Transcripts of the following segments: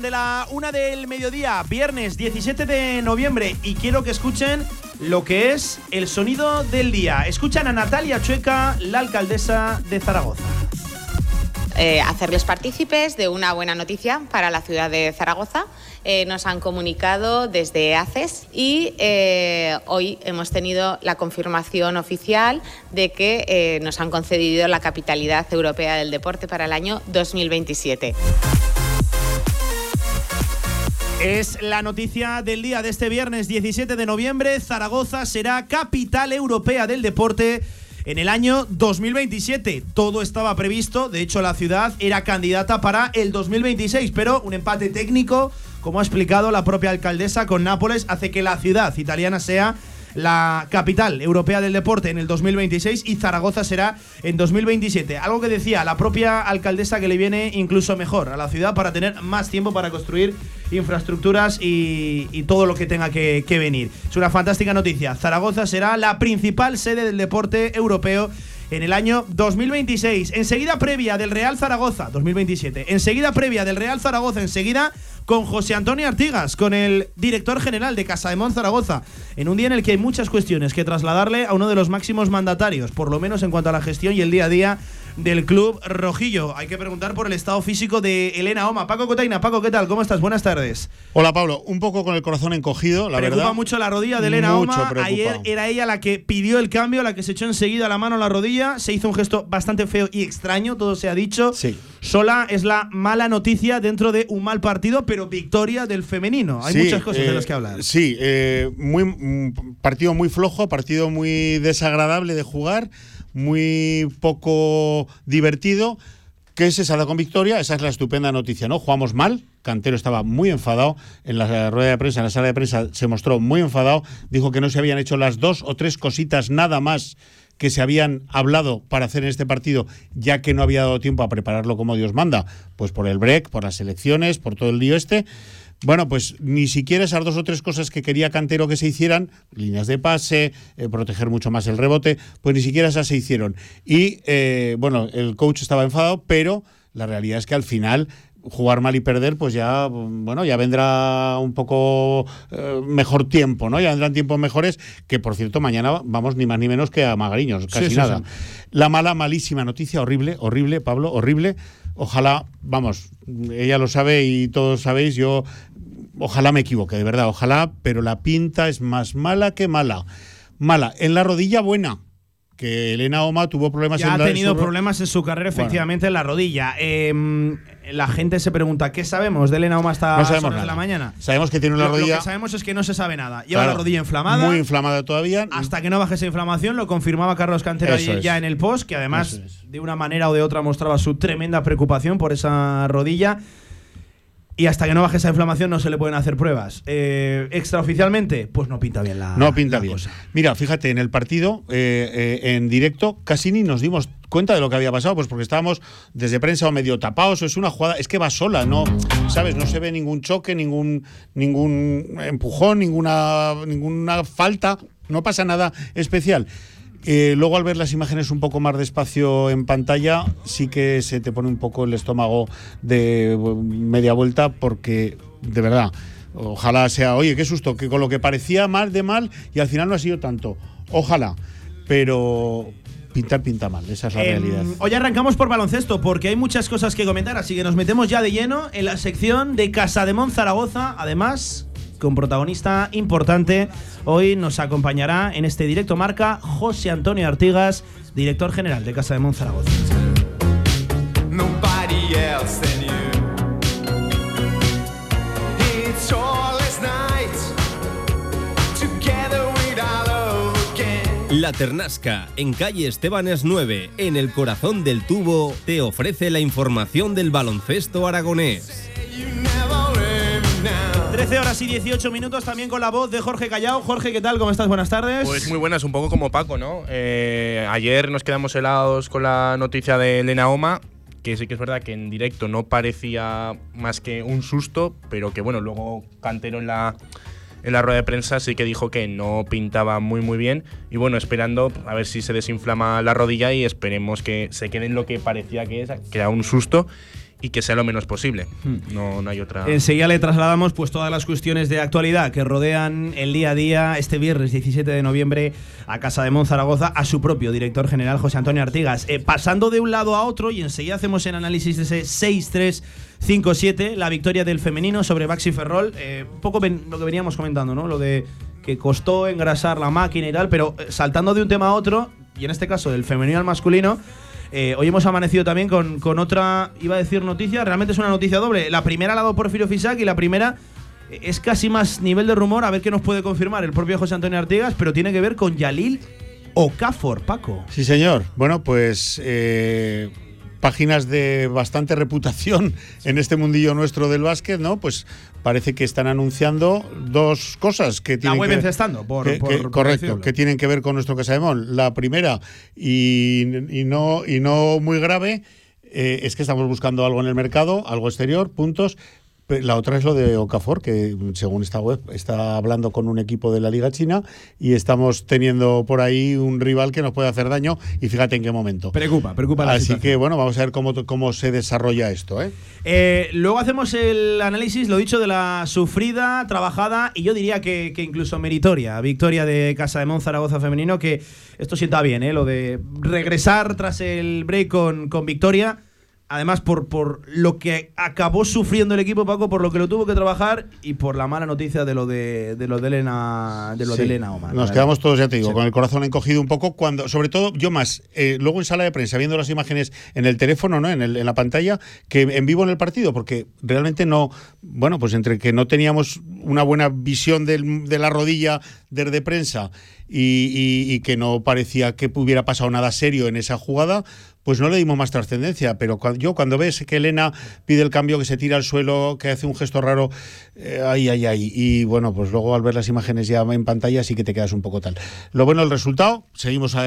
De la una del mediodía, viernes 17 de noviembre, y quiero que escuchen lo que es el sonido del día. Escuchan a Natalia Chueca, la alcaldesa de Zaragoza. Eh, hacerles partícipes de una buena noticia para la ciudad de Zaragoza. Eh, nos han comunicado desde ACES y eh, hoy hemos tenido la confirmación oficial de que nos han concedido la capitalidad europea del deporte para el año 2027. Es la noticia del día de este viernes 17 de noviembre. Zaragoza será capital europea del deporte en el año 2027. Todo estaba previsto, de hecho la ciudad era candidata para el 2026, pero un empate técnico, como ha explicado la propia alcaldesa con Nápoles, hace que la ciudad italiana sea la capital europea del deporte en el 2026 y Zaragoza será en 2027. Algo que decía la propia alcaldesa que le viene incluso mejor a la ciudad para tener más tiempo para construir infraestructuras y, todo lo que tenga que, que venir. Es una fantástica noticia. Zaragoza será la principal sede del deporte europeo en el año 2026. Enseguida previa del Real Zaragoza, 2027. Enseguida previa del Real Zaragoza, enseguida con José Antonio Artigas, con el director general de Casa de Zaragoza, en un día en el que hay muchas cuestiones que trasladarle a uno de los máximos mandatarios, por lo menos en cuanto a la gestión y el día a día del club rojillo. Hay que preguntar por el estado físico de Elena Oma. Paco Cotaina, Paco, ¿qué tal? ¿Cómo estás? Buenas tardes. Hola Pablo, un poco con el corazón encogido, la preocupa verdad. mucho la rodilla de Elena Oma. Ayer era ella la que pidió el cambio, la que se echó enseguida la mano a la rodilla. Se hizo un gesto bastante feo y extraño, todo se ha dicho. Sí. Sola es la mala noticia dentro de un mal partido, pero victoria del femenino. Hay muchas cosas de eh, las que hablar. Sí, eh, muy, mm, partido muy flojo, partido muy desagradable de jugar muy poco divertido. que se salga con victoria? Esa es la estupenda noticia, ¿no? Jugamos mal, Cantero estaba muy enfadado, en la rueda de prensa, en la sala de prensa se mostró muy enfadado, dijo que no se habían hecho las dos o tres cositas nada más que se habían hablado para hacer en este partido, ya que no había dado tiempo a prepararlo como Dios manda, pues por el break, por las elecciones, por todo el lío este. Bueno, pues ni siquiera esas dos o tres cosas que quería Cantero que se hicieran, líneas de pase, eh, proteger mucho más el rebote, pues ni siquiera esas se hicieron. Y eh, bueno, el coach estaba enfadado, pero la realidad es que al final jugar mal y perder, pues ya, bueno, ya vendrá un poco eh, mejor tiempo, ¿no? Ya vendrán tiempos mejores, que por cierto, mañana vamos ni más ni menos que a Magariños, casi nada. La mala, malísima noticia, horrible, horrible, Pablo, horrible. Ojalá, vamos, ella lo sabe y todos sabéis, yo ojalá me equivoque, de verdad, ojalá, pero la pinta es más mala que mala. Mala. En la rodilla buena, que Elena Oma tuvo problemas ya en ha tenido problemas en su carrera, efectivamente, en la rodilla. Em, la gente se pregunta, ¿qué sabemos de Elena Oma hasta no sabemos de la mañana? Sabemos que tiene una rodilla. Lo que sabemos es que no se sabe nada. Lleva la rodilla inflamada. Muy inflamada todavía. Hasta que no baje esa inflamación, lo confirmaba Carlos Cantero ya en el post, que además, de una manera o de otra, mostraba su tremenda preocupación por esa rodilla. Y hasta que no baje esa inflamación no se le pueden hacer pruebas. Eh, extraoficialmente, pues no pinta bien la No pinta la bien. cosa. Mira, fíjate, en el partido, eh, eh, en directo, casi ni nos dimos cuenta de lo que había pasado, pues porque estábamos desde prensa o medio tapados, es una jugada, es que va sola, no, ¿sabes? No se ve ningún choque, ningún, ningún empujón, ninguna, ninguna falta, no pasa nada especial. Eh, luego al ver las imágenes un poco más despacio en pantalla, sí que se te pone un poco el estómago de media vuelta porque, de verdad, ojalá sea, oye, qué susto, que con lo que parecía mal de mal y al final no ha sido tanto. Ojalá, pero pintar pinta mal, esa es la Em, realidad. Hoy arrancamos por baloncesto porque hay muchas cosas que comentar, así que nos metemos ya de lleno en la sección de Casa de Mon Zaragoza. Además, con protagonista importante, hoy nos acompañará en este directo marca José Antonio Artigas, director general de Casa de Mon Zaragoza. Nobody else than you. It's all last night. Together we'd all again. La Ternasca, en calle Estebanes 9, en el corazón del tubo, te ofrece la información del baloncesto aragonés. 13 horas y 18 minutos también con la voz de Jorge Callao. Jorge, ¿qué tal? ¿Cómo estás? Buenas tardes. Pues muy buenas, un poco como Paco, ¿no? Eh, ayer nos quedamos helados con la noticia de Elena Oma, que sí que es verdad que en directo no parecía más que un susto, pero que bueno, luego Cantero en la, en la rueda de prensa sí que dijo que no pintaba muy muy bien. Y bueno, esperando a ver si se desinflama la rodilla y esperemos que se quede en lo que parecía que, es, que era un susto y que sea lo menos posible. No, no hay otra. Enseguida le trasladamos pues todas las cuestiones de actualidad que rodean el día a día este viernes 17 de noviembre a Casa de Monzaragoza a su propio director general José Antonio Artigas. Eh, pasando de un lado a otro y enseguida hacemos el análisis de ese 6-3. 5-7, la victoria del femenino sobre Baxi Ferrol. Eh, un poco lo que veníamos comentando, ¿no? Lo de que costó engrasar la máquina y tal, pero eh, saltando de un tema a otro, y en este caso del femenino al masculino, eh, hoy hemos amanecido también con, con otra, iba a decir noticia, realmente es una noticia doble. La primera la ha dado Porfirio Fisac y la primera eh, es casi más nivel de rumor, a ver qué nos puede confirmar el propio José Antonio Artigas, pero tiene que ver con Yalil Okafor, Paco. Sí, señor. Bueno, pues eh, páginas de bastante reputación en este mundillo nuestro del básquet, ¿no? Pues parece que están anunciando dos cosas que tienen web que encestando, por- que- por- que- por correcto, decirlo. que tienen que ver con nuestro Casademón. La primera y, y no y no muy grave eh, es que estamos buscando algo en el mercado, algo exterior, puntos. La otra es lo de Okafor, que según esta web está hablando con un equipo de la Liga China y estamos teniendo por ahí un rival que nos puede hacer daño y fíjate en qué momento. Preocupa, preocupa la Así situación. que bueno, vamos a ver cómo, cómo se desarrolla esto. ¿eh? Eh, luego hacemos el análisis, lo dicho, de la sufrida, trabajada y yo diría que, que incluso meritoria victoria de Casa de Mon Zaragoza femenino, que esto sienta bien, ¿eh? lo de regresar tras el break con, con victoria. Además, por, por lo que acabó sufriendo el equipo, Paco, por lo que lo tuvo que trabajar y por la mala noticia de lo de, de lo de Elena, de lo de. Elena Omar. Nos quedamos todos, ya te digo, con el corazón encogido un poco cuando, sobre todo yo más, eh, luego en sala de prensa, viendo las imágenes en el teléfono, ¿no? En, el- en la pantalla, que en vivo en el partido, porque realmente no, bueno, pues entre que no teníamos una buena visión del- de la rodilla desde prensa y, y- y que no parecía que hubiera pasado nada serio en esa jugada, pues no le dimos más trascendencia. Pero yo cuando ves que Elena pide el cambio, que se tira al suelo, que hace un gesto raro, eh, ay, ay, ay. Y bueno, pues luego al ver las imágenes ya en pantalla sí que te quedas un poco tal. Lo bueno el resultado, seguimos eh,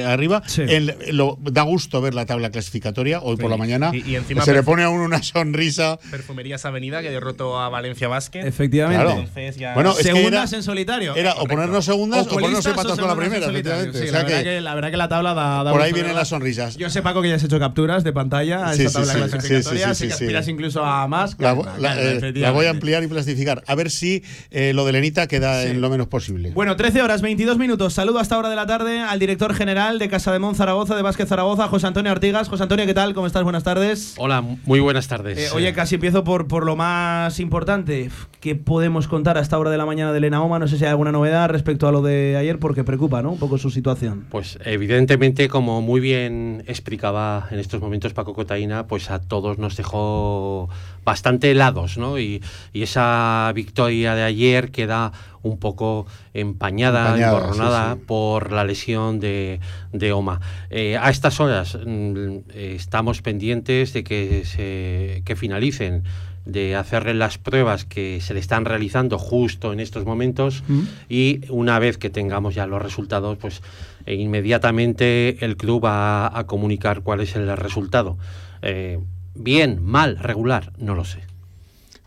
eh, arriba. Sí. El- lo, da gusto ver la tabla clasificatoria hoy por Sí. la mañana. Y- y encima se le pone a uno una sonrisa. Perfumerías Avenida que derrotó a Valencia Basket. Efectivamente. Claro. Entonces ya. Bueno, es que segundas era- en solitario. Era o correcto. ponernos segundas o, ponernos colistas empatos con la primera. Sí, O la, sea verdad que que, la verdad que la tabla da, da por ahí vienen las sonrisas. Yo sé, Paco, que ya has hecho capturas de pantalla a Sí, esa tabla sí, clasificatoria, sí, sí, sé sí, que sí. aspiras incluso a más. La, la- eh, la voy a ampliar y plastificar. A ver si eh, lo de Lenita queda en lo menos posible. Bueno, 13 horas, 22 minutos. Saludo hasta hora de la tarde al director general de Casa de Mon Zaragoza, de Vázquez Zaragoza, José Antonio Artigas. José Antonio, ¿qué tal? ¿Cómo estás? Buenas tardes. Hola, muy buenas tardes. Eh, oye, casi empiezo por, por lo más importante. ¿Qué podemos contar a esta hora de la mañana de Elena Oma? No sé si hay alguna novedad respecto a lo de ayer, porque preocupa, ¿no? Un poco su situación. Pues evidentemente, como muy bien explicaba en estos momentos Paco Cotaína, pues a todos nos dejó bastante helados, ¿no? Y, y esa victoria de ayer queda un poco empañada, Empañada, emborronada sí, sí. por la lesión de, de Oma. Eh, a estas horas mm, estamos pendientes de que, se, que finalicen de hacerle las pruebas que se le están realizando justo en estos momentos y una vez que tengamos ya los resultados, pues eh, inmediatamente el club va a comunicar cuál es el resultado. Eh, bien, mal, regular, no lo sé.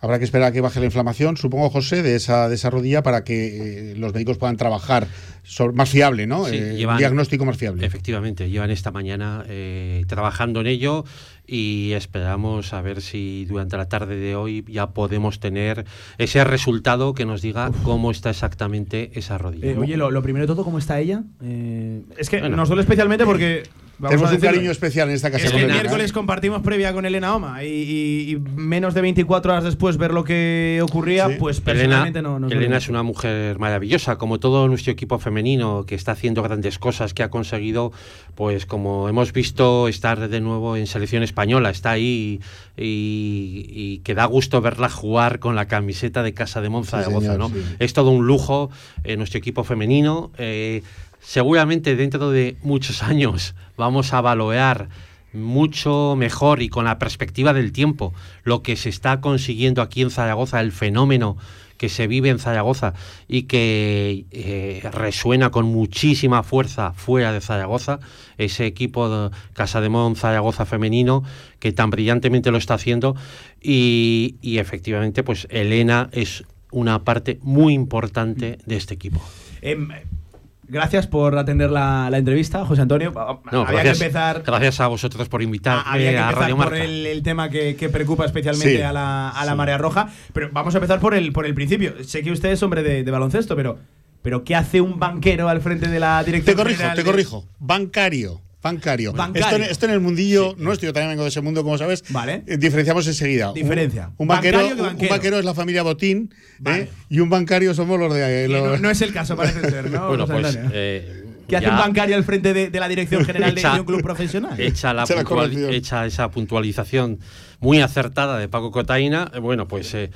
Habrá que esperar a que baje la inflamación, supongo, José, de esa, de esa rodilla para que eh, los médicos puedan trabajar sobre- más fiable, ¿no? Sí, Eh, llevan- diagnóstico más fiable. Efectivamente, llevan esta mañana eh, trabajando en ello y esperamos a ver si durante la tarde de hoy ya podemos tener ese resultado que nos diga cómo está exactamente esa rodilla. Eh, oye, lo, lo primero de todo, ¿cómo está ella? Eh, es que Bueno. nos duele especialmente porque. Vamos Tenemos a un cariño especial en esta casa. Es que el Elena, miércoles ¿eh? compartimos previa con Elena Oma y, y- y menos de 24 horas después ver lo que ocurría, Sí. pues Elena, personalmente no nos Elena es una mujer maravillosa, como todo nuestro equipo femenino que está haciendo grandes cosas, que ha conseguido, pues como hemos visto, estar de nuevo en selección española, está ahí y, y que da gusto verla jugar con la camiseta de Casa de Monza Sí, de Goza, señor, ¿no? sí. Es todo un lujo eh, nuestro equipo femenino. eh, seguramente dentro de muchos años vamos a valorar mucho mejor y con la perspectiva del tiempo lo que se está consiguiendo aquí en Zaragoza, el fenómeno que se vive en Zaragoza y que eh, resuena con muchísima fuerza fuera de Zaragoza, ese equipo de Casa de Mon Zaragoza femenino que tan brillantemente lo está haciendo y, y efectivamente pues Elena es una parte muy importante de este equipo. Em, gracias por atender la, la entrevista, José Antonio. No, había gracias, que empezar. gracias a vosotros por invitarme Había que a empezar Radio por Marca. el, el tema que, que preocupa especialmente Sí, a la, a la marea roja. Pero vamos a empezar por el, por el principio. Sé que usted es hombre de, de baloncesto, pero, pero ¿qué hace un banquero al frente de la dirección Te corrijo, general te de- corrijo. Bancario. Bancario. Bancario. Esto, en, esto en el mundillo nuestro, yo también vengo de ese mundo, como sabes. Vale. eh, diferenciamos enseguida. Diferencia. Un, banquero, Bancario que un- banquero. un banquero es la familia Botín Vale. ¿eh? y un bancario somos los de. Que los- no, no es el caso, parece ser, ¿no? Bueno, pues eh, ¿Qué hace ya un bancario al frente de, de la dirección general de, un club profesional? Hecha, la puntual- esa puntualización muy acertada de Paco Cotaina, eh, bueno, pues eh,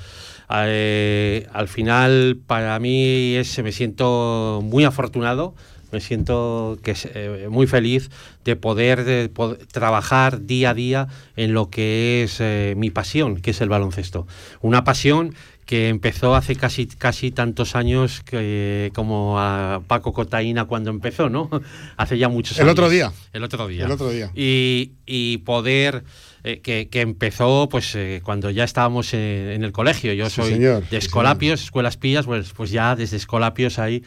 eh, al final para mí es, me siento muy afortunado, me siento que eh, muy feliz de poder, de pod- trabajar día a día en lo que es eh, mi pasión, que es el baloncesto. Una pasión que empezó hace casi, casi tantos años que, como a Paco Cotaina cuando empezó, ¿no? hace ya muchos El años. otro día. El otro día. El otro día. Y, y poder, eh, que, que empezó pues eh, cuando ya estábamos en, en el colegio. Yo Sí, soy señor, de sí, Escolapios, Escuelas Pillas, pues, pues ya desde Escolapios ahí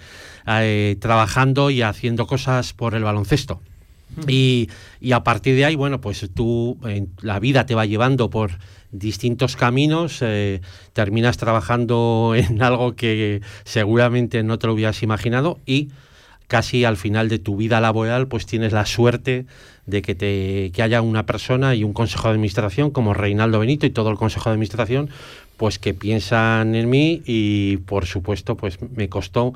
eh, trabajando y haciendo cosas por el baloncesto. Y, y a partir de ahí, bueno, pues tú, la vida te va llevando por distintos caminos, eh, terminas trabajando en algo que seguramente no te lo hubieras imaginado y casi al final de tu vida laboral, pues tienes la suerte de que, te, que haya una persona y un consejo de administración como Reinaldo Benito y todo el consejo de administración, pues que piensan en mí y por supuesto, pues me costó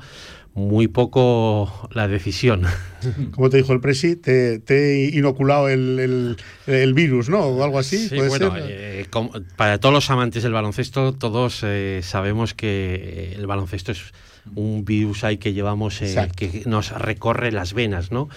muy poco la decisión. Como te dijo el Presi, te, te he inoculado el, el- el virus, ¿no? O algo así. Sí, ¿puede bueno, ser? eh, como- para todos los amantes del baloncesto, todos eh, sabemos que el baloncesto es un virus ahí que llevamos, eh, que nos recorre las venas, ¿no?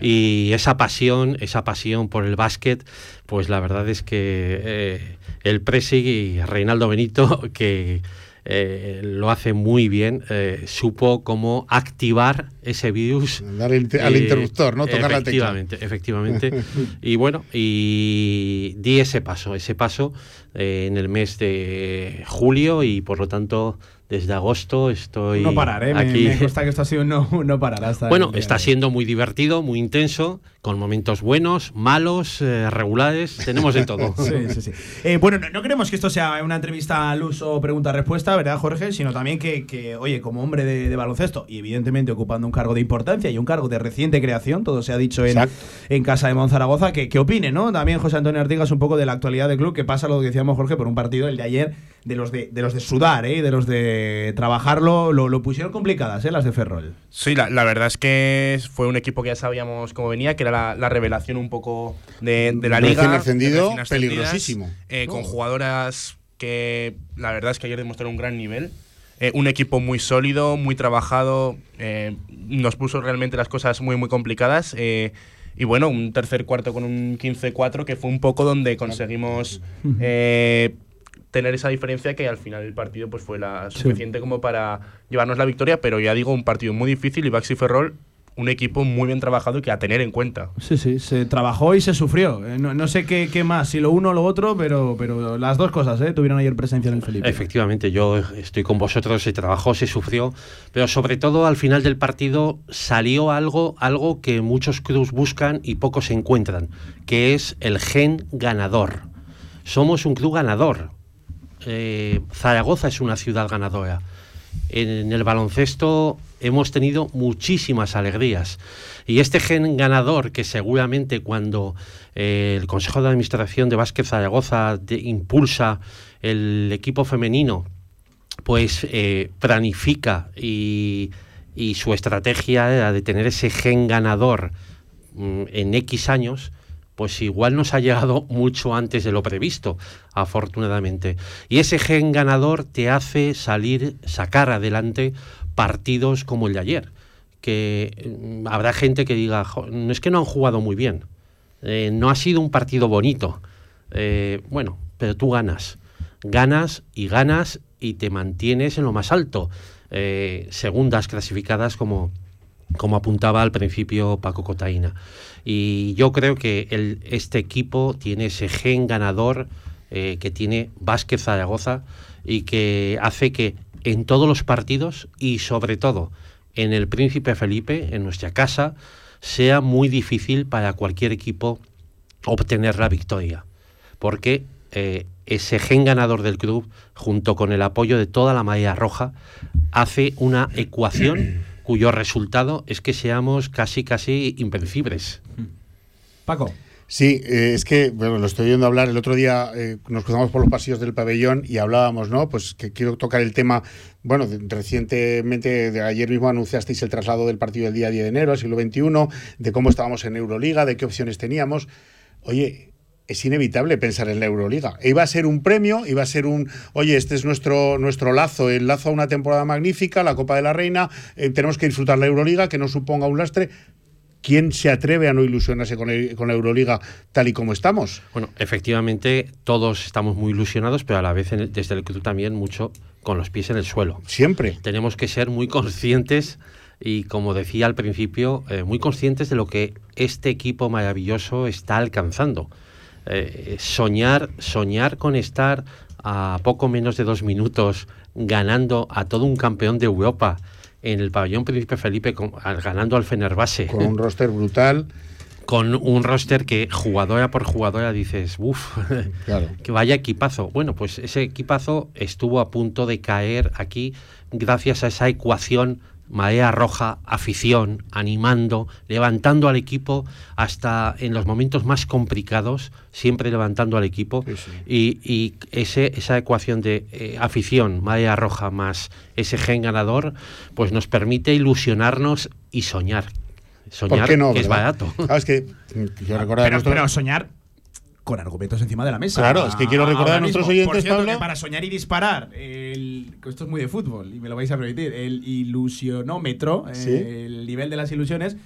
Y esa pasión, esa pasión por el básquet, pues la verdad es que eh, el Presi y Reinaldo Benito, que eh, lo hace muy bien, supo cómo activar ese virus. Dar al interruptor, ¿no? Tocar la tecla. Efectivamente, efectivamente. y bueno, y di ese paso, ese paso en el mes de julio y por lo tanto desde agosto estoy no parar, ¿eh? Me- aquí. Me, consta que esto ha sido un no, no parar hasta Bueno, está siendo muy divertido, muy intenso, con momentos buenos, malos, eh, regulares, tenemos de todo. Sí, sí, sí. Eh, bueno, no, no queremos que esto sea una entrevista al uso pregunta-respuesta, ¿verdad, Jorge? Sino también que, que, oye, como hombre de, de baloncesto y evidentemente ocupando un cargo de importancia y un cargo de reciente creación, todo se ha dicho en, Exacto. en Casa de Monzaragoza, que, que opine, ¿no? También José Antonio Artigas un poco de la actualidad del club, que pasa lo que decíamos, Jorge, por un partido, el de ayer, de los de, de los de sudar, ¿eh? De los de trabajarlo, lo, lo pusieron complicadas, ¿eh? Las de Ferrol. Sí, la, la verdad es que fue un equipo que ya sabíamos cómo venía, que era la, la revelación un poco de, de la Recién liga. ascendidas, peligrosísimo. eh, con No. jugadoras que la verdad es que ayer demostraron un gran nivel. Eh, un equipo muy sólido, muy trabajado. eh, nos puso realmente las cosas muy, muy complicadas. eh, y bueno, un tercer cuarto con un 15-4 que fue un poco donde conseguimos eh, tener esa diferencia que al final el partido pues fue la suficiente como para llevarnos la victoria, pero ya digo, un partido muy difícil y Baxi Ferrol, un equipo muy bien trabajado y que a tener en cuenta. Sí, sí, se trabajó y se sufrió. Eh, No, no sé qué, qué más, si lo uno o lo otro, pero, pero las dos cosas ¿eh? tuvieron ayer presencia en el Felipe. Efectivamente, yo estoy con vosotros, se trabajó, se sufrió, pero sobre todo al final del partido salió algo, algo que muchos clubs buscan y pocos encuentran, que es el gen ganador. Somos un club ganador. Eh, Zaragoza es una ciudad ganadora. En el baloncesto hemos tenido muchísimas alegrías. Y este gen ganador que seguramente cuando eh, el Consejo de Administración de Básquet Zaragoza de- impulsa el equipo femenino, pues eh, planifica y, y su estrategia era de tener ese gen ganador mm, en X años, pues igual nos ha llegado mucho antes de lo previsto, afortunadamente. Y ese gen ganador te hace salir, sacar adelante partidos como el de ayer. Que mm, habrá gente que diga, "Jo, no es que no han jugado muy bien, eh, no ha sido un partido bonito. Eh, bueno, pero tú ganas, ganas y ganas y te mantienes en lo más alto. Eh, segundas clasificadas como, como apuntaba al principio Paco Cotaína. Y yo creo que el, este equipo tiene ese gen ganador eh, que tiene Vázquez Zaragoza y que hace que en todos los partidos y sobre todo en el Príncipe Felipe, en nuestra casa, sea muy difícil para cualquier equipo obtener la victoria. Porque eh, ese gen ganador del club, junto con el apoyo de toda la marea roja, hace una ecuación cuyo resultado es que seamos casi, casi invencibles. Paco. Sí, eh, es que bueno, lo estoy oyendo hablar. El otro día eh, nos cruzamos por los pasillos del pabellón y hablábamos, ¿no? Pues que quiero tocar el tema. Bueno, de- recientemente, de ayer mismo anunciasteis el traslado del partido del día 10 de enero al siglo XXI, de cómo estábamos en Euroliga, de qué opciones teníamos. Oye, es inevitable pensar en la Euroliga. Iba a ser un premio, iba a ser un, oye, este es nuestro, nuestro lazo, el lazo a una temporada magnífica, la Copa de la Reina, eh, tenemos que disfrutar la Euroliga, que no suponga un lastre. ¿Quién se atreve a no ilusionarse con, el- con la Euroliga tal y como estamos? Bueno, efectivamente, todos estamos muy ilusionados, pero a la vez en el- desde el club también mucho con los pies en el suelo. Siempre. Tenemos que ser muy conscientes y, como decía al principio, eh, muy conscientes de lo que este equipo maravilloso está alcanzando. Eh, soñar, soñar con estar a poco menos de dos minutos ganando a todo un campeón de Europa en el pabellón Príncipe Felipe, con- al- ganando al Fenerbahce Con un roster brutal. con un roster que jugadora por jugadora dices, uff, Claro. que vaya equipazo. Bueno, pues ese equipazo estuvo a punto de caer aquí gracias a esa ecuación marea roja, afición, animando, levantando al equipo hasta en los momentos más complicados, siempre levantando al equipo. Sí, sí. Y, y ese, esa ecuación de eh, afición, marea roja más ese gen ganador, pues nos permite ilusionarnos y soñar. Soñar ¿Por qué no? que es barato. Claro, es que yo Pero, nuestro- pero soñar con argumentos encima de la mesa. Claro, es que quiero recordar a nuestros oyentes, Por cierto, Pablo. que para soñar y disparar, el, esto es muy de fútbol y me lo vais a permitir, el ilusionómetro, eh, Sí. el nivel de las ilusiones,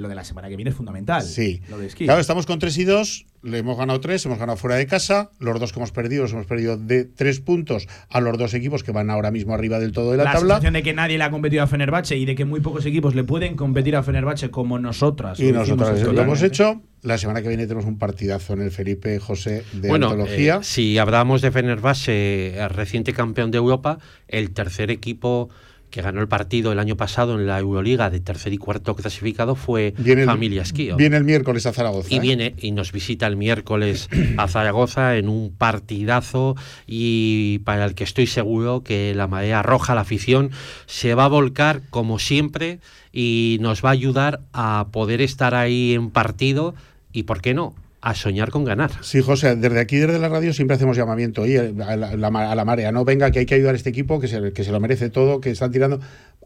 lo de la semana que viene es fundamental. Sí. Lo de esquí. Claro, estamos con 3 y 2, le hemos ganado 3, hemos ganado fuera de casa, los dos que hemos perdido, los hemos perdido de 3 puntos a los dos equipos que van ahora mismo arriba del todo de la, la tabla. sensación de que nadie le ha competido a Fenerbahce y de que muy pocos equipos le pueden competir a Fenerbahce como nosotras. Y nosotros lo hemos hecho. La semana que viene tenemos un partidazo en el Felipe José de bueno, antología. eh, si hablamos de Fenerbahce, el reciente campeón de Europa, el tercer equipo que ganó el partido el año pasado en la Euroliga de tercer y cuarto clasificado fue Viene Familia Esquío. Viene el miércoles a Zaragoza. Y ¿eh? viene y nos visita el miércoles a Zaragoza en un partidazo y para el que estoy seguro que la marea roja, la afición, se va a volcar como siempre y nos va a ayudar a poder estar ahí en partido y, ¿por qué no?, a soñar con ganar. Sí, José, desde aquí, desde la radio, siempre hacemos llamamiento oye, a, la, a la- marea. No venga, que hay que ayudar a este equipo, que se, que se lo merece todo, que están tirando.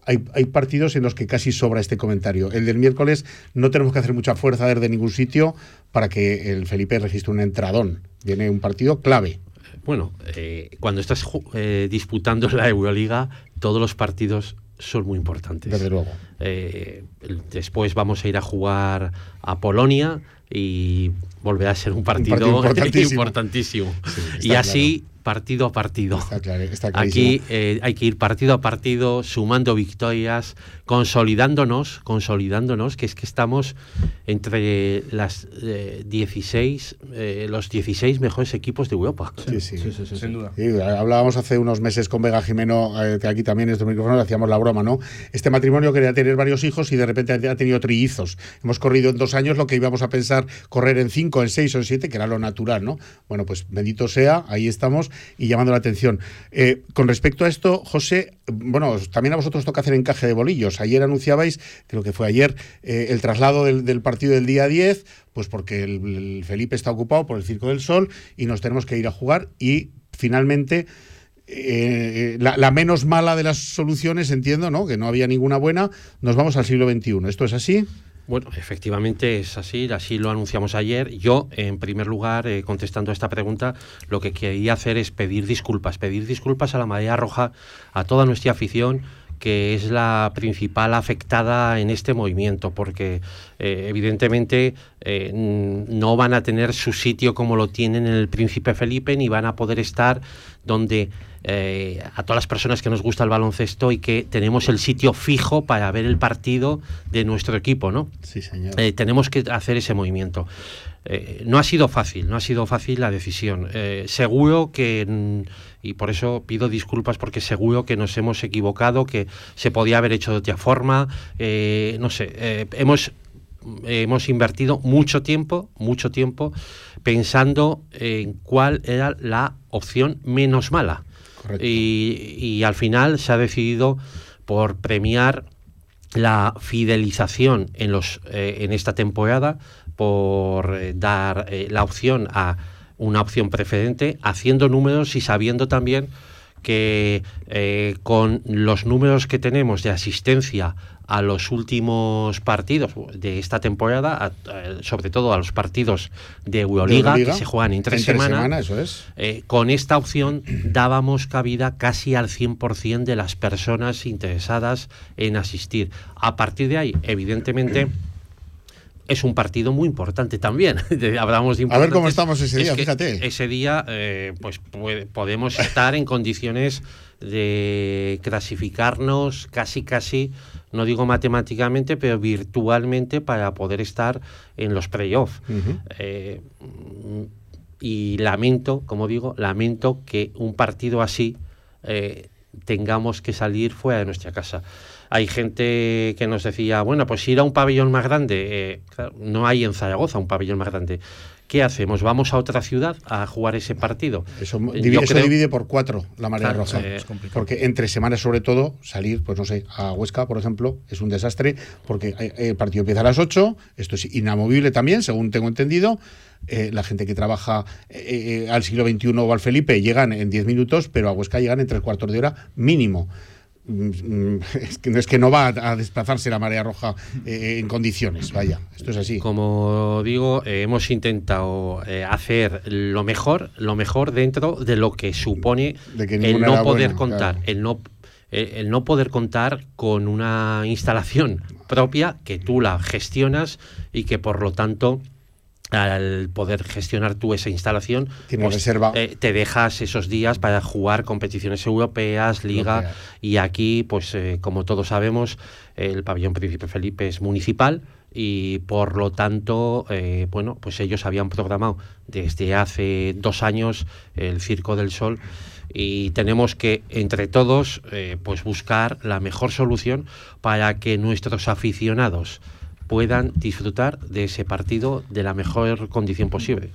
Hay, hay partidos en los que casi sobra este comentario. El del miércoles no tenemos que hacer mucha fuerza desde ningún sitio para que el Felipe registre un entradón. Viene un partido clave. Bueno, eh, cuando estás eh, disputando la Euroliga, todos los partidos son muy importantes. Desde luego. Eh, después vamos a ir a jugar a Polonia y volverá a ser un partido, partido importantísimo. y así partido a partido. Está, claro, está clarísimo. Aquí eh, hay que ir partido a partido, sumando victorias, consolidándonos, consolidándonos, que es que estamos entre las eh, 16, eh, los 16 mejores equipos de Europa. Sí, sí. Sin duda. Sí, hablábamos hace unos meses con Vega Jimeno, eh, que aquí también en estos micrófonos hacíamos la broma, ¿no? Este matrimonio quería tener varios hijos y de repente ha ha tenido trillizos. Hemos corrido en dos años lo que íbamos a pensar correr en cinco, en seis o en siete, que era lo natural, ¿no? Bueno, pues bendito sea, ahí estamos y llamando la atención. Eh, con respecto a esto, José, bueno, también a vosotros toca hacer encaje de bolillos. Ayer anunciabais, creo que fue ayer, eh, el traslado del, partido del día 10, pues porque el, el Felipe está ocupado por el Circo del Sol y nos tenemos que ir a jugar y finalmente eh, la, la menos mala de las soluciones, entiendo, ¿no? Que no había ninguna buena, nos vamos al siglo XXI. ¿Esto es así? Bueno, efectivamente es así, así lo anunciamos ayer. Yo, en primer lugar, eh, contestando a esta pregunta, lo que quería hacer es pedir disculpas, pedir disculpas a la Marea Roja, a toda nuestra afición, que es la principal afectada en este movimiento, porque eh, evidentemente eh, no van a tener su sitio como lo tienen en el Príncipe Felipe, ni van a poder estar donde eh, a todas las personas que nos gusta el baloncesto y que tenemos el sitio fijo para ver el partido de nuestro equipo, ¿no? Sí, señor. Eh, tenemos que hacer ese movimiento. Eh, no ha sido fácil, no ha sido fácil la decisión. Eh, seguro que, y por eso pido disculpas porque seguro que nos hemos equivocado, que se podía haber hecho de otra forma. eh, no sé, hemos, hemos invertido mucho tiempo, mucho tiempo, pensando en cuál era la opción menos mala. Y, al final se ha decidido por premiar la fidelización en, los, eh, en esta temporada por eh, dar eh, la opción a una opción preferente, haciendo números y sabiendo también que con los números que tenemos de asistencia a los últimos partidos de esta temporada, a- a- sobre todo a los partidos de Euroliga, Euroliga, que se juegan entre, entre semana, semana, eso es. eh, con esta opción dábamos cabida casi al 100% de las personas interesadas en asistir. A partir de ahí, evidentemente, es un partido muy importante también. Hablamos de A ver cómo estamos ese Es día, que fíjate. Ese día, eh, pues puede- podemos estar en condiciones de clasificarnos casi, casi, no digo matemáticamente, pero virtualmente para poder estar en los playoffs. Eh, y lamento, como digo, lamento que un partido así eh, tengamos que salir fuera de nuestra casa. Hay gente que nos decía, bueno, pues ir a un pabellón más grande. eh, claro, no hay en Zaragoza un pabellón más grande. ¿Qué hacemos? ¿Vamos a otra ciudad a jugar ese partido? Eso, Eh, eso creo- divide por cuatro la marea Claro, roja. eh, porque entre semanas, sobre todo, salir, pues no sé, a Huesca, por ejemplo, es un desastre, porque eh, el partido empieza a las 8, esto es inamovible también, según tengo entendido. Eh, la gente que trabaja eh, eh, al siglo XXI o al Felipe llegan en 10 minutos, pero a Huesca llegan en tres cuartos de hora mínimo. Mm, mm, Es que no es que no va a, desplazarse la marea roja eh, en condiciones, vaya, esto es así. Como digo, eh, hemos intentado eh, hacer lo mejor, lo mejor dentro de lo que supone De que el no poder buena, contar, claro. el no el no poder contar con una instalación propia que tú la gestionas y que por lo tanto al poder gestionar tú esa instalación reserva. eh, te dejas esos días para jugar competiciones europeas, liga Europea. y aquí pues eh, como todos sabemos el pabellón Príncipe Felipe es municipal y por lo tanto eh, bueno pues ellos habían programado desde hace dos años el Circo del Sol y tenemos que entre todos pues buscar la mejor solución para que nuestros aficionados puedan disfrutar de ese partido de la mejor condición posible.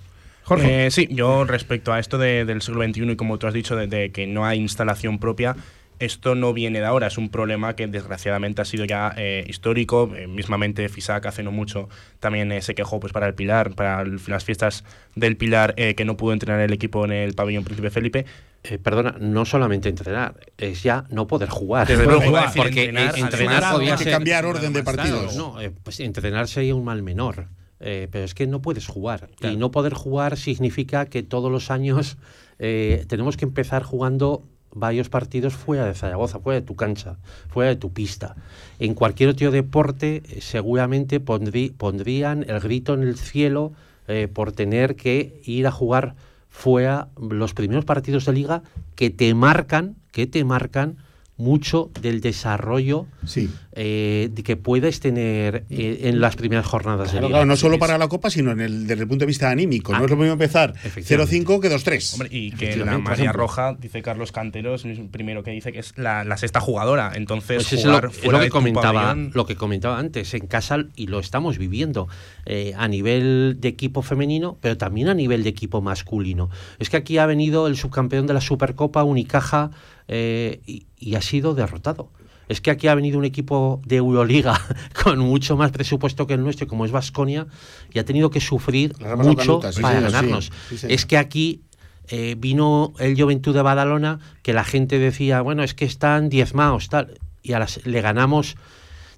Jorge. Eh, sí, yo respecto a esto de- del siglo XXI y como tú has dicho, de, de que no hay instalación propia, esto no viene de ahora, es un problema que desgraciadamente ha sido ya eh, histórico. Eh, mismamente FISAC hace no mucho también eh, se quejó pues, para el Pilar, para el- las fiestas del Pilar, eh, que no pudo entrenar el equipo en el pabellón Príncipe Felipe. Eh, perdona, no solamente entrenar, es ya no poder jugar. Iba a decir porque entrenar, entrenar podía ser cambiar orden de partidos. No, eh, pues entrenar sería un mal menor. eh, pero es que no puedes jugar. Claro. Y no poder jugar significa que todos los años eh, tenemos que empezar jugando varios partidos fuera de Zaragoza, fuera de tu cancha, fuera de tu pista. En cualquier otro deporte eh, seguramente pondrí- pondrían el grito en el cielo eh, por tener que ir a jugar fuera los primeros partidos de liga que te marcan, que te marcan mucho del desarrollo Sí. eh, de que puedes tener eh, en las primeras jornadas de Claro, liga. claro, no solo para la Copa, sino en el, desde el punto de vista anímico. Ah, no es lo mismo empezar efectivamente. 0-5 que 2-3. Hombre, y que la María. Roja, dice Carlos Canteros, es el primero que dice que es la, la sexta jugadora. Entonces, Pues es lo, es fuera lo de que comentaba pabellón- lo que comentaba antes en casa y lo estamos viviendo eh, a nivel de equipo femenino pero también a nivel de equipo masculino es que aquí ha venido el subcampeón de la Supercopa Unicaja eh, y, y ha sido derrotado. Es que aquí ha venido un equipo de Euroliga con mucho más presupuesto que el nuestro como es Vasconia y ha tenido que sufrir mucho canutas, para sí. ganarnos. Sí, es que aquí eh, vino el Juventud de Badalona, que la gente decía, bueno, es que están diezmados, tal, y a las, le ganamos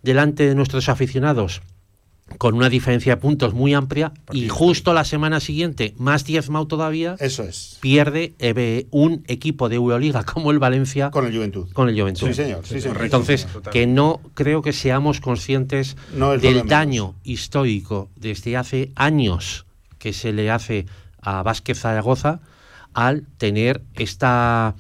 delante de nuestros aficionados con una diferencia de puntos muy amplia, y justo la semana siguiente, más diezmado todavía, Eso es. pierde eh, un equipo de Euroliga como el Valencia Con el Juventud. con el Juventud. Sí, señor. Sí, señor. Entonces, que no creo que seamos conscientes No del daño histórico desde hace años que se le hace a Vázquez Zaragoza al tener esta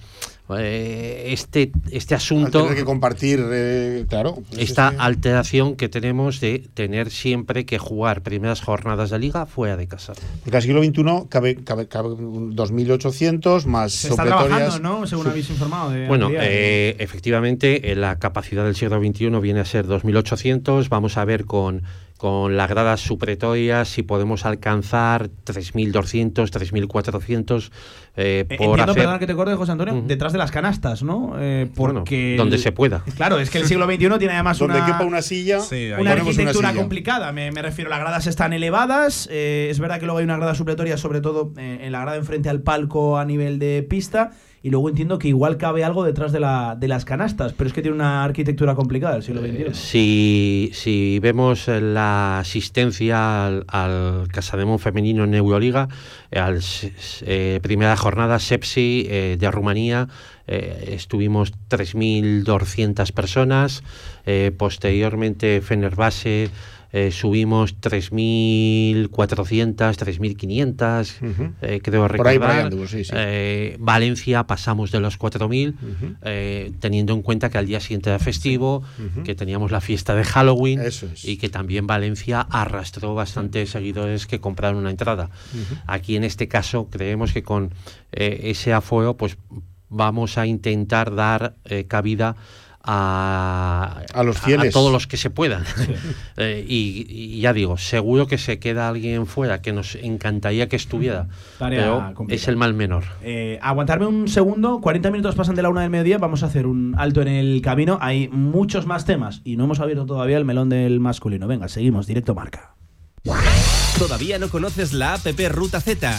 eh, este, este Al asunto, tener que compartir, eh, claro. pues esta alteración que tenemos de tener siempre que jugar primeras jornadas de liga fuera de casa. Porque al siglo XXI cabe, cabe, cabe un 2.800 más Se está trabajando, ¿no? Según habéis informado. De Bueno, eh, efectivamente, la capacidad del siglo XXI viene a ser 2.800. Vamos a ver con, con las gradas supretorias si podemos alcanzar 3.200, 3.400 eh, Eh, por Entiendo, hacer... perdón que te corte, José Antonio, detrás de las canastas, ¿no? Eh, Bueno, porque. donde el- se pueda. Claro, es que el siglo XXI tiene además Donde una. quepa una silla, Sí, una una arquitectura silla. complicada, me, me refiero. Las gradas están elevadas. eh, es verdad que luego hay una grada supletoria, sobre todo eh, en la grada enfrente al palco a nivel de pista. Y luego entiendo que igual cabe algo detrás de, la, de las canastas, pero es que tiene una arquitectura complicada el siglo XXI. Si, si vemos eh, la asistencia al, al Casademón femenino en Euroliga, eh, al eh, primera jornada Sepsi eh, de Rumanía, eh, estuvimos 3.200 personas, eh, posteriormente Fenerbahce eh, subimos 3.400, 3.500, Ujú. eh, creo Por ahí, por ahí recordar. anduvo, sí, sí. Eh, Valencia pasamos de los 4.000, eh, teniendo en cuenta que al día siguiente era festivo, que teníamos la fiesta de Halloween es. y que también Valencia arrastró bastantes seguidores que compraron una entrada. Aquí en este caso creemos que con eh, ese aforo pues vamos a intentar dar cabida a, A los fieles. todos los que se puedan. Eh, y, y ya digo, seguro que se queda alguien fuera que nos encantaría que estuviera, Tarea pero es el mal menor. Eh, aguantarme un segundo, 40 minutos pasan de la una del mediodía, vamos a hacer un alto en el camino. Hay muchos más temas y no hemos abierto todavía el melón del masculino. Venga, seguimos, directo marca. ¿Todavía no conoces la app Ruta Z?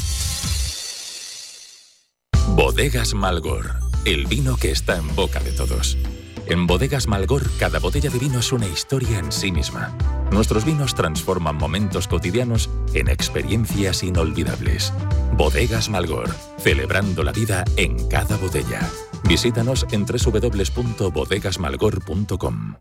Bodegas Malgor, el vino que está en boca de todos. En Bodegas Malgor, cada botella de vino es una historia en sí misma. Nuestros vinos transforman momentos cotidianos en experiencias inolvidables. Bodegas Malgor, celebrando la vida en cada botella. Visítanos en www.bodegasmalgor.com.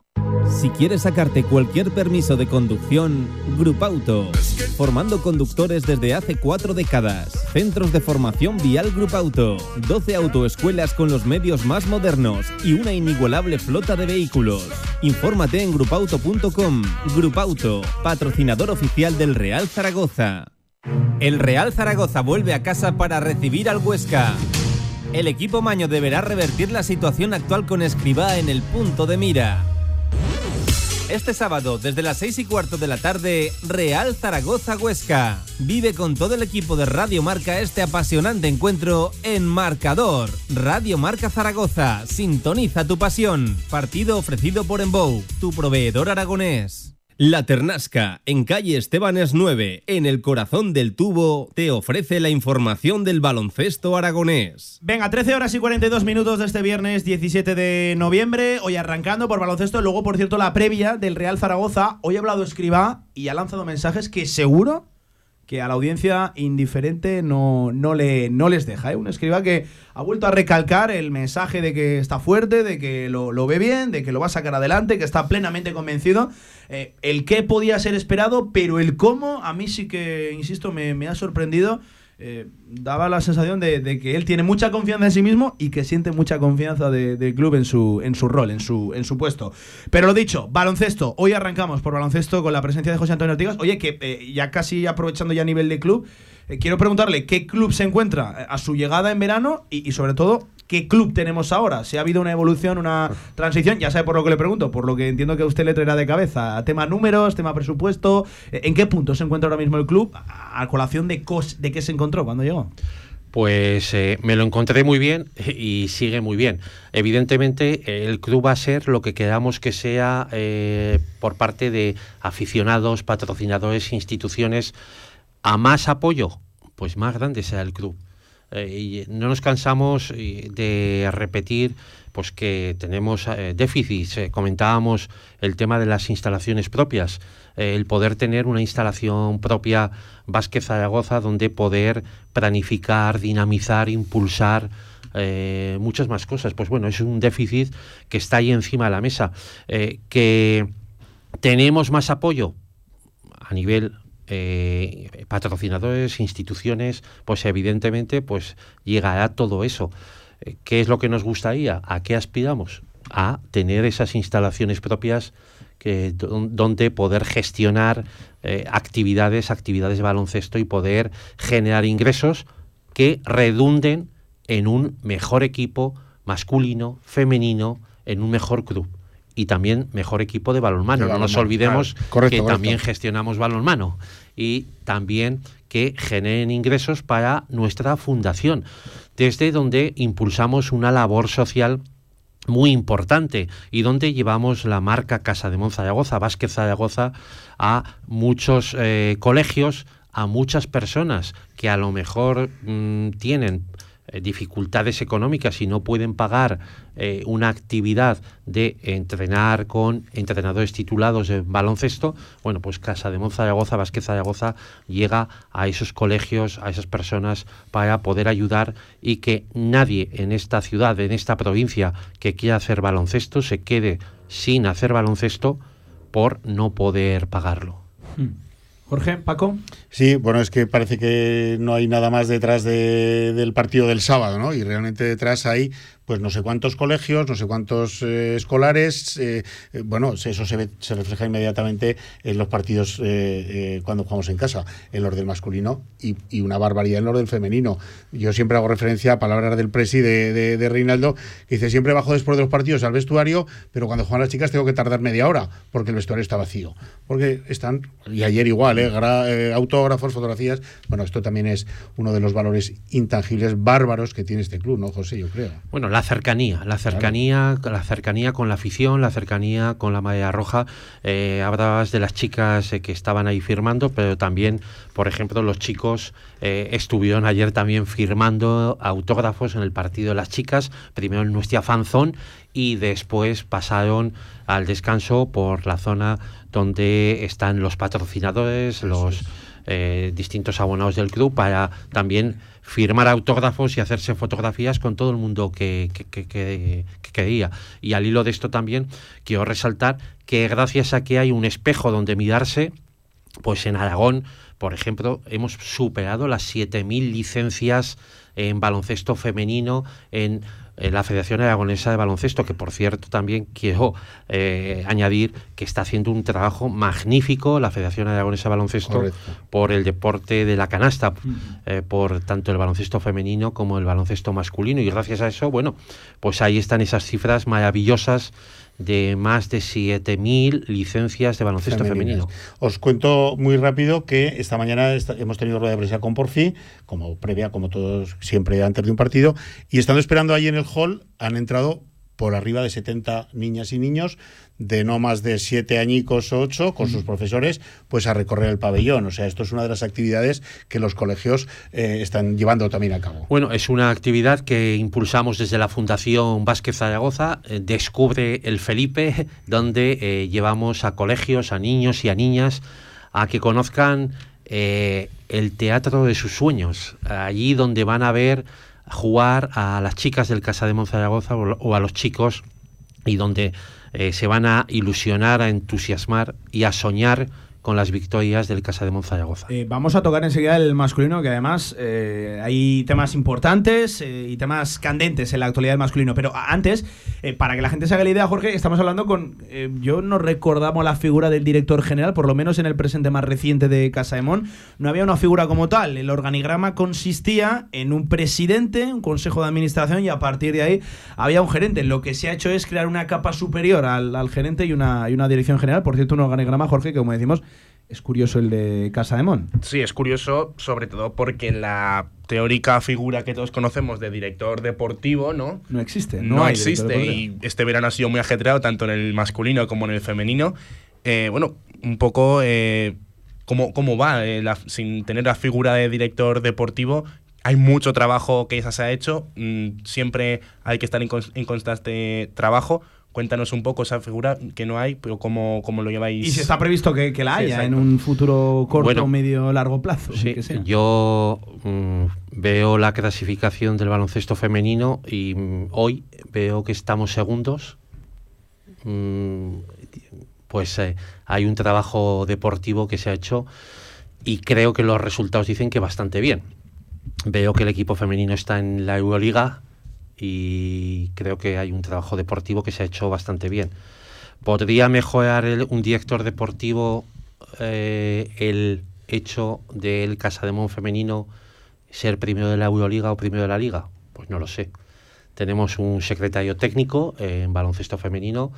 Si quieres sacarte cualquier permiso de conducción, Grupauto. Formando conductores desde hace cuatro décadas. Centros de formación vial Grupauto. 12 autoescuelas con los medios más modernos y una inigualable flota de vehículos. Infórmate en grupauto.com. Grupauto, patrocinador oficial del Real Zaragoza. El Real Zaragoza vuelve a casa para recibir al Huesca. El equipo maño deberá revertir la situación actual con Escribá en el punto de mira. Este sábado, desde las 6 y cuarto de la tarde, Real Zaragoza Huesca. Vive con todo el equipo de Radio Marca este apasionante encuentro en Marcador. Radio Marca Zaragoza, sintoniza tu pasión. Partido ofrecido por Embou, tu proveedor aragonés. La Ternasca, en calle Estebanes 9, en el corazón del tubo, te ofrece la información del baloncesto aragonés. Venga, 13 horas y 42 minutos de este viernes 17 de noviembre. Hoy arrancando por baloncesto. Luego, por cierto, la previa del Real Zaragoza. Hoy ha hablado Escribá y ha lanzado mensajes que seguro que a la audiencia indiferente no, no, le, no les deja. ¿eh? Un escriba que ha vuelto a recalcar el mensaje de que está fuerte, de que lo, lo ve bien, de que lo va a sacar adelante, que está plenamente convencido. Eh, el qué podía ser esperado, pero el cómo a mí sí que, insisto, me, me ha sorprendido. Eh, daba la sensación de, de que él tiene mucha confianza en sí mismo y que siente mucha confianza de- del club en su, en su rol, en su, en su puesto. Pero lo dicho, baloncesto. Hoy arrancamos por baloncesto con la presencia de José Antonio Ortigas. Oye, que eh, ya casi aprovechando ya a nivel de club, eh, quiero preguntarle qué club se encuentra eh, a su llegada en verano y, y sobre todo qué club tenemos ahora. Si ha habido una evolución, una transición, ya sabe por lo que le pregunto, por lo que entiendo que a usted le traerá de cabeza. Tema números, tema presupuesto. eh, ¿En qué punto se encuentra ahora mismo el club a, a colación de, cos- de qué se encontró cuando llegó? Pues eh, me lo encontré muy bien y sigue muy bien. Evidentemente, el club va a ser lo que queramos que sea eh, por parte de aficionados, patrocinadores, instituciones. A más apoyo, pues más grande sea el club. eh, y no nos cansamos eh, de repetir pues que tenemos eh, déficits. Comentábamos el tema de las instalaciones propias, el poder tener una instalación propia Vázquez Zaragoza donde poder planificar, dinamizar, impulsar muchas más cosas. Pues bueno, es un déficit que está ahí encima de la mesa. Que tenemos más apoyo a nivel eh, patrocinadores, instituciones, pues evidentemente pues llegará todo eso. Eh, ¿Qué es lo que nos gustaría? ¿A qué aspiramos? A tener esas instalaciones propias que, don- donde poder gestionar eh, actividades, actividades de baloncesto y poder generar ingresos que redunden en un mejor equipo masculino, femenino, en un mejor club. Y también mejor equipo de balonmano. De no nos olvidemos claro. Correcto, que correcto. también gestionamos balonmano y también que generen ingresos para nuestra fundación, desde donde impulsamos una labor social muy importante y donde llevamos la marca Casa de Mon Zaragoza, Vázquez Zaragoza, a muchos eh, colegios, a muchas personas que a lo mejor mm, tienen dificultades económicas y no pueden pagar eh, una actividad de entrenar con entrenadores titulados de baloncesto, bueno, pues Casa de Mon Zaragoza, Vázquez Zaragoza llega a esos colegios, a esas personas para poder ayudar y que nadie en esta ciudad, en esta provincia que quiera hacer baloncesto se quede sin hacer baloncesto por no poder pagarlo. Jorge, Paco. Sí, bueno, es que parece que no hay nada más detrás de- del partido del sábado, ¿no? Y realmente detrás hay, pues no sé cuántos colegios, no sé cuántos eh, escolares. eh, eh, bueno, eso se, ve- se refleja inmediatamente en los partidos cuando jugamos en casa, en los del masculino y, una barbaridad en los del femenino. Yo siempre hago referencia a palabras del presi de, de, Reinaldo, que dice, siempre bajo después de los partidos al vestuario, pero cuando juegan las chicas tengo que tardar media hora, porque el vestuario está vacío. Porque están, y ayer igual. Gra- autógrafos, fotografías. Bueno, esto también es uno de los valores intangibles, bárbaros que tiene este club, ¿no, José? Yo creo. Bueno, la cercanía, la cercanía, la cercanía con la afición, la cercanía con la malla roja. Eh, hablabas de las chicas eh, que estaban ahí firmando, pero también, por ejemplo, los chicos eh, estuvieron ayer también firmando autógrafos en el partido de las chicas, primero en nuestra fanzón y después pasaron al descanso por la zona donde están los patrocinadores, los eh, distintos abonados del club para también firmar autógrafos y hacerse fotografías con todo el mundo que, que, que- que- que quería. Y al hilo de esto también quiero resaltar que gracias a que hay un espejo donde mirarse, pues en Aragón, por ejemplo, hemos superado las 7.000 licencias en baloncesto femenino en, en la Federación Aragonesa de Baloncesto, que por cierto también quiero eh, añadir que está haciendo un trabajo magnífico la Federación Aragonesa de Baloncesto Correcto. por el deporte de la canasta, eh, por tanto el baloncesto femenino como el baloncesto masculino. Y gracias a eso, bueno, pues ahí están esas cifras maravillosas de más de 7.000 licencias de baloncesto femeninas. femenino. Os cuento muy rápido que esta mañana hemos tenido rueda de prensa con Porfi, como previa, como todos siempre antes de un partido, y estando esperando ahí en el hall, han entrado por arriba de 70 niñas y niños de no más de 7 añicos o 8 con sus profesores, pues a recorrer el pabellón. O sea, esto es una de las actividades que los colegios eh, están llevando también a cabo. Bueno, es una actividad que impulsamos desde la Fundación Vázquez Zaragoza, eh, Descubre el Felipe, donde eh, llevamos a colegios, a niños y a niñas a que conozcan el teatro de sus sueños, allí donde van a ver jugar a las chicas del Casa de Monzaragoza o, a los chicos y donde eh, se van a ilusionar, a entusiasmar y a soñar con las victorias del Casa de Monzaragoza. Eh, vamos a tocar enseguida el masculino, que además eh, hay temas importantes eh, y temas candentes en la actualidad del masculino. Pero antes, eh, para que la gente se haga la idea, Jorge, estamos hablando con. yo no recordamos la figura del director general, por lo menos en el presente más reciente de Casa de Mon. No había una figura como tal. El organigrama consistía en un presidente, un consejo de administración y a partir de ahí había un gerente. Lo que se ha hecho es crear una capa superior al, al gerente y una, y una dirección general. Por cierto, un organigrama, Jorge, que como decimos. Es curioso el de Casa de Mon. Sí, es curioso, sobre todo porque la teórica figura que todos conocemos de director deportivo, ¿no? No existe. No, No, hay director existe. Y este verano ha sido muy ajetreado, tanto en el masculino como en el femenino. Eh, bueno, un poco eh, cómo, cómo va, eh, la- sin tener la figura de director deportivo, hay mucho trabajo que ya se ha hecho, mm, siempre hay que estar en constante trabajo. Cuéntanos un poco esa figura que no hay, pero cómo, cómo lo lleváis. Y si está previsto que, que la Sí, haya exacto. en un futuro corto, Bueno. medio, largo plazo. Sí, que sea. yo mm, veo la clasificación del baloncesto femenino y mm, hoy veo que estamos segundos. Mm, pues eh, hay un trabajo deportivo que se ha hecho y creo que los resultados dicen que bastante bien. Veo que el equipo femenino está en la Euroliga y creo que hay un trabajo deportivo que se ha hecho bastante bien. ¿Podría mejorar el- un director deportivo eh, el hecho del Casademón femenino ser primero de la Euroliga o primero de la Liga? Pues no lo sé. Tenemos un secretario técnico en baloncesto femenino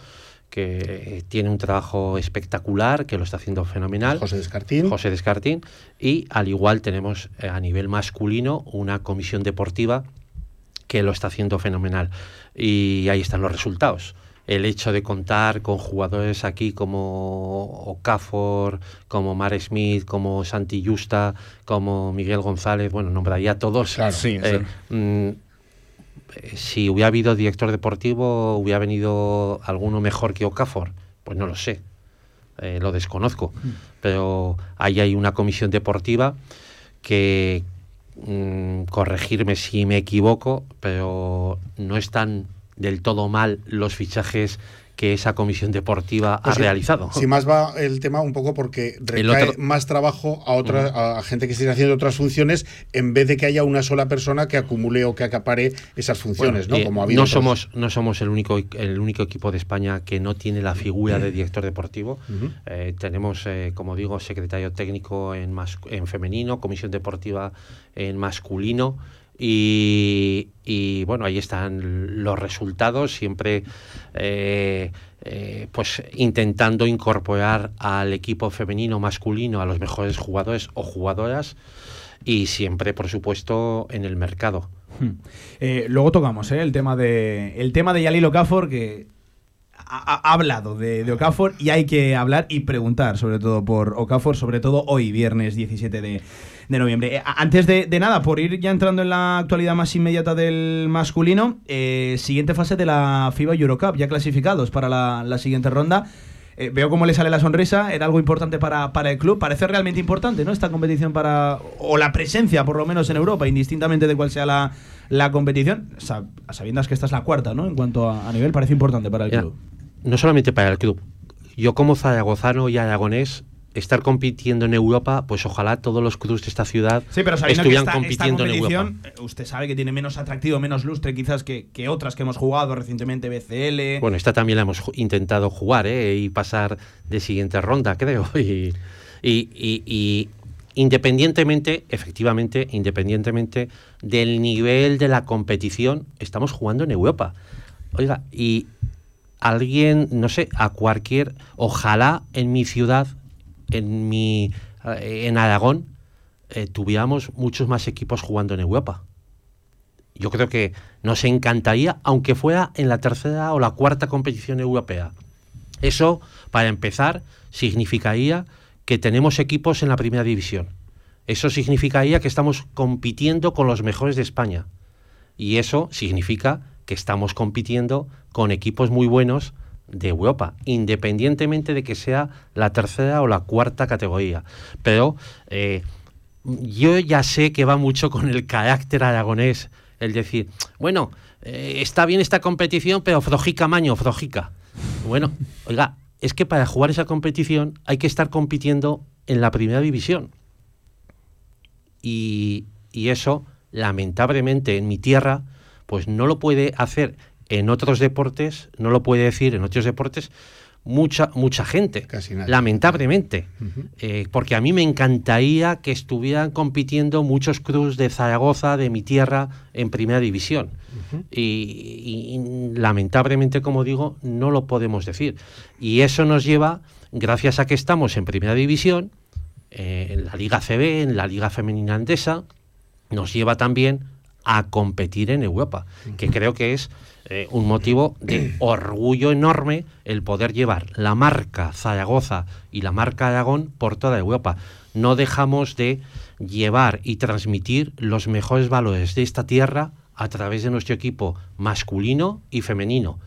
que eh, tiene un trabajo espectacular, que lo está haciendo fenomenal. José Descartín. José Descartín. Y al igual tenemos eh, a nivel masculino una comisión deportiva que lo está haciendo fenomenal. Y ahí están los resultados. El hecho de contar con jugadores aquí como Okafor, como Mar Smith, como Santi Justa, como Miguel González, bueno, nombraría a todos. Claro. Sí, Eh, sí. mm, si hubiera habido director deportivo, hubiera venido alguno mejor que Okafor. Pues no lo sé, eh, lo desconozco. Pero ahí hay una comisión deportiva que, mm, corregirme si me equivoco, pero no están del todo mal los fichajes que esa comisión deportiva Pues ha sí, realizado. Si más va el tema un poco porque recae otro- más trabajo a otra a- a gente que esté haciendo otras funciones en vez de que haya una sola persona que acumule o que acapare esas funciones, Bueno, ¿no? eh, Como ha habido no otros. somos no somos el único el único equipo de España que no tiene la figura de director deportivo. Eh, tenemos, eh, como digo, secretario técnico en, mas- en femenino, comisión deportiva en masculino. Y, y, bueno, ahí están los resultados, siempre eh, eh, pues intentando incorporar al equipo femenino masculino a los mejores jugadores o jugadoras y siempre, por supuesto, en el mercado. Hmm. Eh, luego tocamos el tema de el tema de Yalil Okafor que ha, ha hablado de, de Okafor y hay que hablar y preguntar sobre todo por Okafor, sobre todo hoy, viernes 17 de, de noviembre. Eh, antes de, de nada, por ir ya entrando en la actualidad más inmediata del masculino, eh, siguiente fase de la FIBA Eurocup, ya clasificados para la, la siguiente ronda. Eh, veo cómo le sale la sonrisa, era algo importante para, para el club, parece realmente importante, ¿no? Esta competición para, o la presencia por lo menos en Europa, indistintamente de cuál sea la, la competición, Sa- a sabiendas que esta es la cuarta, ¿no? En cuanto a, a nivel, parece importante para el club. no solamente para el club. Yo como zaragozano y aragonés, estar compitiendo en Europa, pues ojalá todos los clubes de esta ciudad Sí, pero que estuvieran esta, esta compitiendo en Europa. eh, usted sabe que tiene menos atractivo, menos lustre quizás que, que otras que hemos jugado recientemente, BCL. Bueno, esta también la hemos intentado jugar ¿eh? y pasar de siguiente ronda, creo. Y, y- y- y independientemente, efectivamente, independientemente del nivel de la competición, estamos jugando en Europa. Oiga, y alguien, no sé, a cualquier, ojalá en mi ciudad, en mi, eh, en Aragón, eh, tuviéramos muchos más equipos jugando en Europa. Yo creo que nos encantaría, aunque fuera en la tercera o la cuarta competición europea. Eso, para empezar, significaría que tenemos equipos en la primera división. Eso significaría que estamos compitiendo con los mejores de España. Y eso significa que estamos compitiendo con equipos muy buenos de Europa, independientemente de que sea la tercera o la cuarta categoría. Pero eh, yo ya sé que va mucho con el carácter aragonés, el decir, bueno, eh, está bien esta competición, pero flojica maño, flojica. Bueno, oiga, es que para jugar esa competición hay que estar compitiendo en la primera división. Y, y eso, lamentablemente, en mi tierra, pues no lo puede hacer en otros deportes, no lo puede decir en otros deportes mucha, mucha gente. Casi nadie. Lamentablemente. Eh, porque a mí me encantaría que estuvieran compitiendo muchos clubes de Zaragoza, de mi tierra, en primera división. y lamentablemente, como digo, no lo podemos decir. Y eso nos lleva, gracias a que estamos en primera división, eh, en la Liga CB, en la Liga Femenina Andesa, nos lleva también a competir en Europa, que creo que es eh, un motivo de orgullo enorme el poder llevar la marca Zaragoza y la marca Aragón por toda Europa. No dejamos de llevar y transmitir los mejores valores de esta tierra a través de nuestro equipo masculino y femenino.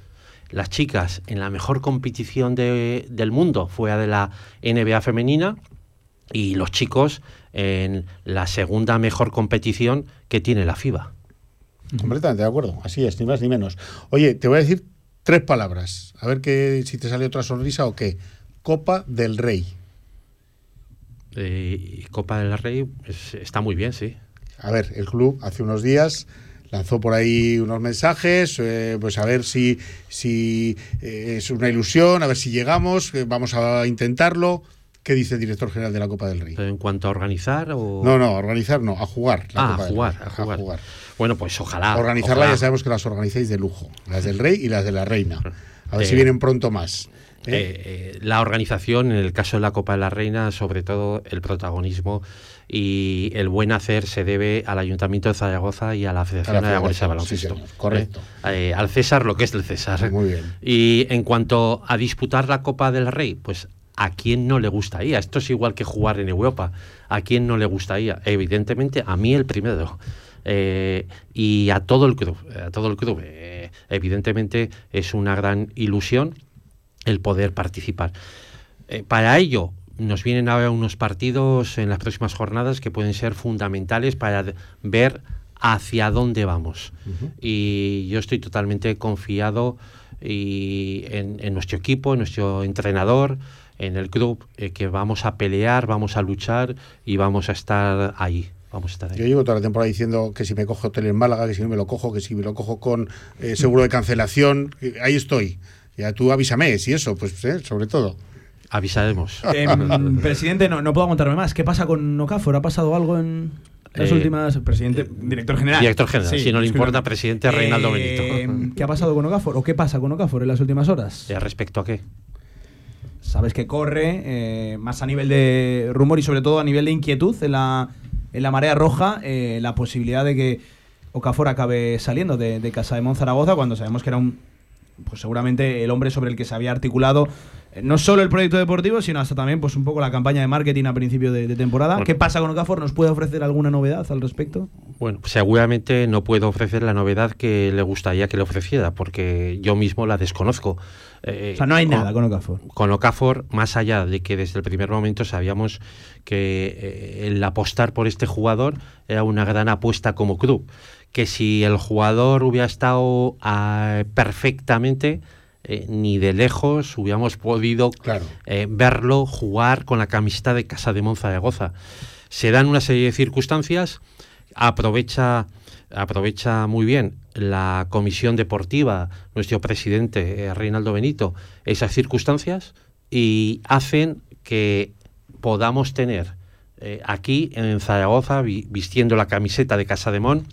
Las chicas en la mejor competición de- del mundo fue de la NBA femenina y los chicos en la segunda mejor competición que tiene la FIBA. Completamente de acuerdo. Así es, ni más ni menos. Oye, te voy a decir tres palabras. A ver que, si te sale otra sonrisa o qué. Copa del Rey. Eh, Copa del Rey es- está muy bien, sí. A ver, el club hace unos días lanzó por ahí unos mensajes, eh, pues a ver si, si eh, es una ilusión, a ver si llegamos, eh, vamos a intentarlo. ¿Qué dice el director general de la Copa del Rey? En cuanto a organizar o... No, no, a organizar no, a jugar. la Ah, Copa a del jugar, Rey, a jugar. Bueno, pues ojalá. Organizarla ojalá. ya sabemos que las organizáis de lujo, las del Rey y las de la Reina. A ver Eh, si vienen pronto más. ¿eh? Eh, eh, la organización, en el caso de la Copa de la Reina, sobre todo el protagonismo y el buen hacer se debe al Ayuntamiento de Zaragoza y a la Federación A la Aragonesa de sí, Baloncesto. señor, correcto. Eh, eh, al César lo que es del César. Muy bien. Y en cuanto a disputar la Copa del Rey, pues ¿a quién no le gustaría? Esto es igual que jugar en Europa. ¿A quién no le gustaría? Evidentemente, a mí el primero. Eh, y a todo el club, a todo el club. Eh, evidentemente es una gran ilusión el poder participar. Eh, para ello nos vienen ahora unos partidos en las próximas jornadas que pueden ser fundamentales para ver hacia dónde vamos. Y yo estoy totalmente confiado y en, en nuestro equipo, en nuestro entrenador, en el club, eh, que vamos a pelear, vamos a luchar y vamos a estar ahí. Vamos a estar ahí. Yo llevo toda la temporada diciendo que si me cojo hotel en Málaga, que si no me lo cojo, que si me lo cojo con eh, seguro de cancelación, que ahí estoy. Ya tú avísame, si eso, pues eh, sobre todo. Avisaremos. Em, presidente, no, no puedo aguantarme más. ¿Qué pasa con Okafor? ¿Ha pasado algo en las Eh, últimas. Presidente, director general. Director general, si no le importa, presidente Reinaldo Benito. ¿Qué ha pasado con Okafor? ¿O qué pasa con Okafor en las últimas horas? Eh, ¿Respecto a qué? Sabes que corre, eh, más a nivel de rumor y sobre todo a nivel de inquietud en la, en la marea roja, eh, la posibilidad de que Okafor acabe saliendo de, Casa de Monzaragoza cuando sabemos que era un, pues seguramente el hombre sobre el que se había articulado no solo el proyecto deportivo, sino hasta también pues un poco la campaña de marketing a principio de, de temporada. Bueno. ¿Qué pasa con Okafor? ¿Nos puede ofrecer alguna novedad al respecto? Bueno, seguramente no puedo ofrecer la novedad que le gustaría que le ofreciera, porque yo mismo la desconozco. Eh, O sea, no hay nada con Okafor. Con Okafor, más allá de que desde el primer momento sabíamos que eh, el apostar por este jugador era una gran apuesta como club, que si el jugador hubiera estado ah, perfectamente, eh, ni de lejos hubiéramos podido eh, verlo jugar con la camiseta de Casa de Monzaragoza. Se dan una serie de circunstancias, aprovecha, aprovecha muy bien la comisión deportiva, nuestro presidente eh, Reinaldo Benito, esas circunstancias y hacen que podamos tener aquí en Zaragoza, vi- vistiendo la camiseta de Casa de Mon,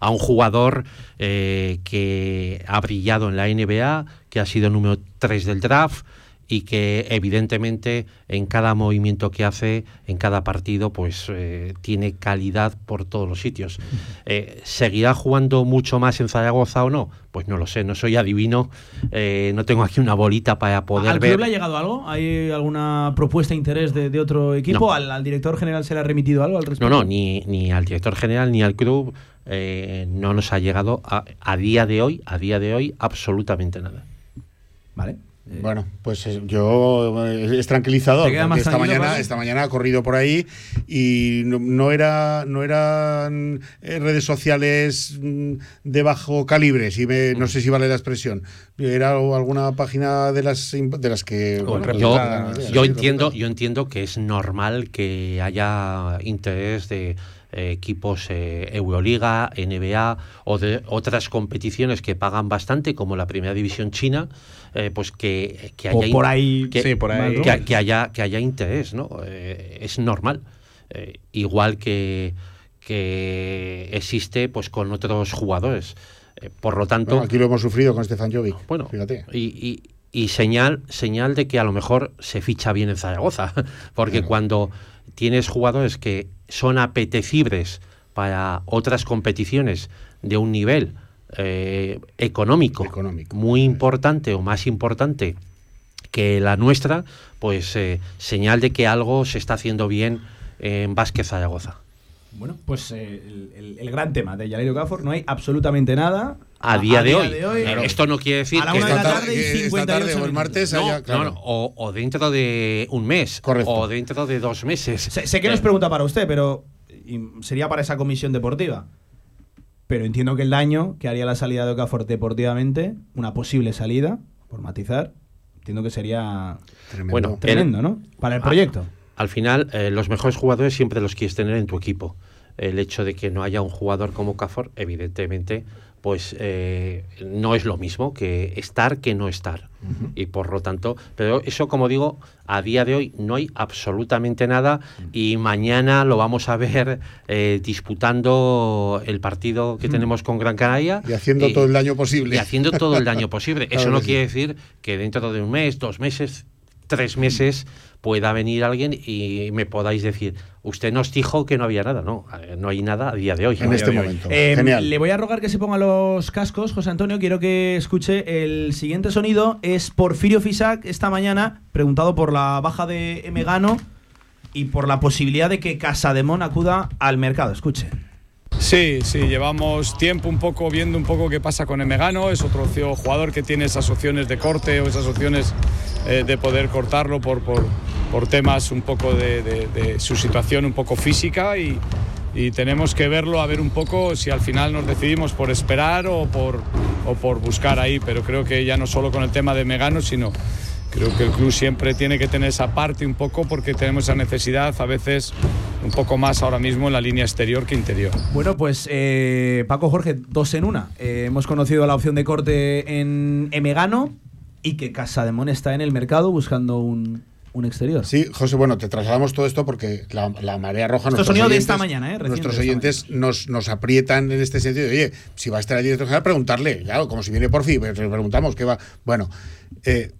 a un jugador eh, que ha brillado en la NBA, que ha sido número 3 del draft y que evidentemente en cada movimiento que hace, en cada partido, pues eh, tiene calidad por todos los sitios. Eh, ¿Seguirá jugando mucho más en Zaragoza o no? Pues no lo sé, no soy adivino, eh, no tengo aquí una bolita para poder ¿Al ver. club le ha llegado algo? ¿Hay alguna propuesta, interés de, de otro equipo? No. ¿Al, al director general se le ha remitido algo al respecto? No, no, ni, ni al director general ni al club eh, no nos ha llegado a, a día de hoy, a día de hoy, absolutamente nada. Vale. Bueno, pues eh, yo eh, es tranquilizador. ¿Te queda porque esta mañana, esta mañana ha corrido por ahí y no, no era, no eran eh, redes sociales mm, de bajo calibre, si me- no sé si vale la expresión. Era alguna página de las de las que bueno, yo, yo entiendo, yo entiendo que es normal que haya interés de eh, equipos eh, Euroliga, NBA o de otras competiciones que pagan bastante, como la Primera División China, eh, pues que, que O haya por in- ahí- que, Sí, por ahí. que- que haya que haya interés, ¿no? Eh, es normal. Eh, igual que que existe pues con otros jugadores. Eh, por lo tanto, Bueno, aquí lo hemos sufrido con Stefan Jovic. Bueno, fíjate. y, y- y señal, señal de que a lo mejor se ficha bien en Zaragoza, porque cuando tienes jugadores que son apetecibles para otras competiciones de un nivel eh, económico, muy importante o más importante que la nuestra, pues eh, señal de que algo se está haciendo bien en Vázquez Zaragoza. Bueno, pues eh, el, el- el gran tema de Yaleiro Cafor, no hay absolutamente nada. A día de hoy. Esto no quiere decir a la que una de la esta tarde y tarde- 58 minutos. No, no, no, o, o dentro de un mes. O dentro de dos meses. Sé, sé que no es pregunta para usted, pero sería para esa comisión deportiva. Pero entiendo que el daño que haría la salida de Okafor deportivamente, una posible salida, por matizar, entiendo que sería Bueno, tremendo, el- ¿no? Para el a- proyecto. Al final, eh, los mejores jugadores siempre los quieres tener en tu equipo. El hecho de que no haya un jugador como Cafor, evidentemente, pues eh, no es lo mismo que estar que no estar. Y por lo tanto, pero eso, como digo, a día de hoy no hay absolutamente nada y mañana lo vamos a ver eh, disputando el partido que Mm. tenemos con Gran Canaria. Y haciendo todo el daño posible. Y haciendo todo el daño posible. Eso no quiere decir que dentro de un mes, dos meses, tres meses pueda venir alguien y me podáis decir, usted nos dijo que no había nada. No, eh, no hay nada a día de hoy. En este momento. Eh, Genial. Le voy a rogar que se ponga los cascos, José Antonio. Quiero que escuche el siguiente sonido. Es Porfirio Fisac esta mañana, preguntado por la baja de Megano y por la posibilidad de que Casademón acuda al mercado. Escuche. Sí, sí, llevamos tiempo un poco viendo un poco qué pasa con Emegano, es otro jugador que tiene esas opciones de corte o esas opciones eh, de poder cortarlo por, por, por temas un poco de, de- de su situación un poco física y, y tenemos que verlo a ver un poco si al final nos decidimos por esperar o por, o por buscar ahí, pero creo que ya no solo con el tema de Megano, sino Creo que el club siempre tiene que tener esa parte un poco porque tenemos esa necesidad a veces un poco más ahora mismo en la línea exterior que interior. Bueno, pues eh, Paco Jorge, dos en una. Eh, hemos conocido la opción de corte en Emegano y que Casademón está en el mercado buscando un, un exterior. Sí, José, bueno, te trasladamos todo esto porque la, la marea roja. Esto sonido de oyentes- esta mañana, ¿eh? Reciente Nuestros de oyentes nos, nos aprietan en este sentido. Oye, si va a estar el director general, preguntarle. Claro, como si viene por fin, pues le preguntamos qué va. Bueno, eh,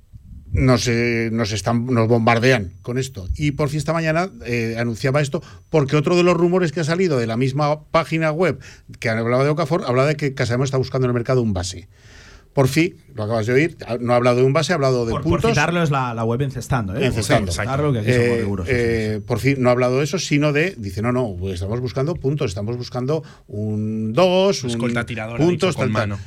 nos, eh, nos, están, nos bombardean con esto. Y por fin esta mañana eh, anunciaba esto porque otro de los rumores que ha salido de la misma página web que hablaba de Okafor, hablaba de que Casademón está buscando en el mercado un base. Por fin, lo acabas de oír, no ha hablado de un base, ha hablado de Por, por puntos. citarlo es la, la web encestando, ¿eh? Encestando. Por citarlo, que aquí somos Eh, eh, por fin, no ha hablado de eso, sino de, dice, no, no, pues estamos buscando puntos, estamos buscando un 2, un Escolta tirador, puntos, con tal, tal. mano.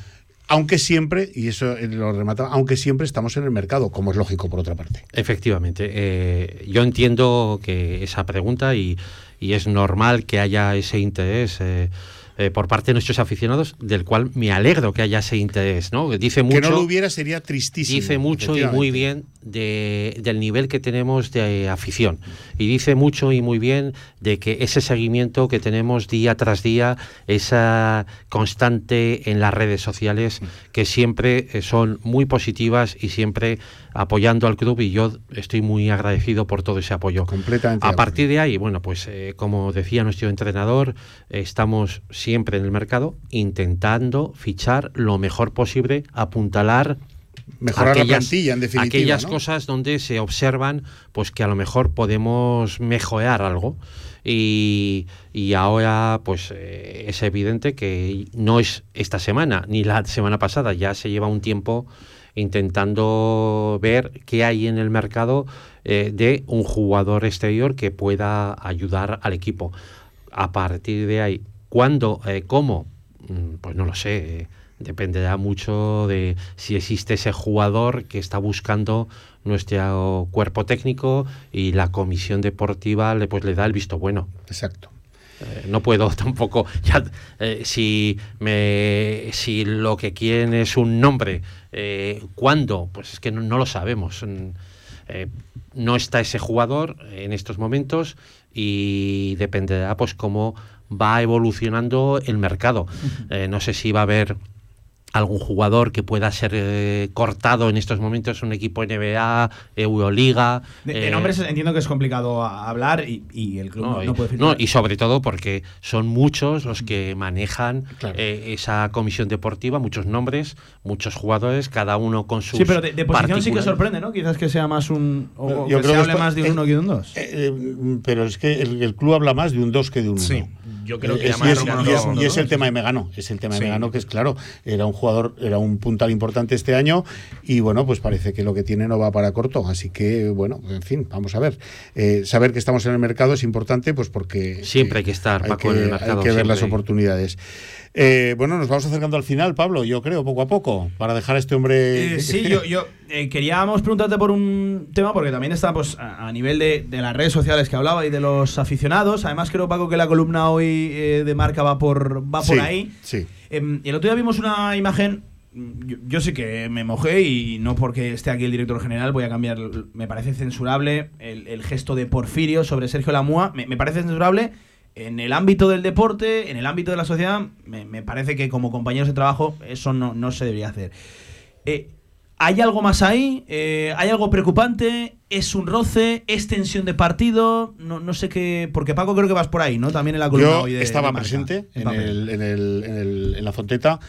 Aunque siempre, y eso eh, lo remataba, aunque siempre estamos en el mercado, como es lógico por otra parte. Efectivamente. eh, yo entiendo que esa pregunta y, y es normal que haya ese interés. Eh, por parte de nuestros aficionados, del cual me alegro que haya ese interés, ¿no? Dice mucho, que no lo hubiera sería tristísimo. dice mucho y muy bien de- del nivel que tenemos de afición. Y dice mucho y muy bien de que ese seguimiento que tenemos día tras día, esa constante en las redes sociales, que siempre eh, son muy positivas y siempre apoyando al club y yo estoy muy agradecido por todo ese apoyo. Completamente. A partir de ahí, bueno, pues eh, como decía nuestro entrenador, estamos siempre en el mercado intentando fichar lo mejor posible, apuntalar Mejorar la plantilla, en definitiva, aquellas ¿no? cosas donde se observan pues que a lo mejor podemos mejorar algo y, y ahora pues eh, es evidente que no es esta semana ni la semana pasada ya se lleva un tiempo intentando ver qué hay en el mercado eh, de un jugador exterior que pueda ayudar al equipo. A partir de ahí cuándo eh, cómo Mm, pues no lo sé eh, dependerá mucho de si existe ese jugador que está buscando nuestro cuerpo técnico y la comisión deportiva le pues le da el visto bueno. Exacto Eh, no puedo tampoco ya eh, si me si lo que quieren es un nombre eh, cuándo pues es que no, no lo sabemos. Mm, eh, no está ese jugador en estos momentos y dependerá pues cómo va evolucionando el mercado. No sé si va a haber algún jugador que pueda ser eh, cortado en estos momentos un equipo NBA, Euroliga. De, de eh, nombres entiendo que es complicado a- hablar y, y el club no, no, no puede no, firmar. y sobre todo porque son muchos los que manejan eh, esa comisión deportiva, muchos nombres, muchos jugadores, cada uno con sus Sí, pero de, de posición sí que sorprende, ¿no? Quizás que sea más un. O, Yo que creo se que hable esto- más de un eh, uno que de un dos. Eh, eh, pero es que el, el club habla más de un 2 que de un 1. Yo creo que Eh, es- más y es, y es- y es el tema de Megano, es el tema de Sí. Megano que es claro, era un jugador, era un puntal importante este año y bueno, pues parece que lo que tiene no va para corto, así que bueno, en fin, vamos a ver. Eh, saber que estamos en el mercado es importante pues porque Siempre hay que estar, hay Paco, que, en el mercado, hay que ver las oportunidades. Eh, bueno, nos vamos acercando al final, Pablo, yo creo, poco a poco, para dejar a este hombre... Eh, sí, yo, yo eh, queríamos preguntarte por un tema, porque también está pues, a, a nivel de, de las redes sociales que hablaba y de los aficionados. Además, creo, Paco, que la columna hoy eh, de marca va por, va por Sí, ahí. Sí. Em, el otro día vimos una imagen. Yo, yo sí que me mojé y no porque esté aquí el director general voy a cambiar. Me parece censurable el, el gesto de Porfirio sobre Sergio Lamúa. Me, me parece censurable en el ámbito del deporte, en el ámbito de la sociedad. Me, me parece que como compañeros de trabajo eso no, no se debería hacer. Eh, ¿Hay algo más ahí? Eh, ¿Hay algo preocupante? ¿Es un roce? ¿Es tensión de partido? No, no sé qué. Porque Paco creo que vas por ahí, ¿no? También en la columna Yo hoy de- estaba de Marca, presente en, papel. el, en, el- en el- en la fonteta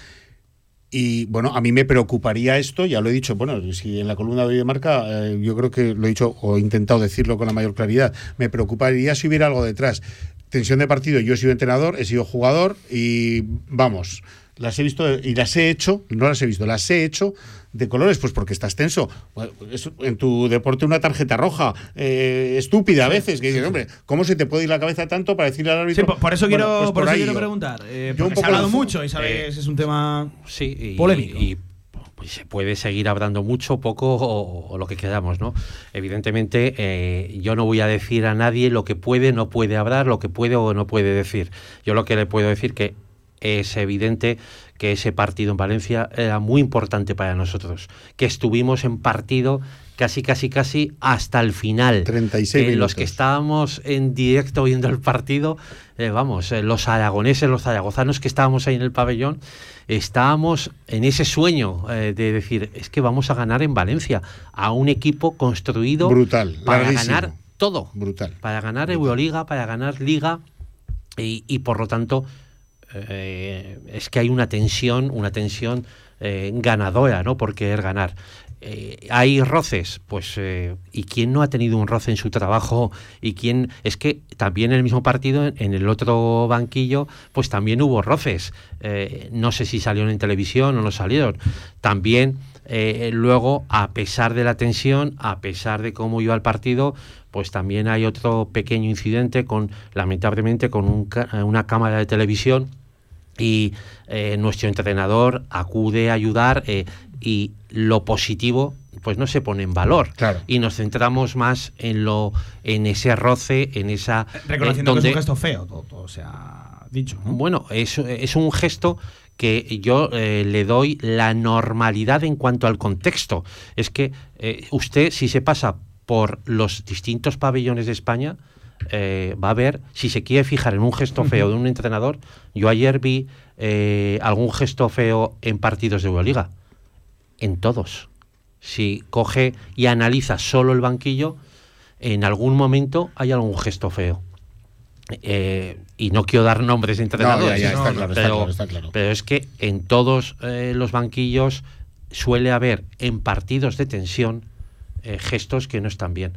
y bueno, a mí me preocuparía esto, ya lo he dicho, bueno, si en la columna de hoy de marca, eh, yo creo que lo he dicho o he intentado decirlo con la mayor claridad, me preocuparía si hubiera algo detrás. Tensión de partido, yo he sido entrenador, he sido jugador y vamos, las he visto y las he hecho, no las he visto, las he hecho de colores, pues porque estás tenso. En tu deporte una tarjeta roja, eh, estúpida a veces, que dices, hombre, ¿cómo se te puede ir la cabeza tanto para decirle al Sí, árbitro? por, por eso Bueno, quiero, pues por eso ahí quiero preguntar. eh, Yo un porque se ha poco hablado mucho y sabes, es un tema Sí, y, polémico. y, pues, se puede seguir hablando mucho, poco o, lo que queramos, ¿no? Evidentemente, eh, yo no voy a decir a nadie lo que puede, no puede hablar, lo que puede o no puede decir. Yo lo que le puedo decir que es evidente que ese partido en Valencia era muy importante para nosotros, que estuvimos en partido casi, casi, casi hasta el final. 36 Que los minutos. que estábamos en directo viendo el partido, eh, vamos, eh, los aragoneses, los zaragozanos que estábamos ahí en el pabellón, estábamos en ese sueño eh, de decir, es que vamos a ganar en Valencia, a un equipo construido Brutal, para larguísimo. ganar todo, Brutal. para ganar Euroliga, para ganar Liga, y, y por lo tanto eh, es que hay una tensión, una tensión eh, ganadora, ¿no? Por querer ganar. Eh, hay roces, pues, eh, ¿y quién no ha tenido un roce en su trabajo? ¿Y quién? Es que también en el mismo partido, en, el otro banquillo, pues también hubo roces. Eh, no sé si salieron en televisión o no salieron. También, luego, a pesar de la tensión, a pesar de cómo iba el partido, pues también hay otro pequeño incidente con, lamentablemente, con un una cámara de televisión y nuestro entrenador acude a ayudar y lo positivo pues no se pone en valor Claro. y nos centramos más en lo en ese roce en esa eh, Reconociendo que es un gesto feo, todo, todo se ha dicho. ¿no? bueno, es, es un gesto que yo eh, le doy la normalidad en cuanto al contexto. Es que eh, usted, si se pasa por los distintos pabellones de España, eh, va a ver, si se quiere fijar en un gesto feo de un entrenador, yo ayer vi eh, algún gesto feo en partidos de Euroliga. En todos. Si coge y analiza solo el banquillo, en algún momento hay algún gesto feo. Eh, y no quiero dar nombres de entrenadores, ya, está ¿no? claro, está pero, claro, está claro. pero es que en todos eh, los banquillos suele haber en partidos de tensión eh, gestos que no están bien.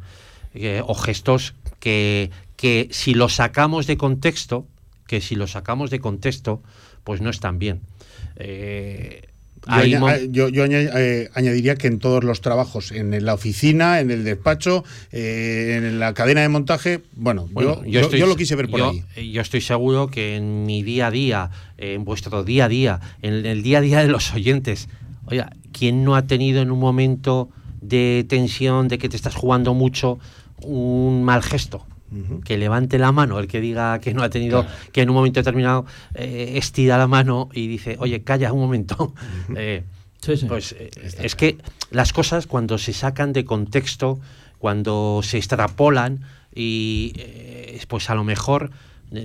O gestos que, que si los sacamos de contexto, que si los sacamos de contexto, pues no están bien. Eh, Yo, eh, yo- yo aña- eh, añadiría que en todos los trabajos, en la oficina, en el despacho, eh, en la cadena de montaje, bueno, Bueno, yo, yo- estoy- yo lo quise ver por ahí. eh, Yo estoy seguro que en mi día a día, en vuestro día a día, en el día a día de los oyentes, oiga, ¿quién no ha tenido en un momento de tensión, de que te estás jugando mucho, un mal gesto? Que levante la mano el que diga que no ha tenido, que en un momento determinado eh, estira la mano y dice, oye, calla un momento. Eh, Sí, sí. pues eh, es que las cosas cuando se sacan de contexto, cuando se extrapolan y eh, pues a lo mejor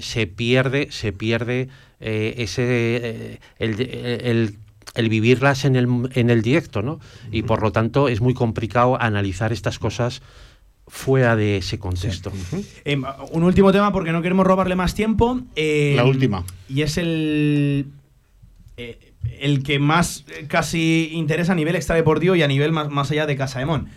se pierde, se pierde eh, ese eh, el, el- el vivirlas en el, en el directo, ¿no? Y por lo tanto es muy complicado analizar estas cosas fuera de ese contexto. Em, un último tema porque no queremos robarle más tiempo. Em, La última. Y es el. eh, el que más eh, casi interesa a nivel extradeportivo y a nivel más, más allá de Casa de Mon.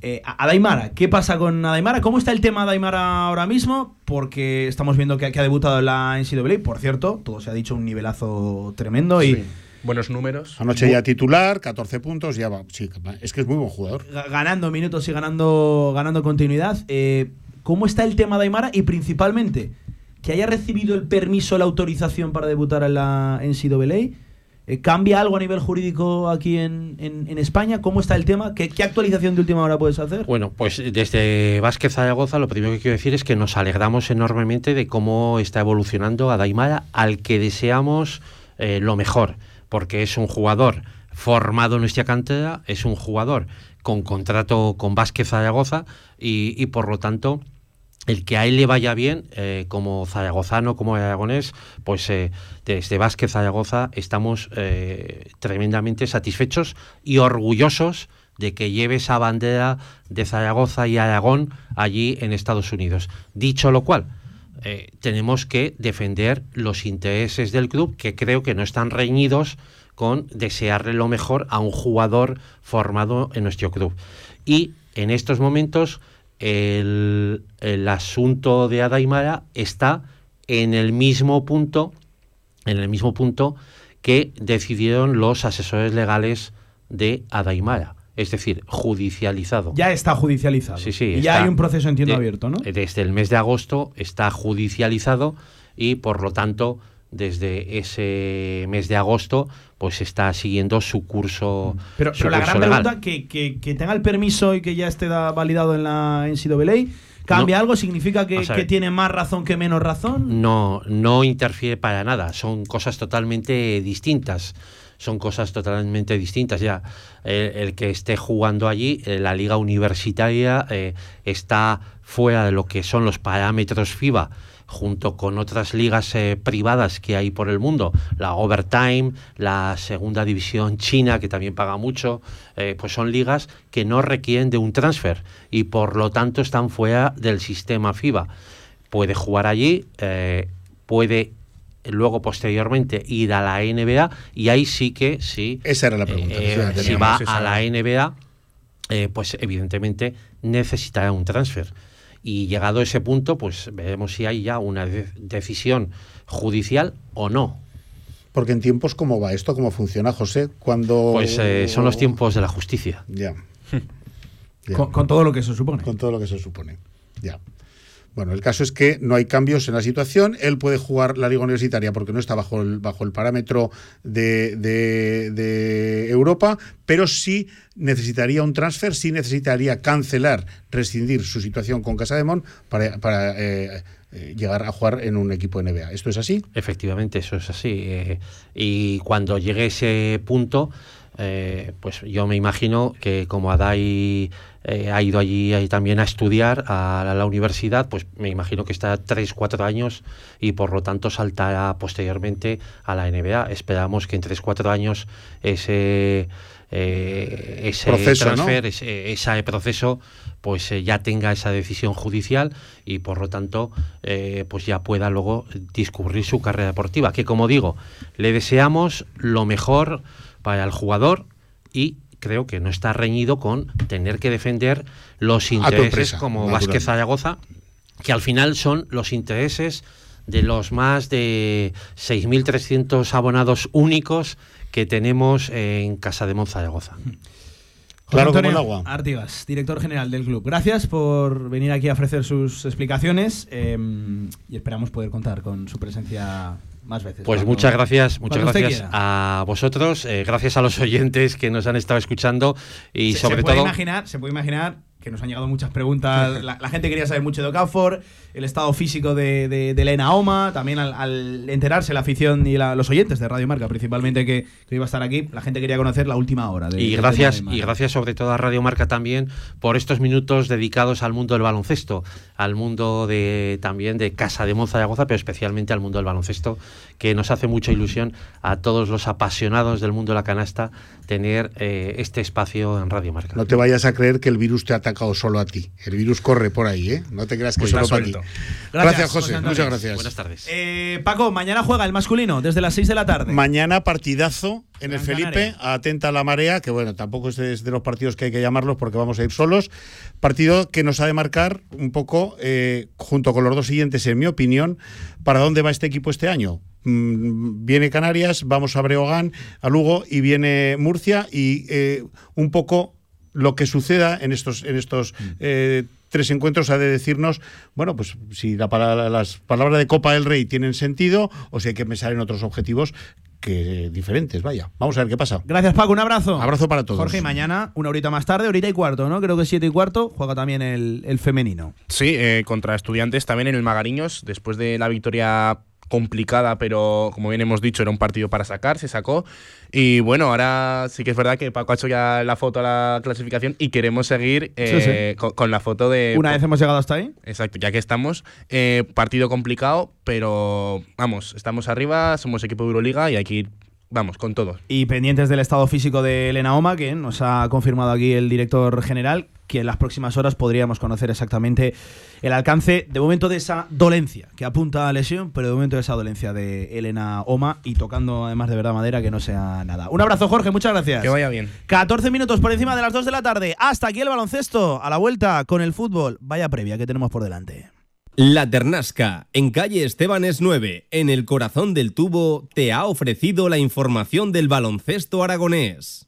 Eh, a- Adaimara, ¿qué pasa con Adaimara? ¿Cómo está el tema Adaimara ahora mismo? Porque estamos viendo que, que ha debutado en la NCAA, por cierto, todo se ha dicho un nivelazo tremendo y Sí. Buenos números. Anoche ya titular, 14 puntos, ya va. Sí, es que es muy buen jugador. ga- ganando minutos y ganando, ganando continuidad. Eh, ¿Cómo está el tema de Aymara? Y principalmente, que haya recibido el permiso, la autorización para debutar en la NCAA. Eh, ¿Cambia algo a nivel jurídico aquí en, en- en España? ¿Cómo está el tema? ¿Qué, qué actualización de última hora puedes hacer? Bueno, pues desde Vázquez Zaragoza lo primero que quiero decir es que nos alegramos enormemente de cómo está evolucionando Adaimara, al que deseamos eh, lo mejor, porque es un jugador formado en nuestra cantera, es un jugador con contrato con Vázquez Zaragoza y, y por lo tanto el que a él le vaya bien, eh, como zaragozano, como aragonés, pues eh, desde Vázquez Zaragoza estamos eh, tremendamente satisfechos y orgullosos de que lleve esa bandera de Zaragoza y Aragón allí en Estados Unidos. Dicho lo cual, eh, tenemos que defender los intereses del club, que creo que no están reñidos con desearle lo mejor a un jugador formado en nuestro club. Y en estos momentos el, el asunto de Adaimara está en el mismo punto, en el mismo punto que decidieron los asesores legales de Adaimara, es decir, judicializado. Ya está judicializado. Sí, sí. Y ya hay un proceso, entiendo, de- abierto, ¿no? Desde el mes de agosto está judicializado y por lo tanto desde ese mes de agosto pues está siguiendo su curso Pero, su pero la gran legal. pregunta, que, que- que tenga el permiso y que ya esté da- validado en la NCAA, ¿cambia No. algo? ¿Significa que, tiene más razón que menos razón? no, no interfiere para nada. Son cosas totalmente distintas. Son cosas totalmente distintas. Ya el, el que esté jugando allí, eh, la liga universitaria eh, está fuera de lo que son los parámetros FIBA junto con otras ligas eh, privadas que hay por el mundo, la Overtime, la segunda división china, que también paga mucho, eh, pues son ligas que no requieren de un transfer y por lo tanto están fuera del sistema FIBA puede jugar allí, eh, puede luego posteriormente ir a la NBA y ahí sí que sí. Esa era la pregunta. eh, si va a la. NBA, eh, pues evidentemente necesitará un transfer. Y llegado a ese punto, pues veremos si hay ya una de- decisión judicial o no. Porque en tiempos, ¿cómo va esto? ¿Cómo funciona, José? Cuando. Pues eh, son los tiempos de la justicia. Ya. Ya. Con, con todo lo que eso supone. Con todo lo que se supone. Ya. Bueno, el caso es que no hay cambios en la situación. Él puede jugar la liga universitaria porque no está bajo el, bajo el parámetro de, de- Europa, pero sí necesitaría un transfer, sí necesitaría cancelar, rescindir su situación con Casa de Mon para, para, eh, eh, llegar a jugar en un equipo NBA. ¿Esto es así? Efectivamente, eso es así. eh, y cuando llegue ese punto, eh, pues yo me imagino que como Adai eh, ha ido allí también a estudiar a la, la universidad, pues me imagino que está tres, cuatro años y por lo tanto saltará posteriormente a la NBA. Esperamos que en tres, cuatro años ese, eh, ese Proceso, ¿no? transfer, ese, ese proceso, pues eh, ya tenga esa decisión judicial y por lo tanto, eh, pues ya pueda luego discurrir su carrera deportiva. Que como digo, le deseamos lo mejor para el jugador y creo que no está reñido con tener que defender los intereses empresa, como. Vázquez Zaragoza, que al final son los intereses de los más de 6.300 abonados únicos que tenemos en Casa de Monzaragoza. Claro como el Antonio agua. Artigas, director general del club. Gracias por venir aquí a ofrecer sus explicaciones eh, y esperamos poder contar con su presencia más veces. Pues cuando- muchas gracias, muchas gracias a vosotros, eh, gracias a los oyentes que nos han estado escuchando y se, sobre se puede todo imaginar, se puede imaginar que nos han llegado muchas preguntas. La, la gente quería saber mucho de Okafor, el estado físico de, de, de Elena Oma, también al, al enterarse la afición y la- los oyentes de Radio Marca, principalmente que, que iba a estar aquí, la gente quería conocer la última hora. de- y gracias de y gracias sobre todo a Radio Marca también por estos minutos dedicados al mundo del baloncesto, al mundo de también de Casa de Monzaragoza, pero especialmente al mundo del baloncesto, que nos hace mucha ilusión a todos los apasionados del mundo de la canasta tener eh, este espacio en Radio Marca. No te vayas a creer que el virus te ha atacado solo a ti. El virus corre por ahí, ¿eh? No te creas que Pues solo para ti. Gracias, Gracias, José. Muchas gracias. Buenas tardes. Eh, Paco, mañana juega el masculino desde las 6 de la tarde. Mañana partidazo en el Felipe, Canaria. atenta a la marea, que bueno, tampoco es de, es de los partidos que hay que llamarlos porque vamos a ir solos. Partido que nos ha de marcar un poco, eh, junto con los dos siguientes, en mi opinión, para dónde va este equipo este año. Mm, viene Canarias, vamos a Breogán, a Lugo y viene Murcia y eh, un poco lo que suceda en estos, en estos eh, tres encuentros ha de decirnos, bueno, pues si la palabra- las palabras de Copa del Rey tienen sentido o si hay que pensar en otros objetivos que diferentes, vaya. Vamos a ver qué pasa. Gracias, Paco. Un abrazo. Abrazo para todos. Jorge, y mañana, una horita más tarde, horita y cuarto, ¿no? Creo que siete y cuarto, juega también el, el femenino. Sí, eh, contra estudiantes también en el Magariños, después de la victoria complicada, pero como bien hemos dicho, era un partido para sacar, se sacó. Y bueno, ahora sí que es verdad que Paco ha hecho ya la foto a la clasificación y queremos seguir eh, Con, con la foto de... Una vez hemos llegado hasta ahí. Exacto, ya que estamos. eh, partido complicado, pero vamos, estamos arriba, somos equipo de Euroliga y hay que ir, vamos, con todo. Y pendientes del estado físico de Elena Oma, que nos ha confirmado aquí el director general, que en las próximas horas podríamos conocer exactamente el alcance, de momento, de esa dolencia, que apunta a lesión, pero de momento de esa dolencia de Elena Oma y tocando además de verdad madera que no sea nada. Un abrazo, Jorge, muchas gracias. Que vaya bien. 14 minutos por encima de las 2 de la tarde. Hasta aquí el baloncesto. A la vuelta con el fútbol. Vaya previa que tenemos por delante. La Ternasca, en calle Estebanes 9, en el corazón del tubo, te ha ofrecido la información del baloncesto aragonés.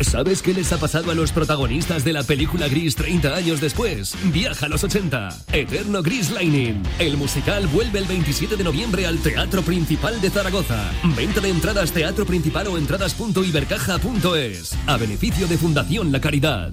¿Sabes qué les ha pasado a los protagonistas de la película Gris 30 años después? Viaja a los 80. Eterno Gris Lining. El musical vuelve el 27 de noviembre al Teatro Principal de Zaragoza. Venta de entradas teatro principal o entradas.ibercaja.es. A beneficio de Fundación La Caridad.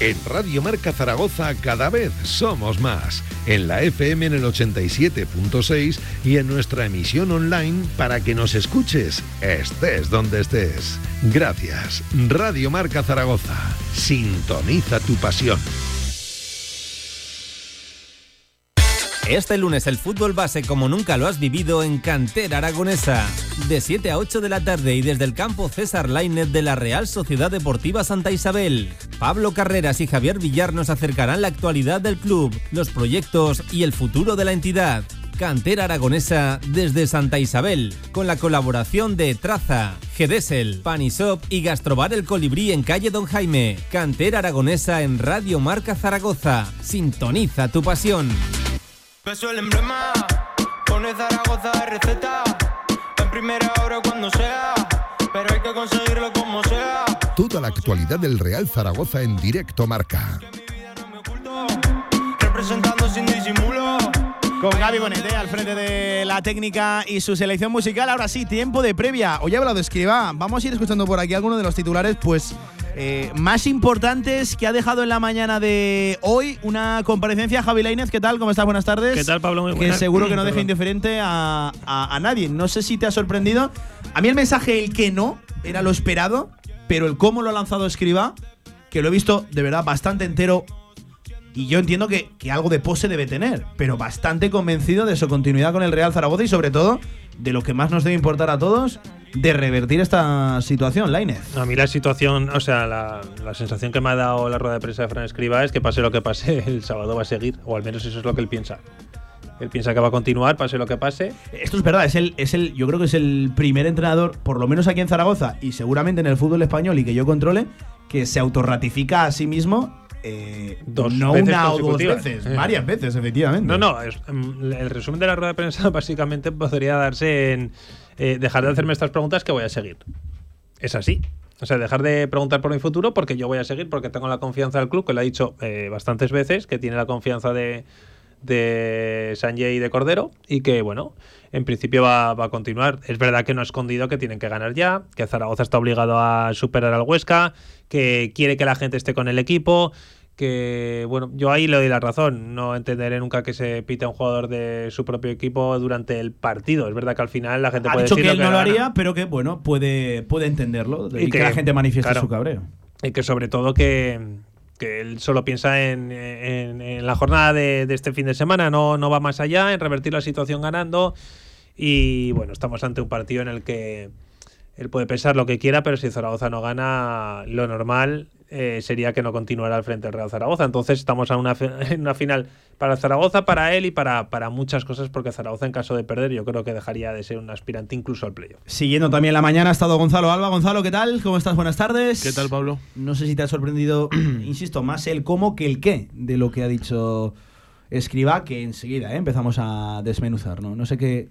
En Radio Marca Zaragoza cada vez somos más. En la FM en el 87.6 y en nuestra emisión online para que nos escuches, estés donde estés. Gracias. Radio Marca Zaragoza. Sintoniza tu pasión. Este lunes el fútbol base como nunca lo has vivido en Cantera Aragonesa. De 7 a 8 de la tarde y desde el campo César Lainet de la Real Sociedad Deportiva Santa Isabel. Pablo Carreras y Javier Villar nos acercarán la actualidad del club, los proyectos y el futuro de la entidad. Cantera Aragonesa desde Santa Isabel, con la colaboración de Traza, Gedesel, Panisop y Gastrobar El Colibrí en calle Don Jaime. Cantera Aragonesa en Radio Marca Zaragoza. Sintoniza tu pasión. Beso el emblema, pone Zaragoza de receta. En primera hora cuando sea, pero hay que conseguirlo como sea. Toda la actualidad del Real Zaragoza en directo marca. Representando sin disimulo. Con Gaby Bonete al frente de la técnica y su selección musical. Ahora sí, tiempo de previa. Hoy ha hablado de Escriba. Vamos a ir escuchando por aquí algunos de los titulares, pues. Eh, más importantes que ha dejado en la mañana de hoy una comparecencia. Javi Lainez, ¿qué tal? ¿Cómo estás? Buenas tardes. ¿Qué tal, Pablo? Muy Que seguro que no deja indiferente a, a- a nadie. No sé si te ha sorprendido. A mí el mensaje, el que no, era lo esperado, pero el cómo lo ha lanzado Escriba, que lo he visto de verdad bastante entero y yo entiendo que, que algo de pose debe tener, pero bastante convencido de su continuidad con el Real Zaragoza y sobre todo de lo que más nos debe importar a todos, de revertir esta situación, Lainez. A mí la situación, o sea, la, la sensación que me ha dado la rueda de prensa de Fran Escriba es que pase lo que pase, el sábado va a seguir, o al menos eso es lo que él piensa. Él piensa que va a continuar, pase lo que pase. Esto es verdad, es el, es el, yo creo que es el primer entrenador, por lo menos aquí en Zaragoza y seguramente en el fútbol español y que yo controle, que se autorratifica a sí mismo. Eh, Dos no veces una o dos veces, Eh. varias veces, efectivamente. No, no, es- mm, el resumen de la rueda de prensa básicamente podría darse en eh, dejar de hacerme estas preguntas que voy a seguir. Es así. O sea, dejar de preguntar por mi futuro porque yo voy a seguir, porque tengo la confianza del club, que lo ha dicho bastantes veces, que tiene la confianza de, de Sanjay y de Cordero y que, bueno, en principio va, va, a continuar. Es verdad que no ha escondido que tienen que ganar ya, que Zaragoza está obligado a superar al Huesca, que quiere que la gente esté con el equipo, que, bueno, yo ahí le doy la razón. No entenderé nunca que se pite a un jugador de su propio equipo durante el partido. Es verdad que al final la gente ha puede dicho decir que él lo no lo gana. haría, pero que, bueno, puede, puede entenderlo y, que, la gente manifieste claro, su cabreo. Y que sobre todo que, que él solo piensa en, en, la jornada de, de, este fin de semana, no, no va más allá, en revertir la situación ganando. Y bueno, estamos ante un partido en el que él puede pensar lo que quiera, pero si Zaragoza no gana, lo normal eh, sería que no continuara al frente del Real Zaragoza. Entonces estamos en una, en una final para Zaragoza, para él y para, para, muchas cosas, porque Zaragoza en caso de perder yo creo que dejaría de ser un aspirante incluso al playoff. Siguiendo también la mañana ha estado Gonzalo Alba. Gonzalo, ¿qué tal? ¿Cómo estás? Buenas tardes. ¿Qué tal, Pablo? No sé si te ha sorprendido, insisto, más el cómo que el qué de lo que ha dicho Escriba, que enseguida ¿eh? empezamos a desmenuzar, ¿no? No sé qué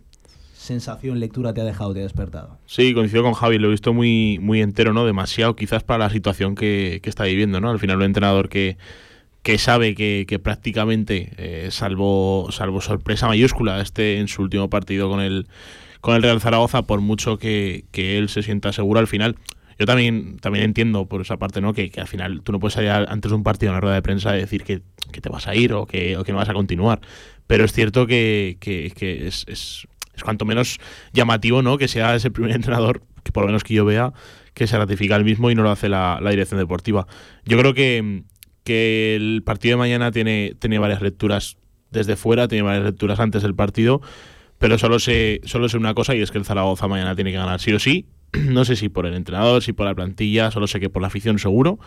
sensación, lectura te ha dejado, te ha despertado? Sí, coincido con Javi, lo he visto muy, muy entero, ¿no? Demasiado quizás para la situación que, que está viviendo, ¿no? Al final un entrenador que, que sabe que, que prácticamente, eh, salvo, salvo sorpresa mayúscula, este en su último partido con el, con el Real Zaragoza, por mucho que, que él se sienta seguro al final. Yo también, también entiendo por esa parte, ¿no? Que, que al final tú no puedes salir antes de un partido en la rueda de prensa y decir que, que te vas a ir o que, o que no vas a continuar. Pero es cierto que, que, es, es cuanto menos llamativo, ¿no? Que sea ese primer entrenador, que por lo menos que yo vea, que se ratifica el mismo y no lo hace la, dirección deportiva. Yo creo que, que el partido de mañana tiene, tiene varias lecturas desde fuera, tiene varias lecturas antes del partido, pero solo sé, solo sé una cosa y es que el Zaragoza mañana tiene que ganar sí o sí. No sé si por el entrenador, si por la plantilla, solo sé que por la afición seguro.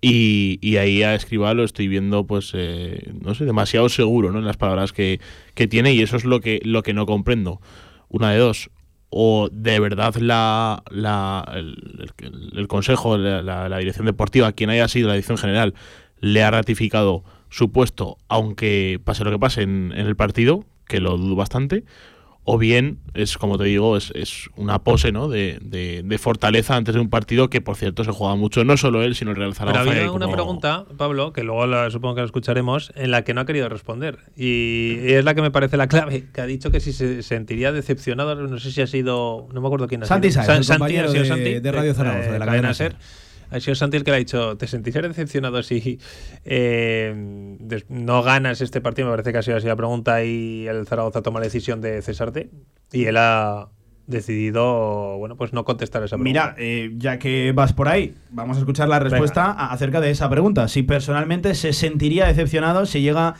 Y, y, ahí a Escribá lo estoy viendo, pues, eh, no sé, demasiado seguro ¿no? en las palabras que, que, tiene y eso es lo que, lo que no comprendo. Una de dos. O de verdad la, la el, consejo, la, la, la, dirección deportiva, quien haya sido la dirección general, le ha ratificado su puesto, aunque pase lo que pase en, en el partido, que lo dudo bastante o bien es, como te digo, es, es una pose ¿no? De, de, de, fortaleza antes de un partido que, por cierto, se juega mucho, no solo él, sino el Real Zaragoza. Pero había una como... pregunta, Pablo, que luego la, supongo que la escucharemos, en la que no ha querido responder. Y, es la que me parece la clave, que ha dicho que si se sentiría decepcionado, no sé si ha sido, no me acuerdo quién ha Santi sido. Santi, Santi, ha sido Santi, de, Radio Zaragoza, de, de la cadena SER. Ha sido Santi el que le ha dicho, ¿te sentirías decepcionado si eh, no ganas este partido? Me parece que ha sido así la pregunta y el Zaragoza toma la decisión de cesarte. Y él ha decidido, bueno, pues no contestar esa pregunta. Mira, eh, ya que vas por ahí, vamos a escuchar la respuesta Venga. acerca de esa pregunta. Si personalmente se sentiría decepcionado si llega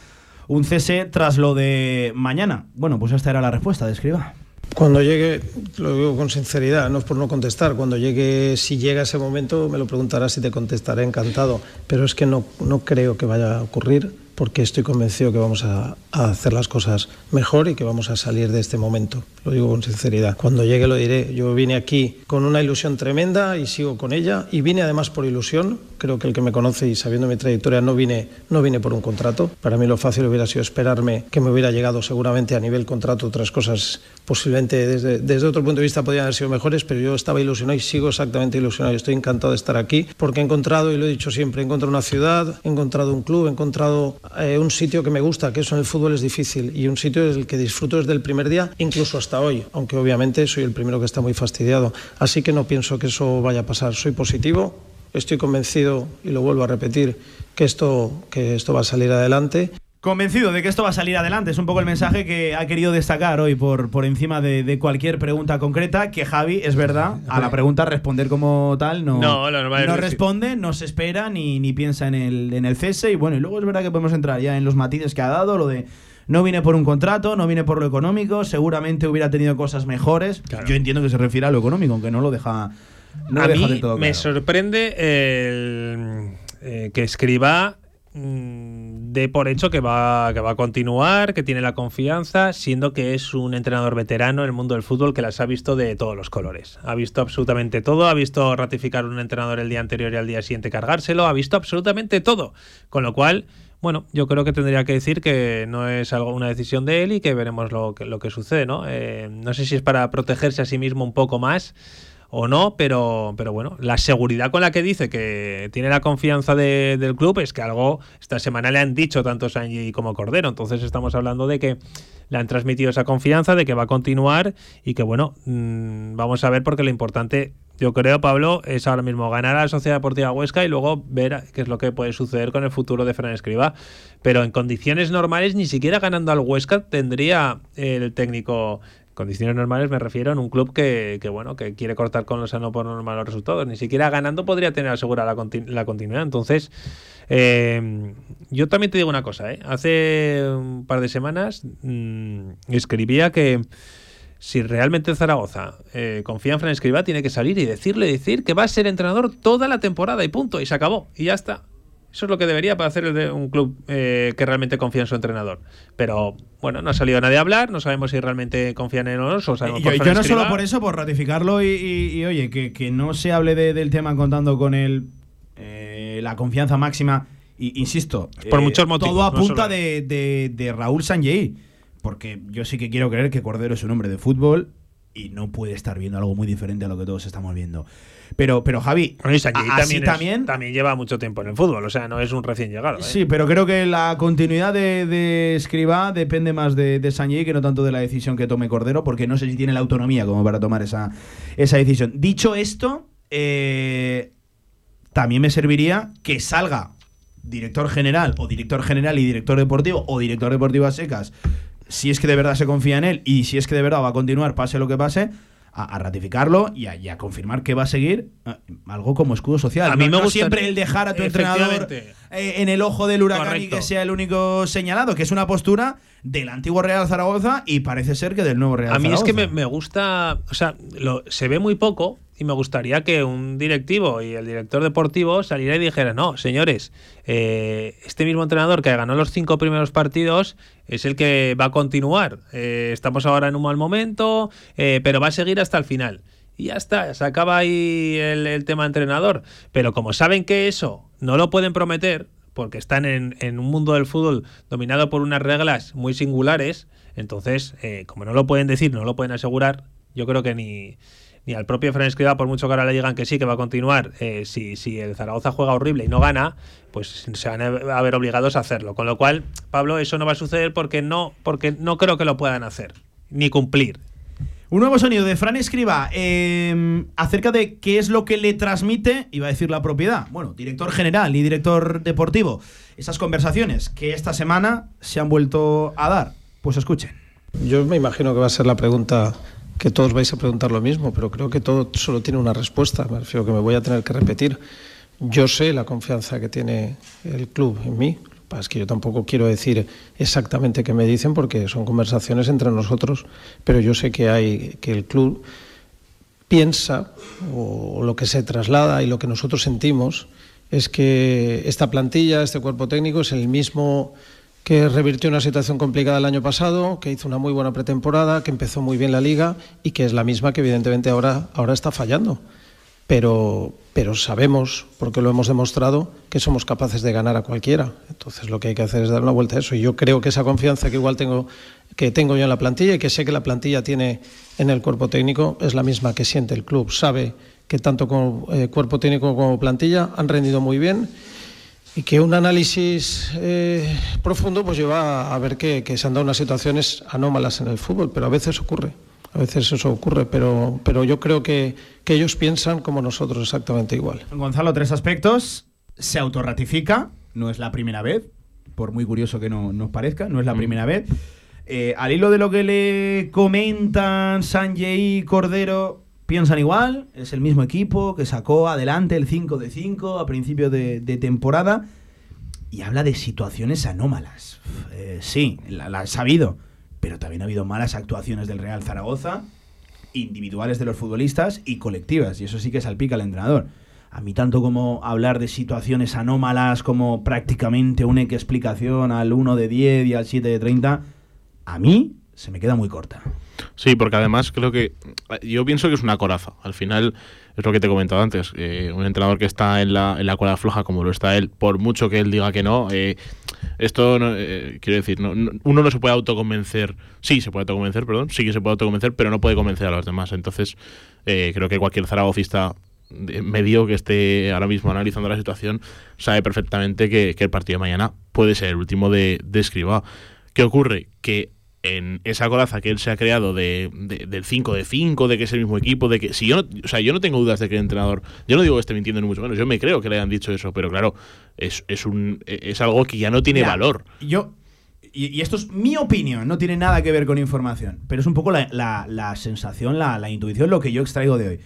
un cese tras lo de mañana. Bueno, pues esta era la respuesta de Escriba. Cuando llegue, lo digo con sinceridad, no es por no contestar, cuando llegue, si llega ese momento, me lo preguntarás y te contestaré encantado. Pero es que no, no creo que vaya a ocurrir porque estoy convencido que vamos a, a, hacer las cosas mejor y que vamos a salir de este momento. Lo digo con sinceridad. Cuando llegue lo diré. Yo vine aquí con una ilusión tremenda y sigo con ella. Y vine además por ilusión. Creo que el que me conoce y sabiendo mi trayectoria no vine, no vine por un contrato. Para mí lo fácil hubiera sido esperarme que me hubiera llegado seguramente a nivel contrato otras cosas posiblemente desde, desde otro punto de vista podrían haber sido mejores, pero yo estaba ilusionado y sigo exactamente ilusionado. Estoy encantado de estar aquí porque he encontrado, y lo he dicho siempre, he encontrado una ciudad, he encontrado un club, he encontrado eh, un sitio que me gusta, que eso en el fútbol es difícil, y un sitio del que disfruto desde el primer día, incluso hasta hoy, aunque obviamente soy el primero que está muy fastidiado. Así que no pienso que eso vaya a pasar. Soy positivo, estoy convencido, y lo vuelvo a repetir, que esto, que esto va a salir adelante. Convencido de que esto va a salir adelante. Es un poco el mensaje que ha querido destacar hoy por, por encima de, de cualquier pregunta concreta. Que Javi, es verdad, a la pregunta responder como tal no, no, responde, no se espera ni, ni piensa en el, en el cese. Y bueno, y luego es verdad que podemos entrar ya en los matices que ha dado, lo de no vine por un contrato, no vine por lo económico, seguramente hubiera tenido cosas mejores. Claro. Yo entiendo que se refiere a lo económico, aunque no lo deja. No a lo deja mí de todo me claro. sorprende el, eh, que escriba mm, de por hecho que va, que va a continuar, que tiene la confianza, siendo que es un entrenador veterano en el mundo del fútbol que las ha visto de todos los colores. Ha visto absolutamente todo, ha visto ratificar un entrenador el día anterior y al día siguiente cargárselo, ha visto absolutamente todo. Con lo cual, bueno, yo creo que tendría que decir que no es algo una decisión de él y que veremos lo que, lo que sucede, ¿no? Eh, no sé si es para protegerse a sí mismo un poco más o no, pero, pero bueno, la seguridad con la que dice que tiene la confianza de- del club es que algo esta semana le han dicho tanto Sanji como Cordero. Entonces estamos hablando de que le han transmitido esa confianza, de que va a continuar y que bueno, mm, vamos a ver porque lo importante, yo creo, Pablo, es ahora mismo ganar a la Sociedad Deportiva Huesca y luego ver qué es lo que puede suceder con el futuro de Fran Escribá. Pero en condiciones normales, ni siquiera ganando al Huesca tendría el técnico condiciones normales me refiero en un club que, que, bueno que quiere cortar con los sano por resultados ni siquiera ganando podría tener asegurada la, conti- la continuidad entonces eh, yo también te digo una cosa ¿eh? hace un par de semanas mm, escribía que si realmente Zaragoza eh, confía en Fran Escribá tiene que salir y decirle decir que va a ser entrenador toda la temporada y punto y se acabó y ya está eso es lo que debería para hacer un club eh, que realmente confía en su entrenador. Pero bueno, no ha salido nadie a hablar, no sabemos si realmente confían en nosotros. o sabemos Yo, yo no solo por eso, por ratificarlo y, y- y, oye, que, que no se hable de- del tema contando con el, eh, la confianza máxima. Y, insisto, eh, Por muchos motivos, todo apunta de- de Raúl Sanjei. Porque yo sí que quiero creer que Cordero es un hombre de fútbol y no puede estar viendo algo muy diferente a lo que todos estamos viendo. Pero, pero Javi, Bueno, a- también, es- también también lleva mucho tiempo en el fútbol, o sea, no es un recién llegado. ¿eh? Sí, pero creo que la continuidad de, de Escribá depende más de, de Sanjay que no tanto de la decisión que tome Cordero, porque no sé si tiene la autonomía como para tomar esa, esa decisión. Dicho esto, eh, también me serviría que salga director general o director general y director deportivo o director deportivo a secas, si es que de verdad se confía en él y si es que de verdad va a continuar, pase lo que pase. A, a ratificarlo y a, y a confirmar que va a seguir eh, algo como escudo social. A mí No- me gusta- siempre el dejar a tu entrenador eh, en el ojo del huracán y que sea el único señalado, que es una postura del antiguo Real Zaragoza y parece ser que del nuevo Real A mí es Zaragoza. que me, me gusta, o sea, lo- se ve muy poco y me gustaría que un directivo y el director deportivo saliera y dijera, no, señores, eh, este mismo entrenador que ganó los cinco primeros partidos es el que va a continuar. Eh, estamos ahora en un mal momento, eh, pero va a seguir hasta el final. Y ya está, se acaba ahí el, el tema entrenador. Pero como saben que eso no lo pueden prometer, porque están en, en un mundo del fútbol dominado por unas reglas muy singulares, entonces, eh, como no lo pueden decir, no lo pueden asegurar, yo creo que ni, ni al propio Fran Escribá, por mucho que ahora le digan que sí, que va a continuar, eh, si, si el Zaragoza juega horrible y no gana, pues se van a ver obligados a hacerlo. Con lo cual, Pablo, eso no va a suceder porque no, porque no creo que lo puedan hacer, ni cumplir. Un nuevo sonido de Fran Escriba eh, acerca de qué es lo que le transmite, iba a decir la propiedad, bueno, director general y director deportivo, esas conversaciones que esta semana se han vuelto a dar. Pues escuchen. Yo me imagino que va a ser la pregunta que todos vais a preguntar lo mismo, pero creo que todo solo tiene una respuesta. Me que me voy a tener que repetir. Yo sé la confianza que tiene el club en mí. Es que yo tampoco quiero decir exactamente qué me dicen porque son conversaciones entre nosotros, pero yo sé que hay que el club piensa o lo que se traslada y lo que nosotros sentimos es que esta plantilla, este cuerpo técnico es el mismo que revirtió una situación complicada el año pasado, que hizo una muy buena pretemporada, que empezó muy bien la liga y que es la misma que evidentemente ahora, ahora está fallando. Pero, pero sabemos, porque lo hemos demostrado, que somos capaces de ganar a cualquiera. Entonces lo que hay que hacer es dar una vuelta a eso. Y yo creo que esa confianza que igual tengo, que tengo yo en la plantilla y que sé que la plantilla tiene en el cuerpo técnico es la misma que siente el club. Sabe que tanto como eh, cuerpo técnico como plantilla han rendido muy bien y que un análisis eh, profundo pues lleva a ver que, que se han dado unas situaciones anómalas en el fútbol, pero a veces ocurre. A veces eso ocurre, pero, pero yo creo que, que ellos piensan como nosotros exactamente igual. Gonzalo, tres aspectos. Se autorratifica, no es la primera vez, por muy curioso que no nos parezca, no es la primera vez. Eh, al hilo de lo que le comentan Sanjay y Cordero, piensan igual, es el mismo equipo que sacó adelante el 5 de 5 a principio de, temporada y habla de situaciones anómalas. Eh, sí, la, la ha sabido, pero también ha habido malas actuaciones del Real Zaragoza, individuales de los futbolistas y colectivas, y eso sí que salpica al entrenador. A mí tanto como hablar de situaciones anómalas como prácticamente única explicación al 1 de 10 y al 7 de 30, a mí se me queda muy corta. Sí, porque además creo que yo pienso que es una coraza. Al final es lo que te he comentado antes. eh, un entrenador que está en la, en la cuerda floja como lo está él, por mucho que él diga que no, eh, esto no, eh, quiero decir, no, no- uno no se puede autoconvencer. Sí, se puede autoconvencer, perdón. Sí que se puede autoconvencer, pero no puede convencer a los demás. Entonces, creo que cualquier zaragocista medio que esté ahora mismo analizando la situación sabe perfectamente que, que el partido de mañana puede ser el último de, de Escribá. ¿Qué ocurre? Que en esa coraza que él se ha creado de, de- del 5 de 5, de que es el mismo equipo, de que si yo no, o sea, yo no tengo dudas de que el entrenador, yo no digo que esté mintiendo ni mucho menos, yo me creo que le hayan dicho eso, pero claro, es, es un es algo que ya no tiene Mira, valor. Yo. Y, y esto es mi opinión, no tiene nada que ver con información. Pero es un poco la, la- la sensación, la, la intuición, lo que yo extraigo de hoy.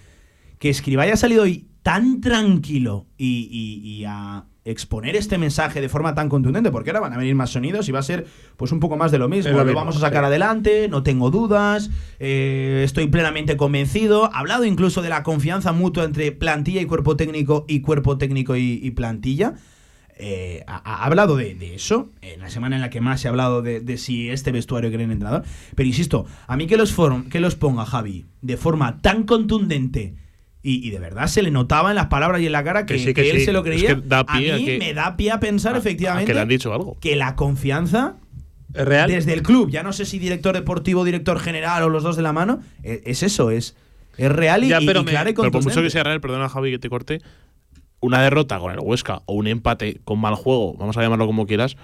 Que Escribá haya salido hoy tan tranquilo y, y- y a exponer este mensaje de forma tan contundente, porque ahora van a venir más sonidos y va a ser pues un poco más de lo mismo. Lo vamos a sacar sí. adelante, no tengo dudas, eh, estoy plenamente convencido. Ha hablado incluso de la confianza mutua entre plantilla y cuerpo técnico y cuerpo técnico y, y plantilla. Eh, ha, ha hablado de, de eso, en la semana en la que más se ha hablado de, de si este vestuario quiere el entrenador. Pero insisto, a mí que los, form- que los ponga Javi de forma tan contundente y, y de verdad se le notaba en las palabras y en la cara que, Que sí, que que él sí. se lo Es creía. que da a pie a mí que- me da pie a pensar a efectivamente que le han dicho algo. que la confianza ¿Es real? desde el club, ya no sé si director deportivo, director general o los dos de la mano, e- es, eso, es, es real y, Ya, pero y me- clara y Pero por mucho que sea real, perdona Javi que te corte, una derrota con el Huesca o un empate con mal juego, vamos a llamarlo como quieras,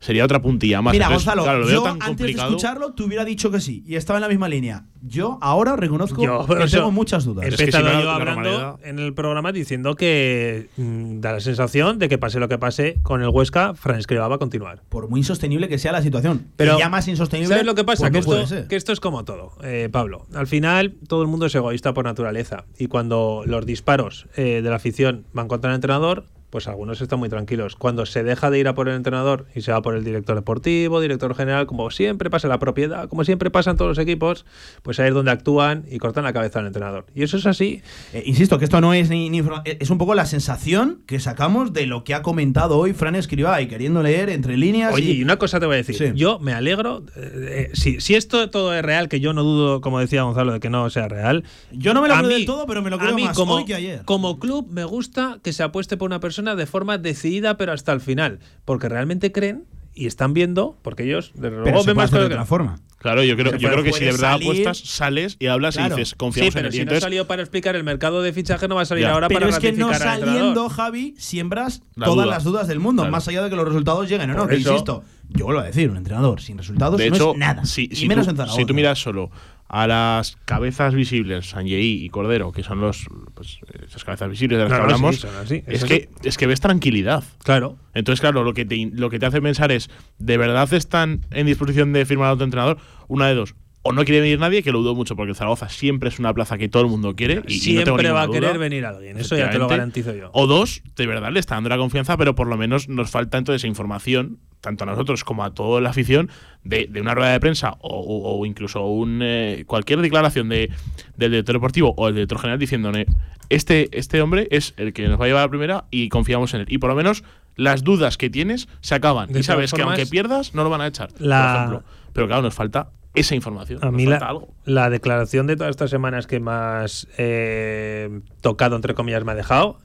sería otra puntilla más. Mira, Entonces, Gonzalo, claro, lo veo yo tan antes complicado. de escucharlo te hubiera dicho que sí y estaba en la misma línea. Yo ahora reconozco Yo, que eso, tengo muchas dudas. He Es que empezado si no, yo la hablando normalidad- en el programa diciendo que mm, da la sensación de que pase lo que pase con el Huesca, Fran Escribá va a continuar. Por muy insostenible que sea la situación. Pero ya más insostenible. ¿Sabes lo que pasa? pues que, no puede esto, ser. que esto es como todo, eh, Pablo. Al final, todo el mundo es egoísta por naturaleza. Y cuando los disparos eh, de la afición van contra el entrenador, pues algunos están muy tranquilos. Cuando se deja de ir a por el entrenador y se va por el director deportivo, director general, como siempre pasa en la propiedad, como siempre pasa en todos los equipos, pues ahí es donde actúan y cortan la cabeza al entrenador. Y eso es así. Eh, insisto, que esto no es ni, ni eh, Es un poco la sensación que sacamos de lo que ha comentado hoy Fran Escribá y queriendo leer entre líneas. Oye, y- y una cosa te voy a decir. Sí. Yo me alegro. eh, eh, si, si esto todo es real, que yo no dudo, como decía Gonzalo, de que no sea real. Yo no me lo a creo del todo, pero me lo a creo mí más como, hoy que ayer. Como club, me gusta que se apueste por una persona de forma decidida, pero hasta el final. Porque realmente creen y están viendo, porque ellos, desde luego, Pero se ven más de otra no. forma. Claro, yo creo, yo creo que si de verdad salir- apuestas, sales y hablas Claro. y dices, Sí, confiamos en pero él. Y si no entonces, salió para explicar el mercado de fichaje, no va a salir Ya. ahora Pero para es que no saliendo. Javi, siembras La todas duda. las dudas del mundo, Claro. más allá de que los resultados lleguen o no. Que insisto, yo vuelvo a decir, un entrenador sin resultados de no hecho, es nada. si, y si menos tú, en Zaragoza. si tú miras solo a las cabezas visibles, Sanjei y Cordero, que son los pues, esas cabezas visibles de las No, que no, hablamos, así, es, que, es que ves tranquilidad. Claro. Entonces, claro, lo que, te, lo que te hace pensar es, ¿de verdad están en disposición de firmar a otro entrenador? Una de dos. O no quiere venir nadie, que lo dudo mucho, porque Zaragoza siempre es una plaza que todo el mundo quiere. Y, y no Siempre va a duda. querer venir alguien, eso ya te lo garantizo yo. O dos, de verdad le está dando la confianza, pero por lo menos nos falta entonces esa información, tanto a nosotros como a toda la afición, de, de una rueda de prensa o, o- o incluso un, eh, cualquier declaración de, del director deportivo o el director general diciéndole, este, este hombre es el que nos va a llevar a la primera y confiamos en él. Y por lo menos las dudas que tienes se acaban. De y sabes que aunque pierdas, no lo van a echar, la- por ejemplo. Pero claro, nos falta esa información. A mí la, algo. la declaración de todas estas semanas que más eh, tocado, entre comillas, me ha dejado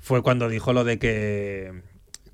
fue cuando dijo lo de que,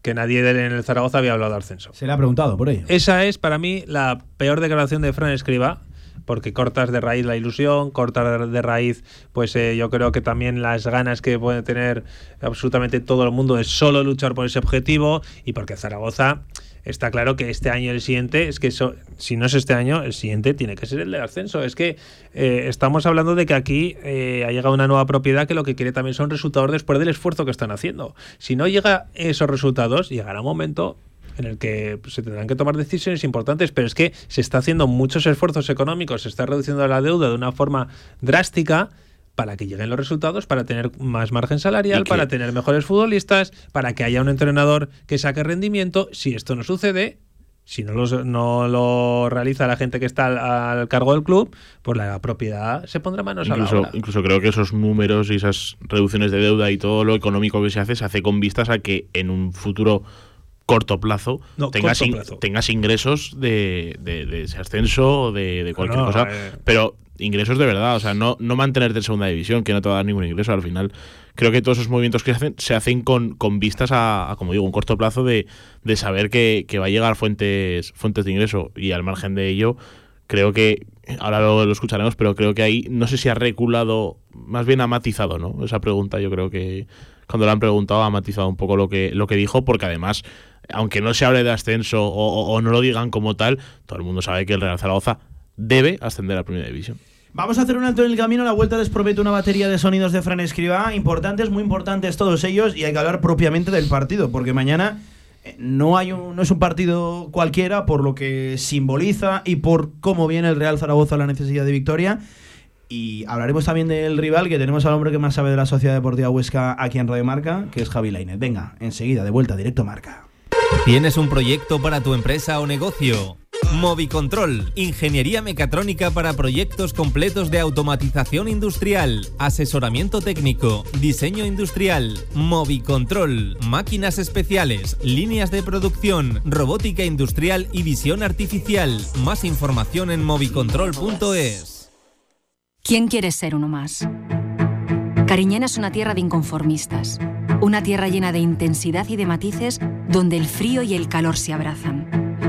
que nadie en el Zaragoza había hablado de ascenso. Se le ha preguntado por ello. Esa es para mí la peor declaración de Fran Escriba. Porque cortas de raíz la ilusión, cortas de raíz, pues eh, yo creo que también las ganas que puede tener absolutamente todo el mundo de solo luchar por ese objetivo y porque Zaragoza está claro que este año y el siguiente, es que si no es este año, el siguiente tiene que ser el del ascenso. Es que eh, estamos hablando de que aquí eh, ha llegado una nueva propiedad que lo que quiere también son resultados después del esfuerzo que están haciendo. Si no llega esos resultados, llegará un momento en el que se tendrán que tomar decisiones importantes, pero es que se está haciendo muchos esfuerzos económicos, se está reduciendo la deuda de una forma drástica para que lleguen los resultados, para tener más margen salarial, que- para tener mejores futbolistas, para que haya un entrenador que saque rendimiento. Si esto no sucede, si no, los- no lo realiza la gente que está al, al cargo del club, pues la propiedad se pondrá manos a la Incluso, obra. incluso creo que esos números y esas reducciones de deuda y todo lo económico que se hace, se hace con vistas a que en un futuro corto plazo No, tengas, corto in- plazo. tengas ingresos de, de- de ese ascenso o de, de cualquier No, cosa. eh. Pero ingresos de verdad, o sea, no, no mantenerte en segunda división, que no te va a dar ningún ingreso al final. Creo que todos esos movimientos que se hacen se hacen con, con vistas a, a, como digo, un corto plazo de, de saber que, que va a llegar fuentes, fuentes de ingreso. Y al margen de ello, creo que, ahora lo, escucharemos, pero creo que ahí no sé si ha reculado, más bien ha matizado, ¿no? Esa pregunta yo creo que cuando le han preguntado ha matizado un poco lo que, lo que dijo, porque además, aunque no se hable de ascenso o no lo digan como tal, todo el mundo sabe que el Real Zaragoza debe ascender a Primera División. Vamos a hacer un alto en el camino. A la vuelta les prometo una batería de sonidos de Fran Escribá. Importantes, muy importantes todos ellos. Y hay que hablar propiamente del partido. Porque mañana eh, no, hay un, no es un partido cualquiera por lo que simboliza y por cómo viene el Real Zaragoza a la necesidad de victoria. Y hablaremos también del rival, que tenemos al hombre que más sabe de la Sociedad Deportiva Huesca aquí en Radio Marca, que es Javi Lainez. Venga, enseguida, de vuelta, directo a Marca. ¿Tienes un proyecto para tu empresa o negocio? Movicontrol, ingeniería mecatrónica para proyectos completos de automatización industrial, asesoramiento técnico, diseño industrial, Movicontrol, máquinas especiales, líneas de producción, robótica industrial y visión artificial. Más información en movicontrol.es. ¿Quién quiere ser uno más? Cariñena es una tierra de inconformistas, una tierra llena de intensidad y de matices donde el frío y el calor se abrazan.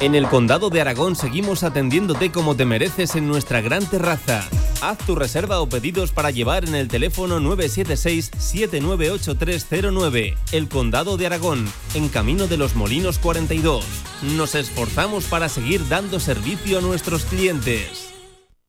En el Condado de Aragón seguimos atendiéndote como te mereces en nuestra gran terraza. Haz tu reserva o pedidos para llevar en el teléfono 976-798309. El Condado de Aragón, en Camino de los Molinos 42. Nos esforzamos para seguir dando servicio a nuestros clientes.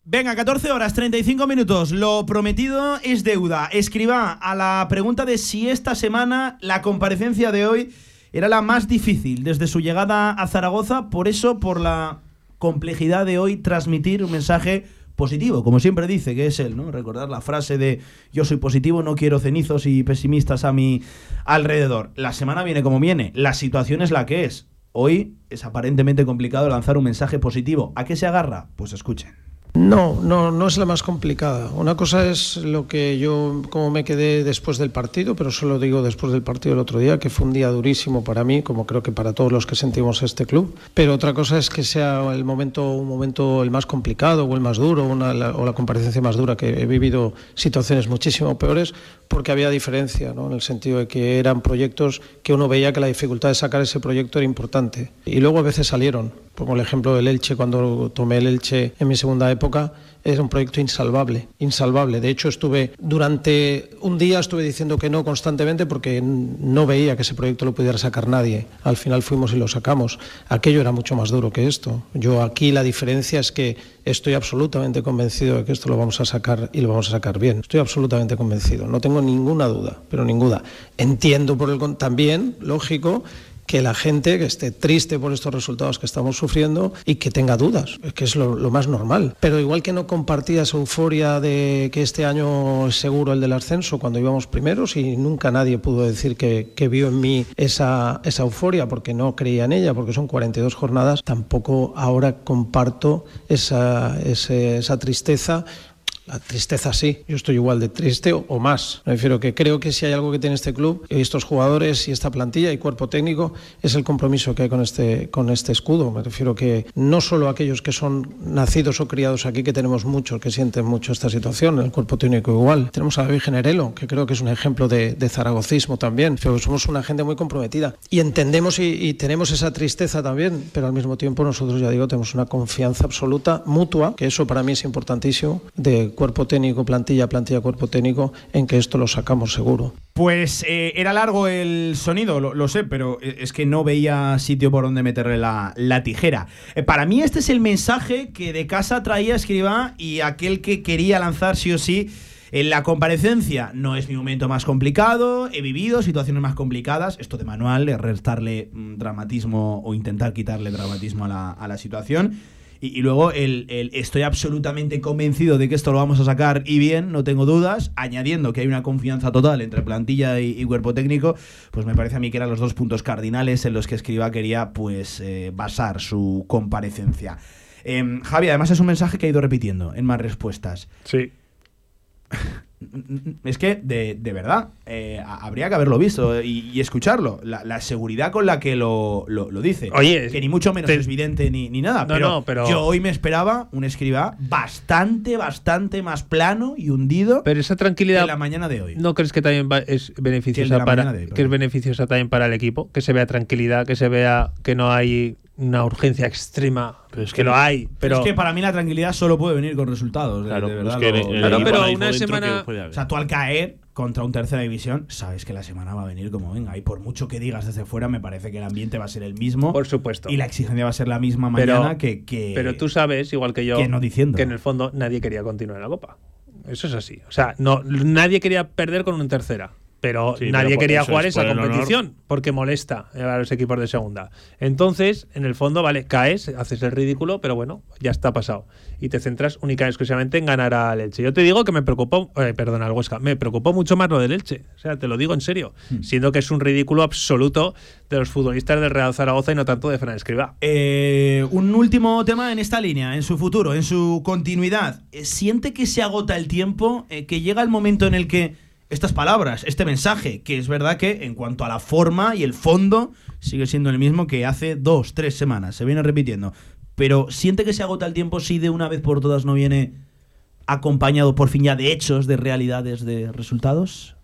Venga, 14 horas, 35 minutos. Lo prometido es deuda. Escriba a la pregunta de si esta semana la comparecencia de hoy era la más difícil desde su llegada a Zaragoza. Por eso, por la complejidad de hoy, transmitir un mensaje positivo, como siempre dice, que es él, ¿no? Recordar la frase de yo soy positivo, no quiero cenizos y pesimistas a mi alrededor. La semana viene como viene, la situación es la que es. Hoy es aparentemente complicado lanzar un mensaje positivo. ¿A qué se agarra? Pues escuchen. No, no, no es la más complicada. Una cosa es lo que yo, como me quedé después del partido, pero solo digo después del partido del otro día, que fue un día durísimo para mí, como creo que para todos los que sentimos este club. Pero otra cosa es que sea el momento, un momento el más complicado o el más duro, una, la, o la comparecencia más dura, que he vivido situaciones muchísimo peores, porque había diferencia, ¿no? en el sentido de que eran proyectos que uno veía que la dificultad de sacar ese proyecto era importante. Y luego a veces salieron. Pongo el ejemplo del Elche, cuando tomé el Elche en mi segunda época, era un proyecto insalvable, insalvable. De hecho, estuve durante un día estuve diciendo que no constantemente porque no veía que ese proyecto lo pudiera sacar nadie. Al final fuimos y lo sacamos. Aquello era mucho más duro que esto. Yo aquí la diferencia es que estoy absolutamente convencido de que esto lo vamos a sacar y lo vamos a sacar bien. Estoy absolutamente convencido. No tengo ninguna duda, pero ninguna. Entiendo por el también, lógico, que la gente que esté triste por estos resultados que estamos sufriendo y que tenga dudas, que es lo, lo, más normal. Pero igual que no compartía esa euforia de que este año es seguro el del ascenso cuando íbamos primeros y nunca nadie pudo decir que, que vio en mí esa, esa euforia porque no creía en ella, porque son 42 jornadas, tampoco ahora comparto esa, esa, esa tristeza La tristeza sí, yo estoy igual de triste o, o más. Me refiero que creo que si hay algo que tiene este club, estos jugadores y esta plantilla y cuerpo técnico, es el compromiso que hay con este, con este escudo. Me refiero que no solo aquellos que son nacidos o criados aquí, que tenemos muchos que sienten mucho esta situación, el cuerpo técnico igual. Tenemos a la Virgen Herelo, que creo que es un ejemplo de, de zaragocismo también. Pero somos una gente muy comprometida y entendemos y, y tenemos esa tristeza también, pero al mismo tiempo nosotros, ya digo, tenemos una confianza absoluta, mutua, que eso para mí es importantísimo, de cuerpo técnico, plantilla, plantilla, cuerpo técnico, en que esto lo sacamos seguro. Pues eh, era largo el sonido, lo, sé, pero e, es que no veía sitio por donde meterle la, la tijera. Eh, para mí este es el mensaje que de casa traía Escriba y aquel que quería lanzar sí o sí en la comparecencia. No es mi momento más complicado, he vivido situaciones más complicadas, esto de manual, restarle mm, dramatismo o intentar quitarle dramatismo a la, a la situación. Y, y luego el, el estoy absolutamente convencido de que esto lo vamos a sacar y bien, no tengo dudas, añadiendo que hay una confianza total entre plantilla y, y cuerpo técnico, pues me parece a mí que eran los dos puntos cardinales en los que Escriba quería pues eh, basar su comparecencia. Em, Javi, además es un mensaje que ha ido repitiendo en más respuestas. Sí. Es que, de, de verdad, eh, habría que haberlo visto y, y escucharlo. La, la seguridad con la que lo, lo- lo dice. Oye, que ni mucho menos te- es evidente ni, ni nada. No, pero, no, pero- yo hoy me esperaba un escriba bastante, bastante más plano y hundido Pero esa tranquilidad. que la mañana de hoy. ¿No crees que también va- es Que beneficiosa la para hoy, que es beneficiosa también para el equipo? Que se vea tranquilidad, que se vea que no hay una urgencia extrema, que, lo hay, pero es que para mí la tranquilidad solo puede venir con resultados. de- Claro, de es que lo- el Claro, pero una semana- que. O sea, tú al caer contra un tercera división, sabes que la semana va a venir como venga. Y por mucho que digas desde fuera, me parece que el ambiente va a ser el mismo. por supuesto. Y la exigencia va a ser la misma Pero- mañana que, que- Pero tú sabes, igual que yo, que no diciendo. que en el fondo nadie quería continuar en la Copa. Eso es así. O sea, no, nadie quería perder con un tercera. Pero Sí, nadie pero quería jugar es esa competición porque molesta a los equipos de segunda. Entonces, en el fondo, vale, caes, haces el ridículo, pero bueno, ya está pasado. Y te centras única y exclusivamente en ganar al Elche. Yo te digo que me preocupó, eh, perdón, al Huesca, me preocupó mucho más lo del Elche. O sea, te lo digo en serio. Hmm. Siendo que es un ridículo absoluto de los futbolistas del Real Zaragoza y no tanto de Fran Escribá. Eh, un último tema en esta línea, en su futuro, en su continuidad. Eh, ¿Siente que se agota el tiempo? Eh, ¿Que llega el momento en el que estas palabras, este mensaje, que es verdad que en cuanto a la forma y el fondo, sigue siendo el mismo que hace dos, tres semanas, se viene repitiendo. Pero ¿siente que se agota el tiempo si de una vez por todas no viene acompañado por fin ya de hechos, de realidades, de resultados?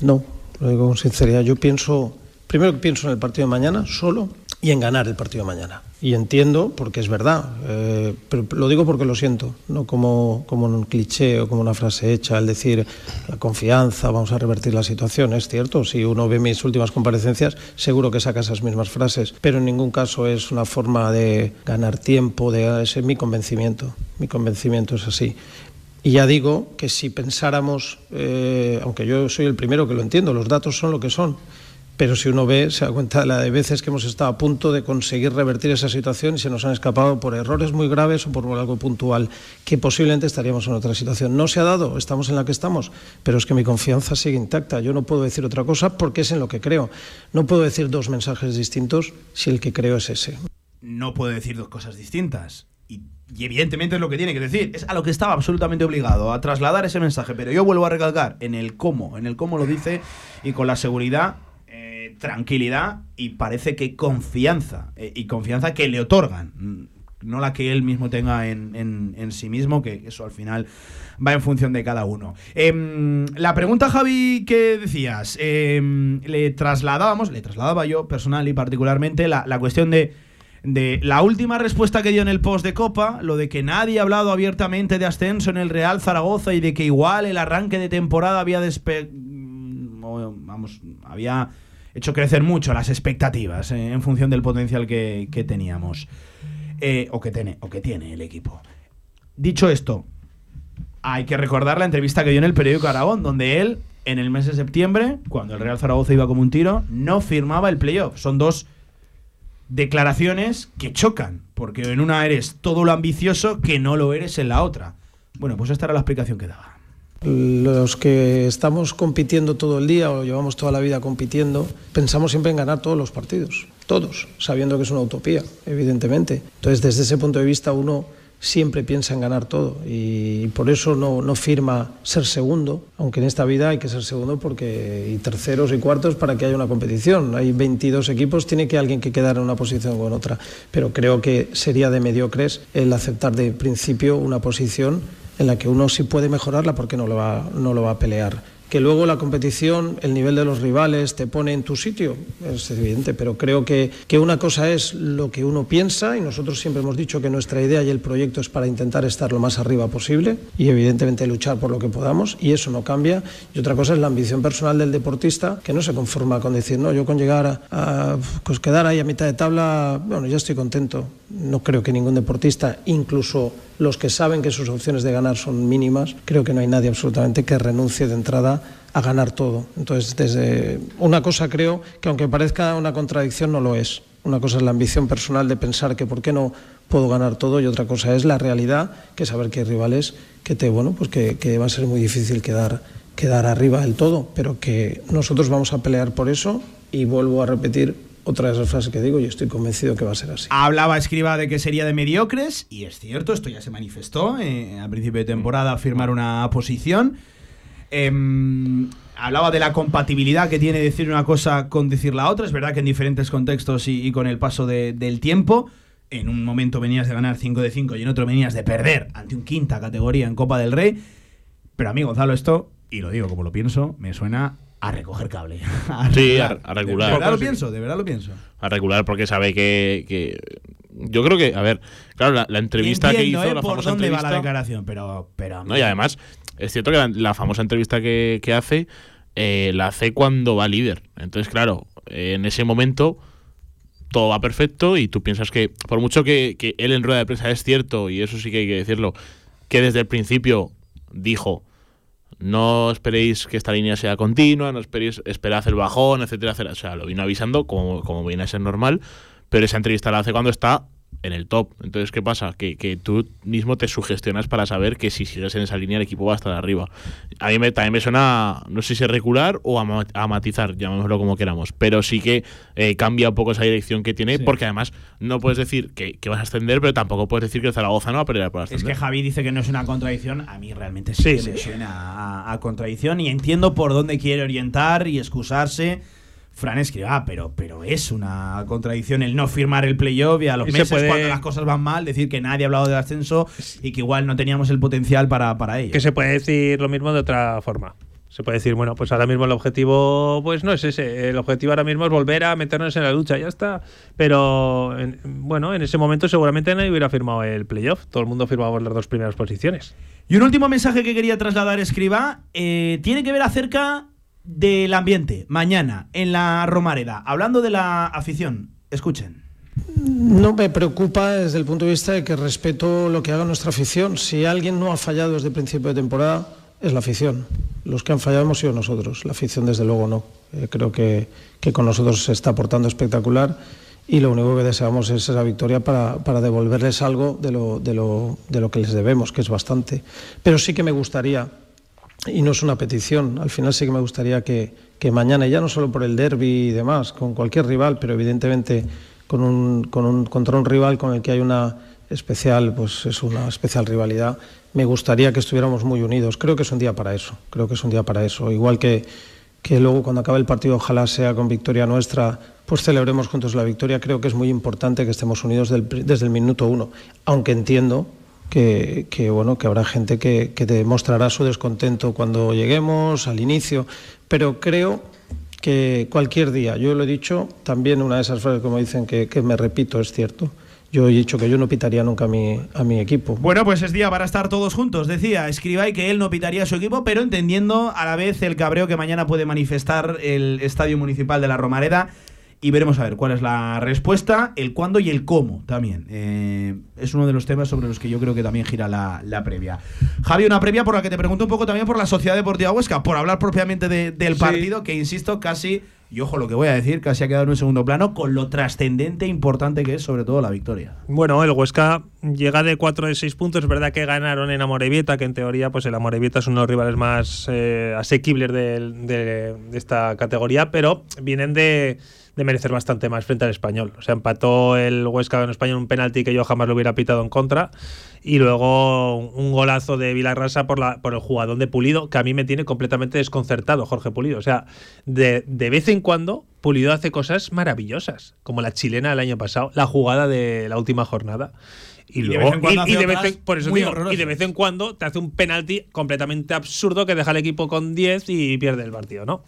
No, lo digo con sinceridad. Yo pienso, primero que pienso en el partido de mañana solo y en ganar el partido mañana. Y entiendo, porque es verdad, eh, pero lo digo porque lo siento, no como, como un cliché o como una frase hecha, al decir la confianza, vamos a revertir la situación. Es cierto, si uno ve mis últimas comparecencias, seguro que saca esas mismas frases, pero en ningún caso es una forma de ganar tiempo, de, ese es mi convencimiento. Mi convencimiento es así. Y ya digo que si pensáramos, eh, aunque yo soy el primero que lo entiendo, los datos son lo que son, pero si uno ve, se da cuenta de la de veces que hemos estado a punto de conseguir revertir esa situación y se nos han escapado por errores muy graves o por algo puntual, que posiblemente estaríamos en otra situación. No se ha dado, estamos en la que estamos, pero es que mi confianza sigue intacta. Yo no puedo decir otra cosa porque es en lo que creo. No puedo decir dos mensajes distintos si el que creo es ese. no puede decir dos cosas distintas. Y, evidentemente es lo que tiene que decir. Es a lo que estaba absolutamente obligado, a trasladar ese mensaje. Pero yo vuelvo a recalcar en el cómo, en el cómo lo dice y con la seguridad, tranquilidad y parece que confianza. eh, y confianza que le otorgan. mm, No la que él mismo tenga en, en- sí mismo, que eso al final va en función de cada uno. Em, la pregunta, Javi, que decías, em, le trasladábamos, le trasladaba yo personal y particularmente la, la cuestión de, de la última respuesta que dio en el post de Copa, lo de que nadie ha hablado abiertamente de ascenso en el Real Zaragoza y de que igual el arranque de temporada había despe mm, vamos, había hecho crecer mucho las expectativas eh, en función del potencial que, teníamos. Eh, o, que tiene, o que tiene el equipo. Dicho esto, hay que recordar la entrevista que dio en el periódico Aragón, donde él, en el mes de septiembre, cuando el Real Zaragoza iba como un tiro, no firmaba el playoff. Son dos declaraciones que chocan, porque en una eres todo lo ambicioso que no lo eres en la otra. Bueno, pues esta era la explicación que daba. Los que estamos compitiendo todo el día o llevamos toda la vida compitiendo, pensamos siempre en ganar todos los partidos, todos, sabiendo que es una utopía, evidentemente. Entonces, desde ese punto de vista, uno siempre piensa en ganar todo y por eso no, no, firma ser segundo, aunque en esta vida hay que ser segundo porque y terceros y cuartos para que haya una competición. Hay 22 equipos, tiene que alguien que quedar en una posición o en otra, pero creo que sería de mediocres el aceptar de principio una posición en la que uno sí puede mejorarla porque no lo va, no lo va a pelear que luego la competición, el nivel de los rivales te pone en tu sitio, es evidente, pero creo que, que, una cosa es lo que uno piensa y nosotros siempre hemos dicho que nuestra idea y el proyecto es para intentar estar lo más arriba posible y evidentemente luchar por lo que podamos y eso no cambia. Y otra cosa es la ambición personal del deportista que no se conforma con decir, no, yo con llegar a, a pues quedar ahí a mitad de tabla, bueno, ya estoy contento. No creo que ningún deportista, incluso los que saben que sus opciones de ganar son mínimas, creo que no hay nadie absolutamente que renuncie de entrada a ganar todo. Entonces, desde una cosa creo que aunque parezca una contradicción no lo es. Una cosa es la ambición personal de pensar que por qué no puedo ganar todo y otra cosa es la realidad, que saber que hay rivales que te bueno, pues que, que va a ser muy difícil quedar quedar arriba del todo, pero que nosotros vamos a pelear por eso y vuelvo a repetir otra de esas frases que digo y estoy convencido que va a ser así. Hablaba Escriba de que sería de mediocres y es cierto, esto ya se manifestó eh, a principio de temporada firmar una posición. Eh, hablaba de la compatibilidad que tiene decir una cosa con decir la otra. Es verdad que en diferentes contextos y, con el paso de, del tiempo, en un momento venías de ganar 5 de 5 y en otro venías de perder ante un quinta categoría en Copa del Rey. Pero a mí, Gonzalo, esto, y lo digo como lo pienso, me suena a recoger cable. A sí, a, a, regular. De verdad lo pienso, de verdad lo pienso. A regular porque sabe que, que yo creo que, a ver, claro, la, la entrevista Entiendo, que hizo, ¿eh? la por famosa dónde va entrevista, la declaración, pero, pero no, y además, es cierto que la, la famosa entrevista que, que hace, eh, la hace cuando va líder. Entonces, claro, eh, en ese momento todo va perfecto y tú piensas que, por mucho que, que él en rueda de prensa es cierto, y eso sí que hay que decirlo, que desde el principio dijo no esperéis que esta línea sea continua, no esperéis, esperad el bajón, etcétera, etcétera. O sea, lo vino avisando como, como viene a ser normal, pero esa entrevista la hace cuando está en el top. Entonces, ¿qué pasa? Que, que tú mismo te sugestionas para saber que si sigues en esa línea el equipo va a estar arriba. A mí me, también me suena, no sé si regular o a, ma- a matizar, llamémoslo como queramos, pero sí que eh, cambia un poco esa dirección que tiene, porque además no puedes decir que, que vas a ascender, pero tampoco puedes decir que el Zaragoza no va a pelear por Es ascender. que Javi dice que no es una contradicción, a mí realmente sí, Sí, que sí. me suena a, a contradicción y entiendo por dónde quiere orientar y excusarse. Fran Escribá, pero, pero es una contradicción el no firmar el playoff y a los Y meses puede- cuando las cosas van mal decir que nadie ha hablado del ascenso y que igual no teníamos el potencial para, para ello. Que se puede decir lo mismo de otra forma. Se puede decir, bueno, pues ahora mismo el objetivo pues no es ese. El objetivo ahora mismo es volver a meternos en la lucha, ya está. Pero en- bueno, en ese momento seguramente nadie hubiera firmado el playoff. Todo el mundo firmaba las dos primeras posiciones. Y un último mensaje que quería trasladar Escriba eh, tiene que ver acerca del ambiente mañana en la Romareda. Hablando de la afición, escuchen. No me preocupa desde el punto de vista de que respeto lo que haga nuestra afición. Si alguien no ha fallado desde el principio de temporada, es la afición. Los que han fallado hemos sido nosotros. La afición, desde luego, no. Eh, creo que, que con nosotros se está portando espectacular y lo único que deseamos es esa victoria para, para devolverles algo de lo, de, lo, de lo que les debemos, que es bastante. Pero sí que me gustaría, y no es una petición, al final sí que me gustaría que, que mañana, ya no solo por el derby y demás, con cualquier rival, pero evidentemente con un, con un, contra un rival con el que hay una especial, pues es una especial rivalidad, me gustaría que estuviéramos muy unidos. Creo que es un día para eso, creo que es un día para eso. Igual que, que luego cuando acabe el partido ojalá sea con victoria nuestra, pues celebremos juntos la victoria. Creo que es muy importante que estemos unidos del desde el minuto uno, aunque entiendo que, bueno, que habrá gente que, que demostrará su descontento cuando lleguemos, al inicio, pero creo que cualquier día, yo lo he dicho, también una de esas frases como dicen que, que me repito, es cierto, yo he dicho que yo no pitaría nunca a mi, a mi equipo. Bueno, pues es día para estar todos juntos. Decía Escribay que él no pitaría a su equipo, pero entendiendo a la vez el cabreo que mañana puede manifestar el Estadio Municipal de la Romareda. Y veremos a ver cuál es la respuesta, el cuándo y el cómo también. Eh, es uno de los temas sobre los que yo creo que también gira la, la previa. Javi, una previa por la que te pregunto un poco también por la Sociedad Deportiva Huesca, por hablar propiamente de- del Sí. partido, que insisto, casi, y ojo lo que voy a decir, casi ha quedado en un segundo plano, con lo trascendente e importante que es sobre todo la victoria. Bueno, el Huesca llega de 4 de 6 puntos. Es verdad que ganaron en Amorebieta, que en teoría pues el Amorebieta es uno de los rivales más eh, asequibles de, de esta categoría, pero vienen de, de merecer bastante más frente al español. O sea, empató el Huesca en España en un penalti que yo jamás lo hubiera pitado en contra. Y luego un golazo de Vilarrasa por, la, por el jugador de Pulido, que a mí me tiene completamente desconcertado, Jorge Pulido. O sea, de, de vez en cuando Pulido hace cosas maravillosas, como la chilena del año pasado, la jugada de la última jornada. Y, de luego, y- y de vez otras en- por eso muy digo, horrorosas. y de vez en cuando te hace un penalti completamente absurdo que deja al equipo con 10 y pierde el partido, ¿no?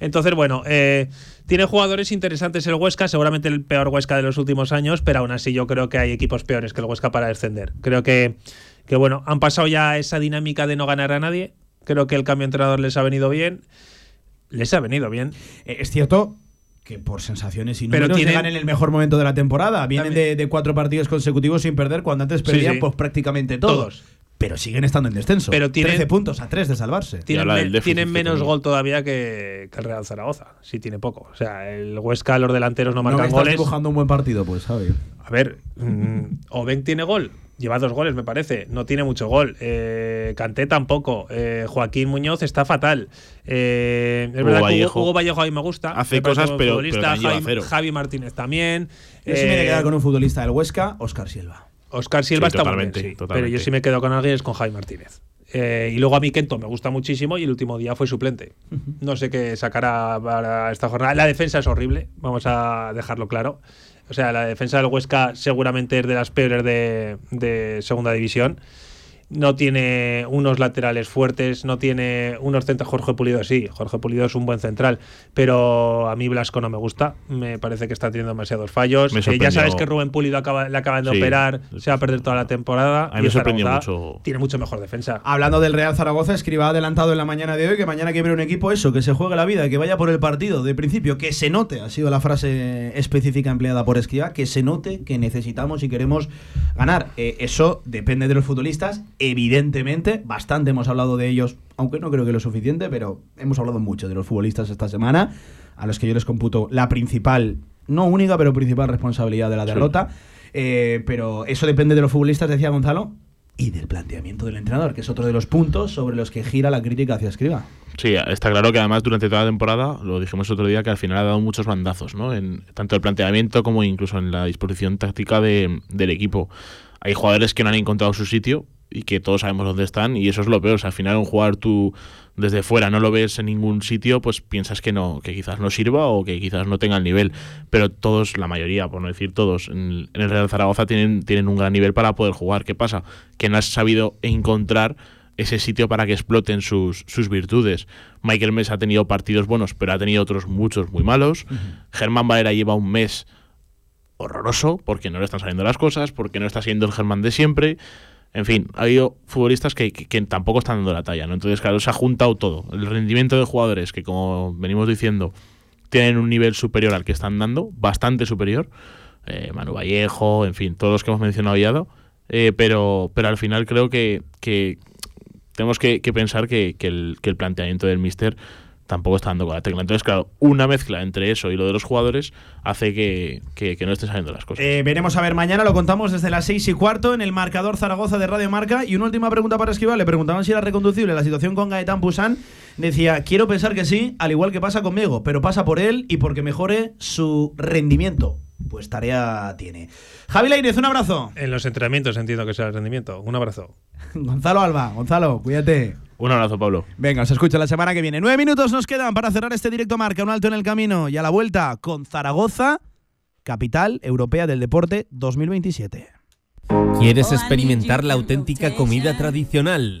Entonces, bueno, eh, tiene jugadores interesantes el Huesca, seguramente el peor Huesca de los últimos años, pero aún así yo creo que hay equipos peores que el Huesca para descender. Creo que, que bueno, han pasado ya esa dinámica de no ganar a nadie. Creo que el cambio de entrenador les ha venido bien. Les ha venido bien. Eh, Es cierto que por sensaciones y Pero números tienen- llegan en el mejor momento de la temporada. Vienen de, de cuatro partidos consecutivos sin perder, cuando antes Sí, perdían sí. pues prácticamente todos. Todos. Pero siguen estando en descenso. Pero tienen- 13 puntos a 3 de salvarse. Tienen, me- tienen menos gol todavía que, que el Real Zaragoza. Sí, tiene poco. O sea, el Huesca, los delanteros no No marcan estás goles. dibujando un buen partido, pues, Javi. A ver, mm, Oben tiene gol. Lleva dos goles, me parece. No tiene mucho gol. Eh, Canté tampoco. Eh, Joaquín Muñoz está fatal. Eh, es Hugo verdad que Vallejo. Hugo, Hugo Vallejo a mí me gusta. Hace Me cosas, pero- futbolista. pero Javi. Javi Martínez también. Yo sí me voy a Eh, quedar con un futbolista del Huesca, Oscar Silva. Oscar Silva Sí, está muy totalmente, bien, sí. totalmente. Pero yo sí me quedo con alguien es con Javi Martínez. Eh, y luego a mí Kento me gusta muchísimo y el último día fue suplente. No sé qué sacará para esta jornada. La defensa es horrible, vamos a dejarlo claro. O sea, la defensa del Huesca seguramente es de las peores de, de segunda división. No tiene unos laterales fuertes, no tiene unos centros. Jorge Pulido sí, Jorge Pulido es un buen central, pero a mí Blasco no me gusta. Me parece que está teniendo demasiados fallos. Eh, ya sabes que Rubén Pulido acaba, le acaban de Sí. operar, se va a perder toda la temporada. A mí y me sorprendió Zaragoza mucho. Tiene mucho mejor defensa. Hablando del Real Zaragoza, Escriba ha adelantado en la mañana de hoy que mañana ver un equipo eso, que se juegue la vida, que vaya por el partido de principio, que se note, ha sido la frase específica empleada por Escriba, que se note que necesitamos y queremos ganar. Eh, eso depende de los futbolistas, evidentemente, bastante hemos hablado de ellos, aunque no creo que lo suficiente, pero hemos hablado mucho de los futbolistas esta semana, a los que yo les computo la principal, no única, pero principal responsabilidad de la Sí. derrota. Eh, pero eso depende de los futbolistas, decía Gonzalo, y del planteamiento del entrenador, que es otro de los puntos sobre los que gira la crítica hacia Escriba. Sí, está claro que además durante toda la temporada, lo dijimos otro día, que al final ha dado muchos bandazos, ¿no? En tanto el planteamiento como incluso en la disposición táctica de- del equipo. Hay jugadores que no han encontrado su sitio y que todos sabemos dónde están y eso es lo peor. O sea, al final un jugador tú desde fuera no lo ves en ningún sitio, pues piensas que no, que quizás no sirva o que quizás no tenga el nivel. Pero todos, la mayoría, por no decir todos, en, el Real Zaragoza tienen, tienen un gran nivel para poder jugar. ¿Qué pasa? Que no has sabido encontrar ese sitio para que exploten sus, sus virtudes. Michael Mesa ha tenido partidos buenos, pero ha tenido otros muchos muy malos. Germán Valera lleva un mes horroroso porque no le están saliendo las cosas, porque no está siendo el Germán de siempre. En fin, ha habido futbolistas que, tampoco están dando la talla, ¿no? Entonces, claro, se ha juntado todo. El rendimiento de jugadores que, como venimos diciendo, tienen un nivel superior al que están dando, bastante superior. Eh, Manu Vallejo, en fin, todos los que hemos mencionado ya. Eh, pero, pero al final creo que, que tenemos que, pensar que el, que el planteamiento del Mister tampoco está dando con la tecla. Entonces, claro, una mezcla entre eso y lo de los jugadores hace que, que- que no estén saliendo las cosas. Eh, veremos a ver mañana, lo contamos desde las 6 y cuarto en el marcador Zaragoza de Radio Marca. Y una última pregunta para Esquiva, le preguntaban si era reconducible la situación con Gaetán Pusán. Decía, quiero pensar que sí, al igual que pasa conmigo, pero pasa por él y porque mejore su rendimiento. Pues tarea tiene. Javi Lainez, un abrazo. En los entrenamientos entiendo que sea el rendimiento. Un abrazo. Gonzalo Alba, Gonzalo, cuídate. Un abrazo, Pablo. Venga, os escucho la semana que viene. Nueve minutos nos quedan para cerrar este directo marca, un alto en el camino y a la vuelta con Zaragoza, capital europea del deporte 2027. ¿Quieres experimentar la auténtica comida tradicional?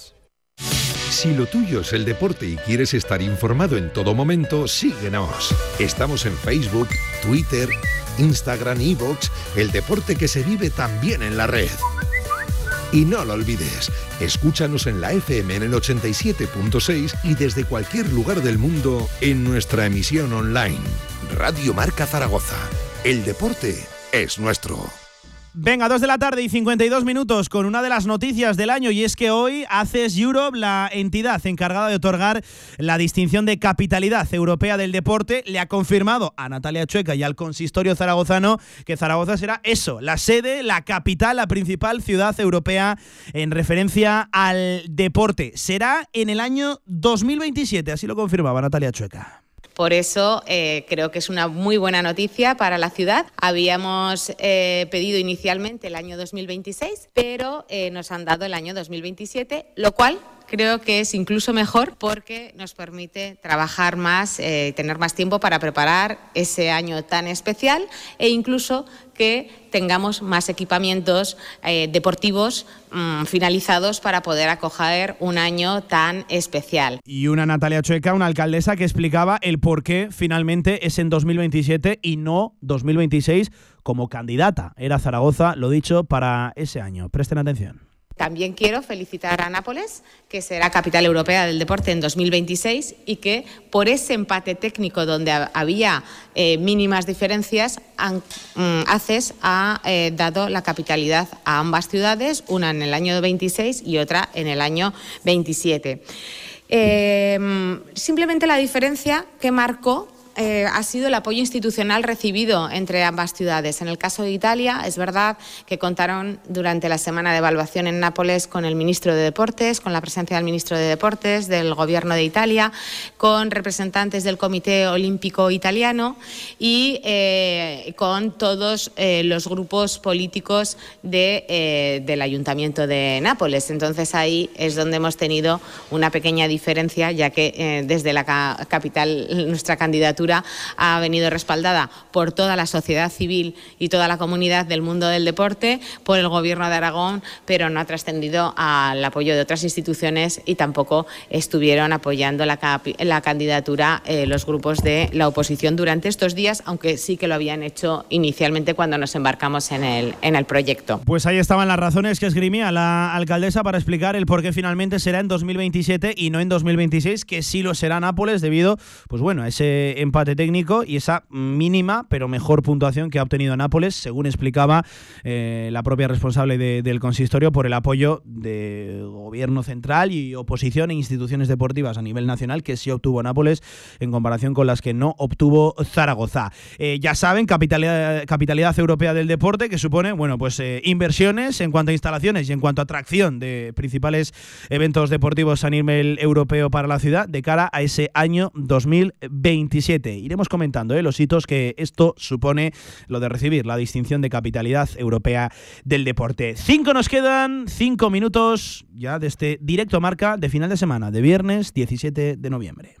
Si lo tuyo es el deporte y quieres estar informado en todo momento, síguenos. Estamos en Facebook, Twitter, Instagram, Evox, el deporte que se vive también en la red. Y no lo olvides, escúchanos en la FM en el 87.6 y desde cualquier lugar del mundo en nuestra emisión online. Radio Marca Zaragoza. El deporte es nuestro. Venga, dos de la tarde y 52 minutos con una de las noticias del año y es que hoy ACES Europe, la entidad encargada de otorgar la distinción de capitalidad europea del deporte, le ha confirmado a Natalia Chueca y al consistorio zaragozano que Zaragoza será eso, la sede, la capital, la principal ciudad europea en referencia al deporte. Será en el año 2027, así lo confirmaba Natalia Chueca. Por eso eh, creo que es una muy buena noticia para la ciudad. Habíamos eh, pedido inicialmente el año 2026, pero eh, nos han dado el año 2027, lo cual creo que es incluso mejor porque nos permite trabajar más, eh, tener más tiempo para preparar ese año tan especial e incluso que tengamos más equipamientos eh, deportivos mm, finalizados para poder acoger un año tan especial. Y una Natalia Chueca, una alcaldesa que explicaba el por qué finalmente es en 2027 y no 2026 como candidata. Era Zaragoza, lo dicho, para ese año. Presten atención. También quiero felicitar a Nápoles, que será capital europea del deporte en 2026 y que por ese empate técnico donde había eh, mínimas diferencias, mm, ACES ha eh, dado la capitalidad a ambas ciudades, una en el año 26 y otra en el año 27. Eh, simplemente la diferencia que marcó eh, ha sido el apoyo institucional recibido entre ambas ciudades. En el caso de Italia, es verdad que contaron durante la semana de evaluación en Nápoles con el ministro de Deportes, con la presencia del ministro de Deportes, del Gobierno de Italia, con representantes del Comité Olímpico Italiano y eh, con todos eh, los grupos políticos del Ayuntamiento de Nápoles. Entonces ahí es donde hemos tenido una pequeña diferencia, ya que desde la capital nuestra candidatura ha venido respaldada por toda la sociedad civil y toda la comunidad del mundo del deporte, por el Gobierno de Aragón, pero no ha trascendido al apoyo de otras instituciones y tampoco estuvieron apoyando la, candidatura eh, los grupos de la oposición durante estos días, aunque sí que lo habían hecho inicialmente cuando nos embarcamos en el, proyecto. Pues ahí estaban las razones que esgrimía la alcaldesa para explicar el por qué finalmente será en 2027 y no en 2026, que sí lo será Nápoles debido, pues bueno, a ese empate técnico y esa mínima pero mejor puntuación que ha obtenido Nápoles, según explicaba eh, la propia responsable del consistorio, por el apoyo de gobierno central y oposición e instituciones deportivas a nivel nacional que sí obtuvo Nápoles en comparación con las que no obtuvo Zaragoza. Eh, ya saben, capitalidad, capitalidad, europea del deporte que supone, bueno, pues eh, inversiones en cuanto a instalaciones y en cuanto a atracción de principales eventos deportivos a nivel europeo para la ciudad de cara a ese año 2027. Iremos comentando ¿eh? los hitos que esto supone lo de recibir la distinción de capitalidad europea del deporte. Cinco nos quedan, cinco minutos ya de este directo marca de final de semana, de viernes 17 de noviembre.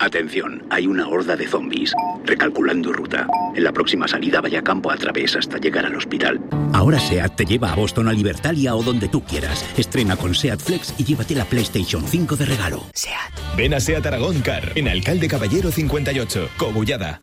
Atención, hay una horda de zombies. Recalculando ruta. En la próxima salida vaya campo a través hasta llegar al hospital. Ahora SEAT te lleva a Boston, a Libertalia o donde tú quieras. Estrena con SEAT Flex y llévate la PlayStation 5 de regalo. SEAT. Ven a SEAT Aragón Car, en Alcalde Caballero 58, Cobullada.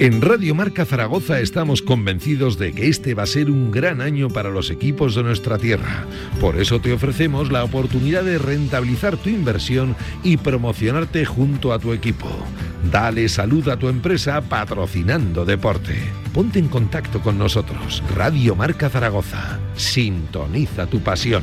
En Radio Marca Zaragoza estamos convencidos de que este va a ser un gran año para los equipos de nuestra tierra. Por eso te ofrecemos la oportunidad de rentabilizar tu inversión y promocionarte junto a tu equipo. Dale salud a tu empresa patrocinando deporte. Ponte en contacto con nosotros. Radio Marca Zaragoza. Sintoniza tu pasión.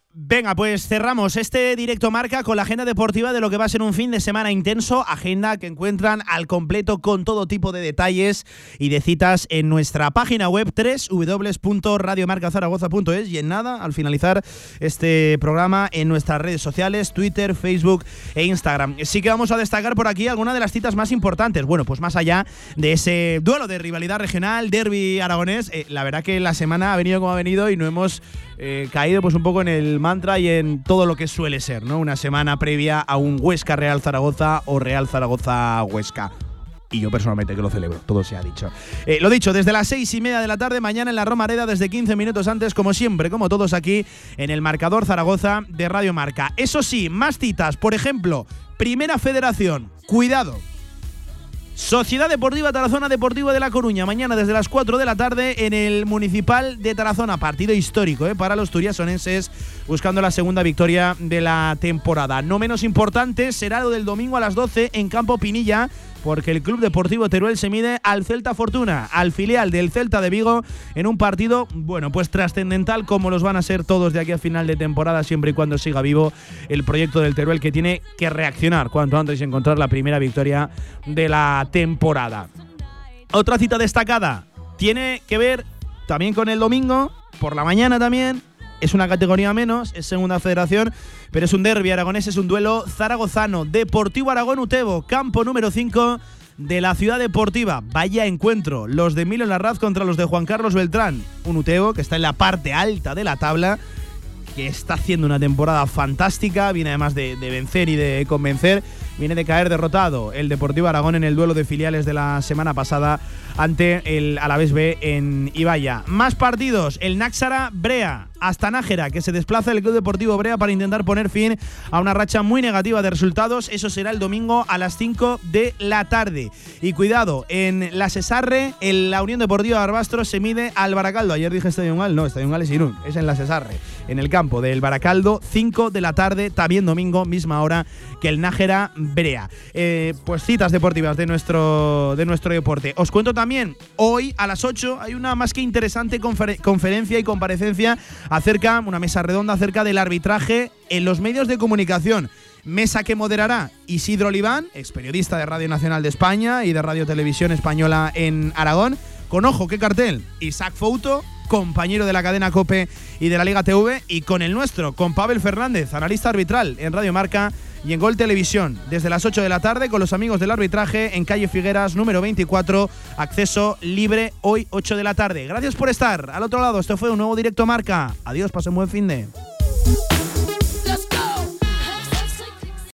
Venga, pues cerramos este directo marca con la agenda deportiva de lo que va a ser un fin de semana intenso, agenda que encuentran al completo con todo tipo de detalles y de citas en nuestra página web www.radiomarcazaragoza.es y en nada, al finalizar este programa en nuestras redes sociales, Twitter, Facebook e Instagram. Sí que vamos a destacar por aquí algunas de las citas más importantes. Bueno, pues más allá de ese duelo de rivalidad regional, derby aragonés, eh, la verdad que la semana ha venido como ha venido y no hemos eh, caído pues un poco en el mantra y en todo lo que suele ser, ¿no? Una semana previa a un Huesca Real Zaragoza o Real Zaragoza Huesca. Y yo personalmente que lo celebro, todo se ha dicho. Eh, lo dicho, desde las seis y media de la tarde, mañana en la Romareda, desde 15 minutos antes, como siempre, como todos aquí, en el marcador Zaragoza de Radio Marca. Eso sí, más citas, por ejemplo, Primera Federación, cuidado, Sociedad Deportiva Tarazona Deportivo de La Coruña, mañana desde las 4 de la tarde en el Municipal de Tarazona. Partido histórico ¿eh? para los turiasonenses, buscando la segunda victoria de la temporada. No menos importante será lo del domingo a las 12 en Campo Pinilla porque el Club Deportivo Teruel se mide al Celta Fortuna, al filial del Celta de Vigo, en un partido, bueno, pues trascendental como los van a ser todos de aquí a final de temporada, siempre y cuando siga vivo el proyecto del Teruel que tiene que reaccionar cuanto antes y encontrar la primera victoria de la temporada. Otra cita destacada tiene que ver también con el domingo, por la mañana también, es una categoría menos, es segunda federación, pero es un derby aragonés, es un duelo zaragozano. Deportivo Aragón Utebo, campo número 5 de la ciudad deportiva. Vaya encuentro, los de Milo Larraz contra los de Juan Carlos Beltrán. Un Utebo que está en la parte alta de la tabla, que está haciendo una temporada fantástica, viene además de, de vencer y de convencer viene de caer derrotado el Deportivo Aragón en el duelo de filiales de la semana pasada ante el Alavés B en Ibaya. Más partidos, el Náxara Brea hasta Nájera, que se desplaza el Club Deportivo Brea para intentar poner fin a una racha muy negativa de resultados. Eso será el domingo a las 5 de la tarde. Y cuidado, en la Cesarre, en la Unión Deportiva Barbastro se mide al Baracaldo. Ayer dije Estadio Gal, no, Estadio Gal es Irún, es en la Cesarre, en el campo del Baracaldo, 5 de la tarde, también domingo, misma hora que el Nájera. Eh, pues citas deportivas de nuestro, de nuestro deporte. Os cuento también, hoy a las 8 hay una más que interesante conferencia y comparecencia acerca, una mesa redonda acerca del arbitraje en los medios de comunicación. Mesa que moderará Isidro Oliván, ex periodista de Radio Nacional de España y de Radio Televisión Española en Aragón. Con ojo, qué cartel. Isaac Fouto, compañero de la cadena Cope y de la Liga TV, y con el nuestro, con Pavel Fernández, analista arbitral en Radio Marca y en Gol Televisión, desde las 8 de la tarde con los amigos del arbitraje en calle Figueras, número 24, acceso libre hoy 8 de la tarde. Gracias por estar al otro lado, esto fue un nuevo directo marca. Adiós, pasen buen fin de.